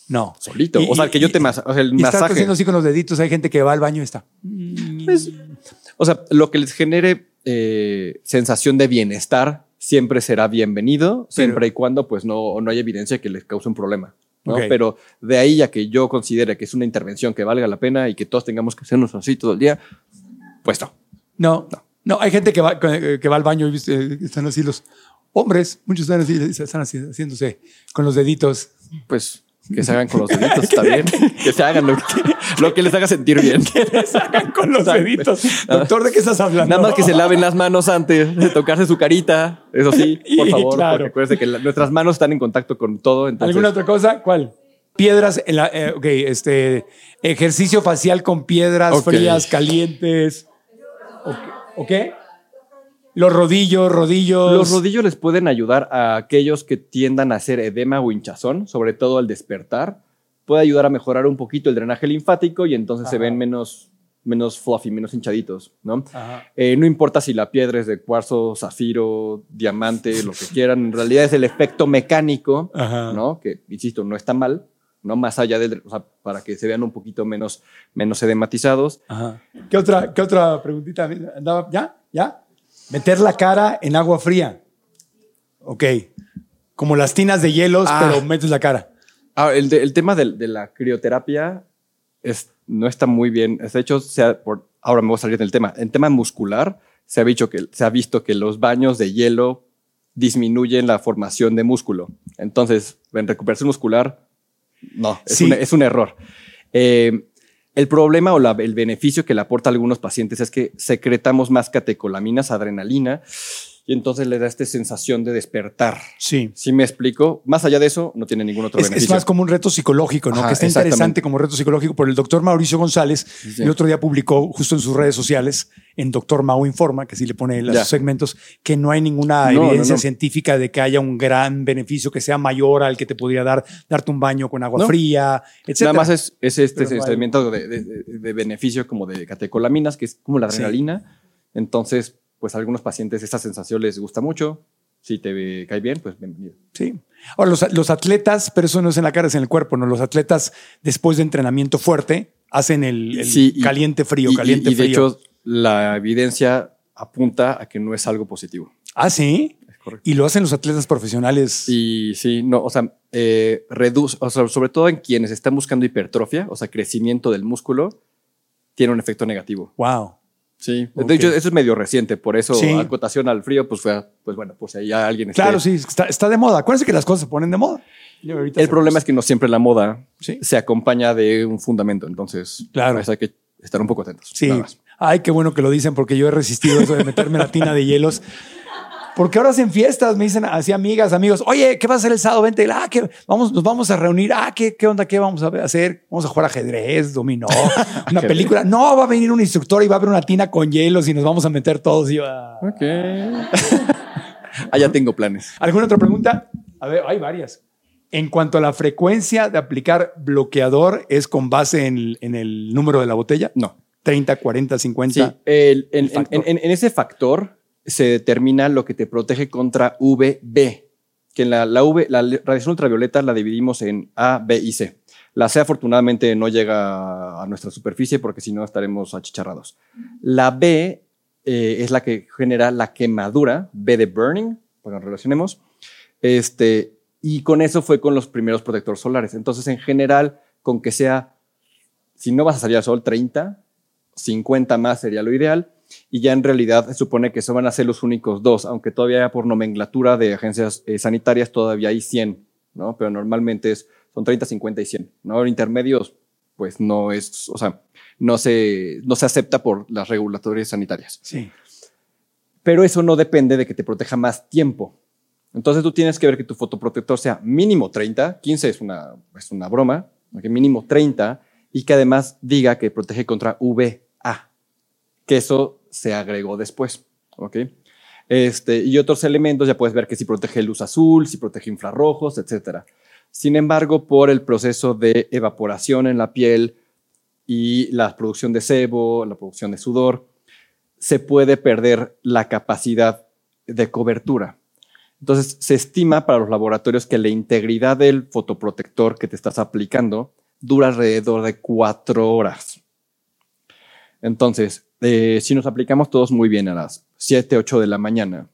No. solito, Y- o sea, que yo te masa- o sea, el Y estás haciendo así con los deditos. Hay gente que va al baño y está. Pues, o sea, lo que les genere eh, sensación de bienestar siempre será bienvenido, siempre y cuando pues no, no haya evidencia que les cause un problema. ¿no? Ok. Pero de ahí a que yo considere que es una intervención que valga la pena y que todos tengamos que hacernos así todo el día, pues no. No, no. hay gente que va, que va al baño y viste, están así los hombres. Muchos están así, están así, haciéndose con los deditos. Pues que se hagan con los deditos, está bien. Que se hagan lo que, lo que les haga sentir bien. Les hagan con los deditos. Doctor, ¿de qué estás hablando? Nada más que se laven las manos antes de tocarse su carita. Eso sí, por favor. claro. Porque acuérdense que la- nuestras manos están en contacto con todo. Entonces, ¿Alguna otra cosa? ¿Cuál? Piedras, en la, eh, ok, este, ejercicio facial con piedras frías, calientes. ¿O qué- ¿O qué? Los rodillos, rodillos. Los rodillos les pueden ayudar a aquellos que tiendan a hacer edema o hinchazón, sobre todo al despertar, puede ayudar a mejorar un poquito el drenaje linfático y entonces se ven menos, menos fluffy, menos hinchaditos, ¿no? Eh, no importa si la piedra es de cuarzo, zafiro, diamante, lo que quieran, en realidad es el efecto mecánico, Ajá. ¿no? Que, insisto, no está mal, ¿no? Más allá del, o sea, para que se vean un poquito menos, menos edematizados. Ajá. ¿Qué otra, qué otra preguntita? ¿Ya? ¿Ya? Meter la cara en agua fría. Ok. Como las tinas de hielos, Ah. pero metes la cara. Ah, el, de- el tema de, la crioterapia es, no está muy bien. De hecho, por, ahora me voy a salir del tema. En tema muscular, se ha, dicho que, se ha visto que los baños de hielo disminuyen la formación de músculo. Entonces, en recuperación muscular, no, es, Sí. un, es un error. Eh, el problema o la- el beneficio que le aporta a algunos pacientes es que secretamos más catecolaminas, adrenalina, y entonces le da esta sensación de despertar. Sí. Si me explico, más allá de eso, no tiene ningún otro Es, es beneficio. más como un reto psicológico, ¿no? Ajá, que está interesante como reto psicológico. Por el doctor Mauricio González, sí. el otro día publicó justo en sus redes sociales, en Doctor Mau Informa, que sí le pone los segmentos, que no hay ninguna No, evidencia no. científica de que haya un gran beneficio que sea mayor al que te podría dar darte un baño con agua fría, etc. Nada más es, es este sentimiento de, de- de- beneficio como de catecolaminas, que es como la Sí. adrenalina. Entonces, pues a algunos pacientes esta sensación les gusta mucho. Si te cae bien, pues bienvenido. Sí. Ahora, los, los atletas, pero eso no es en la cara, es en el cuerpo, ¿no? Los atletas, después de entrenamiento fuerte, hacen el, el Sí, y- caliente frío, y, caliente y- y de frío. hecho, la evidencia apunta a que no es algo positivo. ah, sí. Es correcto. Y lo hacen los atletas profesionales. Y sí, no, o sea, eh, reduce, o sea, sobre todo en quienes están buscando hipertrofia, o sea, crecimiento del músculo, tiene un efecto negativo. Wow. Sí, Ok. de hecho, eso es medio reciente, por eso Sí. acotación al frío, pues fue, pues bueno, pues ahí ya alguien esté- Claro, sí, está, está de moda. Acuérdense que las cosas se ponen de moda. El problema es que no siempre la moda Sí. se acompaña de un fundamento, entonces Claro. pues hay que estar un poco atentos. Sí. Ay, qué bueno que lo dicen porque yo he resistido eso de meterme la tina de hielos. Porque ahora hacen fiestas, me dicen así amigas, amigos, oye, ¿qué vas a hacer el sábado? Vente, ah, ¿qué? Vamos, nos vamos a reunir. Ah, ¿qué, qué onda? ¿Qué vamos a hacer? Vamos a jugar ajedrez, dominó, una película. No, va a venir un instructor y va a haber una tina con hielos y nos vamos a meter todos. Y yo, ah. Ok. ah, ya tengo planes. ¿Alguna otra pregunta? A ver, hay varias. En cuanto a la frecuencia de aplicar bloqueador, ¿es con base en, en el número de la botella? No. 30, 40, 50. Sí, el- en, el factor. en- en- en ese factor se determina lo que te protege contra UVB, que la, la, UV, la radiación ultravioleta la dividimos en A, B y C. La C afortunadamente no llega a nuestra superficie porque si no estaremos achicharrados. La B eh, es la que genera la quemadura, B de burning, para que nos relacionemos. Este, y con eso fue con los primeros protectores solares. Entonces, en general, con que sea, si no vas a salir al sol, 30, 50 más sería lo ideal. Y ya en realidad se supone que eso van a ser los únicos dos, aunque todavía por nomenclatura de agencias eh, sanitarias todavía hay 100, ¿no? Pero normalmente es, son 30, 50 y 100, ¿no? Intermedios, pues no es, o sea, no se, no se acepta por las regulatorias sanitarias. Sí. Pero eso no depende de que te proteja más tiempo. Entonces tú tienes que ver que tu fotoprotector sea mínimo 30, 15 es una, es una broma, ¿ok? mínimo 30, y que además diga que protege contra VA, que eso se agregó después. ¿ok? Este, y otros elementos ya puedes ver que si protege luz azul, si protege infrarrojos, etc. Sin embargo, por el proceso de evaporación en la piel y la producción de sebo, la producción de sudor, se puede perder la capacidad de cobertura. Entonces, se estima para los laboratorios que la integridad del fotoprotector que te estás aplicando dura alrededor de cuatro horas. Entonces, eh, si nos aplicamos todos muy bien a las 7, 8 de la mañana,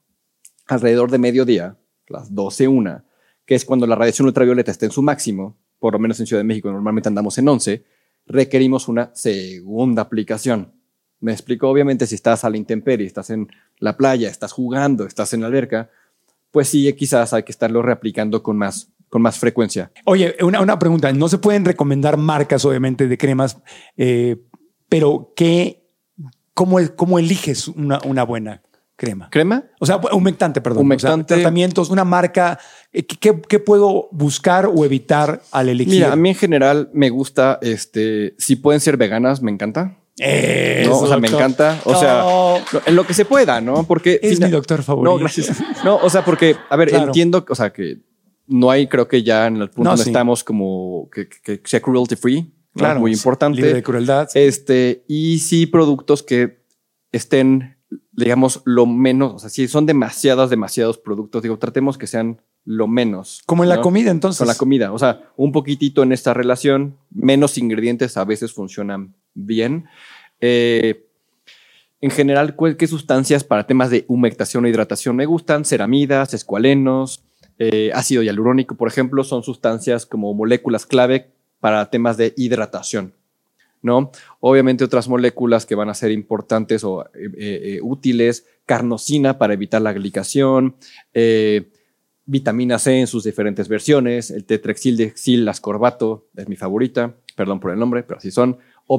alrededor de mediodía, las 12, 1, que es cuando la radiación ultravioleta está en su máximo, por lo menos en Ciudad de México normalmente andamos en 11, requerimos una segunda aplicación. Me explico, obviamente, si estás a la intemperie, estás en la playa, estás jugando, estás en la alberca, pues sí, quizás hay que estarlo reaplicando con más, con más frecuencia. Oye, una, una pregunta. No se pueden recomendar marcas, obviamente, de cremas, eh, pero ¿qué, cómo, cómo eliges una, una buena crema? ¿Crema? O sea, humectante, perdón. Humectante. O sea, tratamientos, una marca. eh, ¿Qué, qué puedo buscar o evitar al elegir? Mira, a mí en general me gusta, este, si pueden ser veganas, me encanta. Eso, No, o sea, me encanta. O sea, No. en lo que se pueda, ¿no? Porque Es mi doctor favorito. No, gracias. No, o sea, porque, a ver, Claro. entiendo, o sea, que no hay, creo que ya en el punto No, donde sí. estamos como que, que sea cruelty free. ¿no? Claro, Muy importante. libre de crueldad. Este, y sí productos que estén, digamos, lo menos, o sea, si son demasiados, demasiados productos, digo, tratemos que sean lo menos. Como en la comida, entonces. Con la comida, o sea, un poquitito en esta relación, menos ingredientes a veces funcionan bien. Eh, en general, ¿cuál- ¿qué sustancias para temas de humectación o hidratación me gustan? Ceramidas, escualenos, eh, ácido hialurónico, por ejemplo, son sustancias como moléculas clave para temas de hidratación. ¿no? Obviamente otras moléculas que van a ser importantes o eh, eh, útiles, carnosina para evitar la glicación, eh, vitamina C en sus diferentes versiones, el tetrexil ascorbato es mi favorita, perdón por el nombre, pero así son, o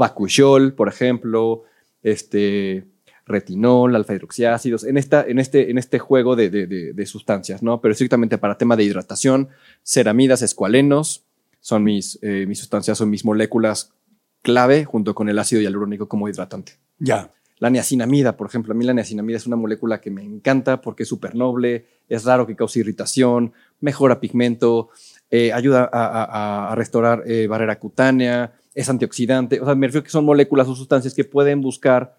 por ejemplo, este retinol, alfa hidroxiácidos, en, esta, en, este, en este juego de, de- de- de sustancias, ¿no? Pero estrictamente para tema de hidratación, ceramidas, escualenos, son mis, eh, mis sustancias, son mis moléculas clave junto con el ácido hialurónico como hidratante. Ya. La niacinamida, por ejemplo, a mí la niacinamida es una molécula que me encanta porque es súper noble, es raro que cause irritación, mejora pigmento, eh, ayuda a, a- a restaurar eh, barrera cutánea, es antioxidante. O sea, me refiero que son moléculas o sustancias que pueden buscar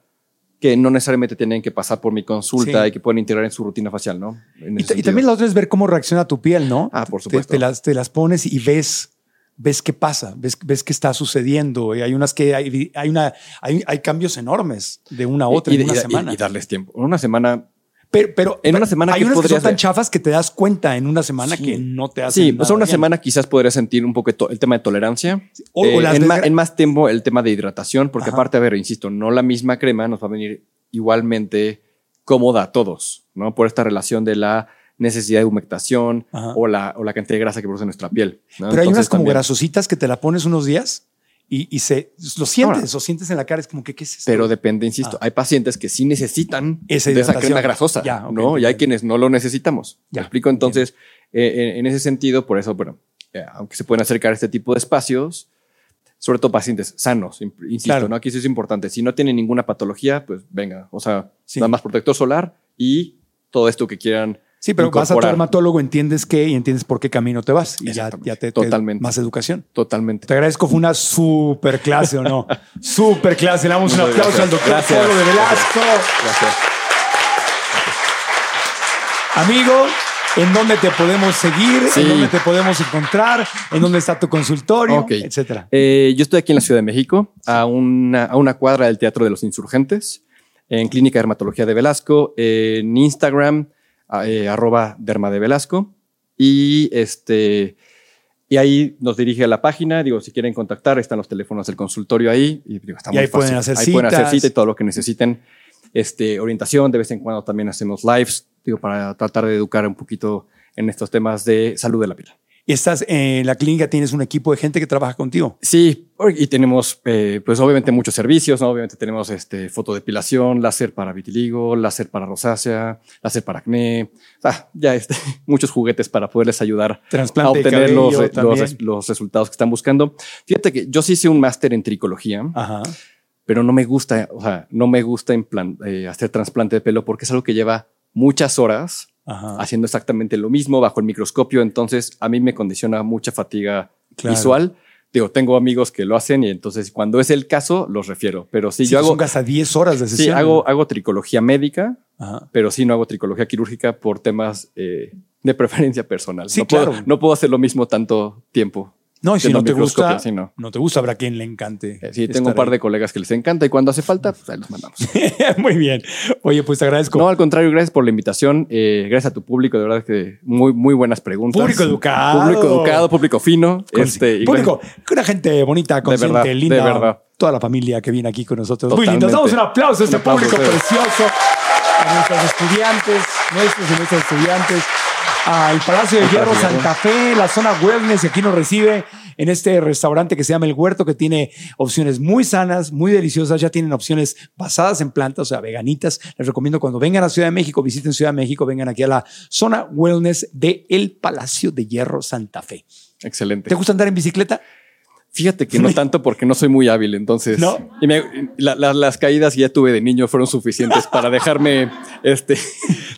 que no necesariamente tienen que pasar por mi consulta Sí. y que pueden integrar en su rutina facial, ¿no? Y, y también la otra es ver cómo reacciona tu piel, ¿no? Ah, por Te- supuesto. Te, las, te las pones y ves, ves qué pasa, ves, ves qué está sucediendo. Y hay unas que hay, hay, una, hay, hay cambios enormes de una a otra Y- en y- una semana. Y, darles tiempo. En una semana pero, pero en una semana, hay ¿qué unas que son podrías tan chafas que te das cuenta en una semana Sí. que no te hacen Sí, o sea, nada una bien. semana quizás podría sentir un poco el tema de tolerancia. O- o Eh, las en, ma- más tiempo el tema de hidratación, porque Ajá. aparte, a ver, insisto, no la misma crema nos va a venir igualmente cómoda a todos, ¿no? Por esta relación de la necesidad de humectación o la, o la cantidad de grasa que produce nuestra piel. ¿no? Pero hay unas como también- grasositas que te la pones unos días y, y se lo sientes, Ahora. o sientes en la cara, es como que, ¿qué es esto? Pero depende, insisto, Ah. hay pacientes que sí necesitan Esa de esa crema grasosa, Ya, ok, ¿no? Y hay quienes no lo necesitamos. Ya, ¿Me explico? Entonces, eh, en, en ese sentido, por eso, bueno, eh, aunque se pueden acercar a este tipo de espacios, sobre todo pacientes sanos, in- insisto, Claro. ¿no? Aquí eso es importante. Si no tienen ninguna patología, pues venga, o sea, Sí. nada más protector solar y todo esto que quieran. Sí, pero vas a tu dermatólogo, entiendes qué y entiendes por qué camino te vas. Y ya, ya te, te- Totalmente. más educación. Totalmente. Te agradezco, fue una super clase, ¿o no? super clase. Le damos un aplauso al doctor Gracias. De Velasco. Gracias. Amigo, ¿en dónde te podemos seguir? Sí. ¿En dónde te podemos encontrar? ¿En dónde está tu consultorio? Ok. Etcétera. Eh, yo estoy aquí en la Ciudad de México, a una, a una cuadra del Teatro de los Insurgentes, en Clínica de Dermatología de Velasco, en Instagram, eh, arroba derma de Velasco. Y, este, y ahí nos dirige a la página. Digo, si quieren contactar, están los teléfonos del consultorio ahí. Y, digo, está Y muy ahí pueden fácil. hacer Ahí pueden hacer cita y todo lo que necesiten. Este, orientación, de vez en cuando también hacemos lives, digo, para tratar de educar un poquito en estos temas de salud de la piel. Y estás en la clínica, tienes un equipo de gente que trabaja contigo. Sí, y tenemos, eh, pues obviamente muchos servicios, ¿no? Obviamente tenemos este, fotodepilación, láser para vitiligo, láser para rosácea, láser para acné, ya este, muchos juguetes para poderles ayudar a obtener los, re- los, resultados que están buscando. Fíjate que yo sí hice un máster en tricología, Ajá. pero no me gusta, o sea, no me gusta eh, hacer trasplante de pelo porque es algo que lleva muchas horas Ajá. haciendo exactamente lo mismo bajo el microscopio. Entonces, a mí me condiciona mucha fatiga Claro. visual. Digo, tengo amigos que lo hacen y entonces cuando es el caso, los refiero. Pero sí, Sí, yo hago, son hasta 10 horas de sí, sesión. hago, hago tricología médica, Ajá. pero sí no hago tricología quirúrgica por temas eh, de preferencia personal. Sí, no, puedo, claro. no puedo hacer lo mismo tanto tiempo. No, y si no te gusta, sí, no. no te gusta, habrá quien le encante. Eh, sí, tengo un par ahí. de colegas que les encanta y cuando hace falta, pues ahí los mandamos. Muy bien. Oye, pues te agradezco. No, al contrario, gracias por la invitación. eh, gracias a tu público, de verdad que muy, muy buenas preguntas. Público educado. Público educado, público fino. Con- este, y público, una gente bonita, consciente, verdad, de linda. verdad. Toda la familia que viene aquí con nosotros. Muy lindos. Damos un aplauso a este aplauso público precioso. A nuestros estudiantes, nuestros y nuestras estudiantes. Al Palacio de Hierro Santa Fe, la zona wellness, y aquí nos recibe en este restaurante que se llama El Huerto, que tiene opciones muy sanas, muy deliciosas. Ya tienen opciones basadas en plantas, o sea, veganitas. Les recomiendo cuando vengan a Ciudad de México, visiten Ciudad de México, vengan aquí a la zona wellness de El Palacio de Hierro Santa Fe. Excelente. ¿Te gusta andar en bicicleta? Fíjate que no tanto porque no soy muy hábil, entonces. ¿No? Y me- la- la- las caídas que ya tuve de niño fueron suficientes para dejarme. Este,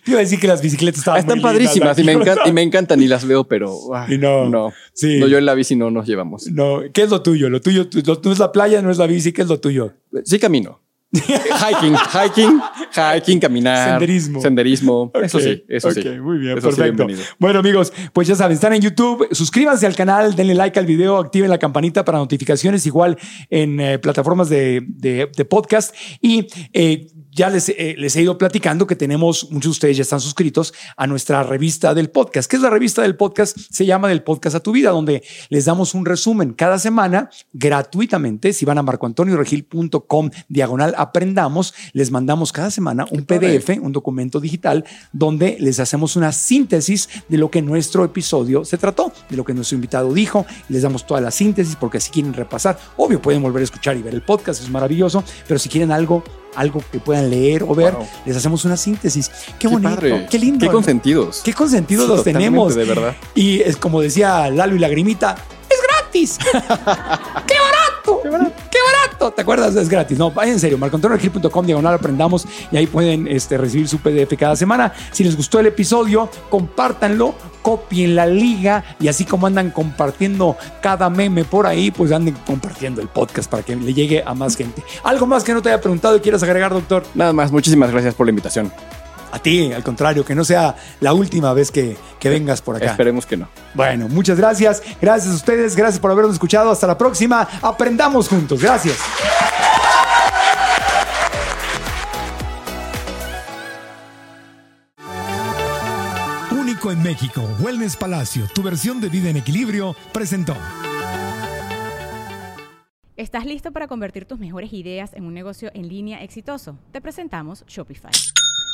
Te iba a decir que las bicicletas estaban están muy lindas padrísimas y me, aquí. encan- y me encantan y las veo, pero. Y no, no. sí. No, yo en la bici no nos llevamos. No, ¿qué es lo tuyo? Lo tuyo no es la playa, no es la bici, ¿qué es lo tuyo? Sí camino. hiking, hiking, hiking, caminar. Senderismo. Senderismo. Eso sí, eso sí. muy bien, Eso perfecto. bueno, amigos, pues ya saben, están en YouTube. Suscríbanse al canal, denle like al video, activen la campanita para notificaciones, igual en eh, plataformas de, de- de podcast. Y eh, ya les, eh, les he ido platicando que tenemos, muchos de ustedes ya están suscritos a nuestra revista del podcast. ¿Qué es la revista del podcast? Se llama Del Podcast a tu Vida, donde les damos un resumen cada semana gratuitamente. Si van a marcoantonioregil.com diagonal aprendamos, les mandamos cada semana un. PDF, un documento digital, donde les hacemos una síntesis de lo que nuestro episodio se trató, de lo que nuestro invitado dijo. Les damos toda la síntesis porque si quieren repasar, obvio pueden volver a escuchar y ver el podcast, es maravilloso, pero si quieren algo, algo que puedan leer o ver, Wow. les hacemos una síntesis. Qué, Qué bonito, padre. qué lindo. Qué consentidos. Qué consentidos Sí, los tenemos. de verdad. Y es como decía Lalo y Lagrimita, gratis. ¡Qué barato! ¡Qué barato! ¿Te acuerdas? Es gratis. No, en serio, marcoantonioregil.com diagonal aprendamos y ahí pueden este, recibir su PDF cada semana. Si les gustó el episodio, compártanlo, copien la liga y así como andan compartiendo cada meme por ahí, pues anden compartiendo el podcast para que le llegue a más gente. ¿Algo más que no te haya preguntado y quieras agregar, doctor? Nada más, muchísimas gracias por la invitación. A ti, al contrario, que no sea la última vez que, que vengas por acá. Esperemos que no. Bueno, muchas gracias. Gracias a ustedes. Gracias por habernos escuchado. Hasta la próxima. Aprendamos juntos. Gracias. Único en México, Wellness Palacio, tu versión de vida en equilibrio, presentó. ¿Estás listo para convertir tus mejores ideas en un negocio en línea exitoso? Te presentamos Shopify.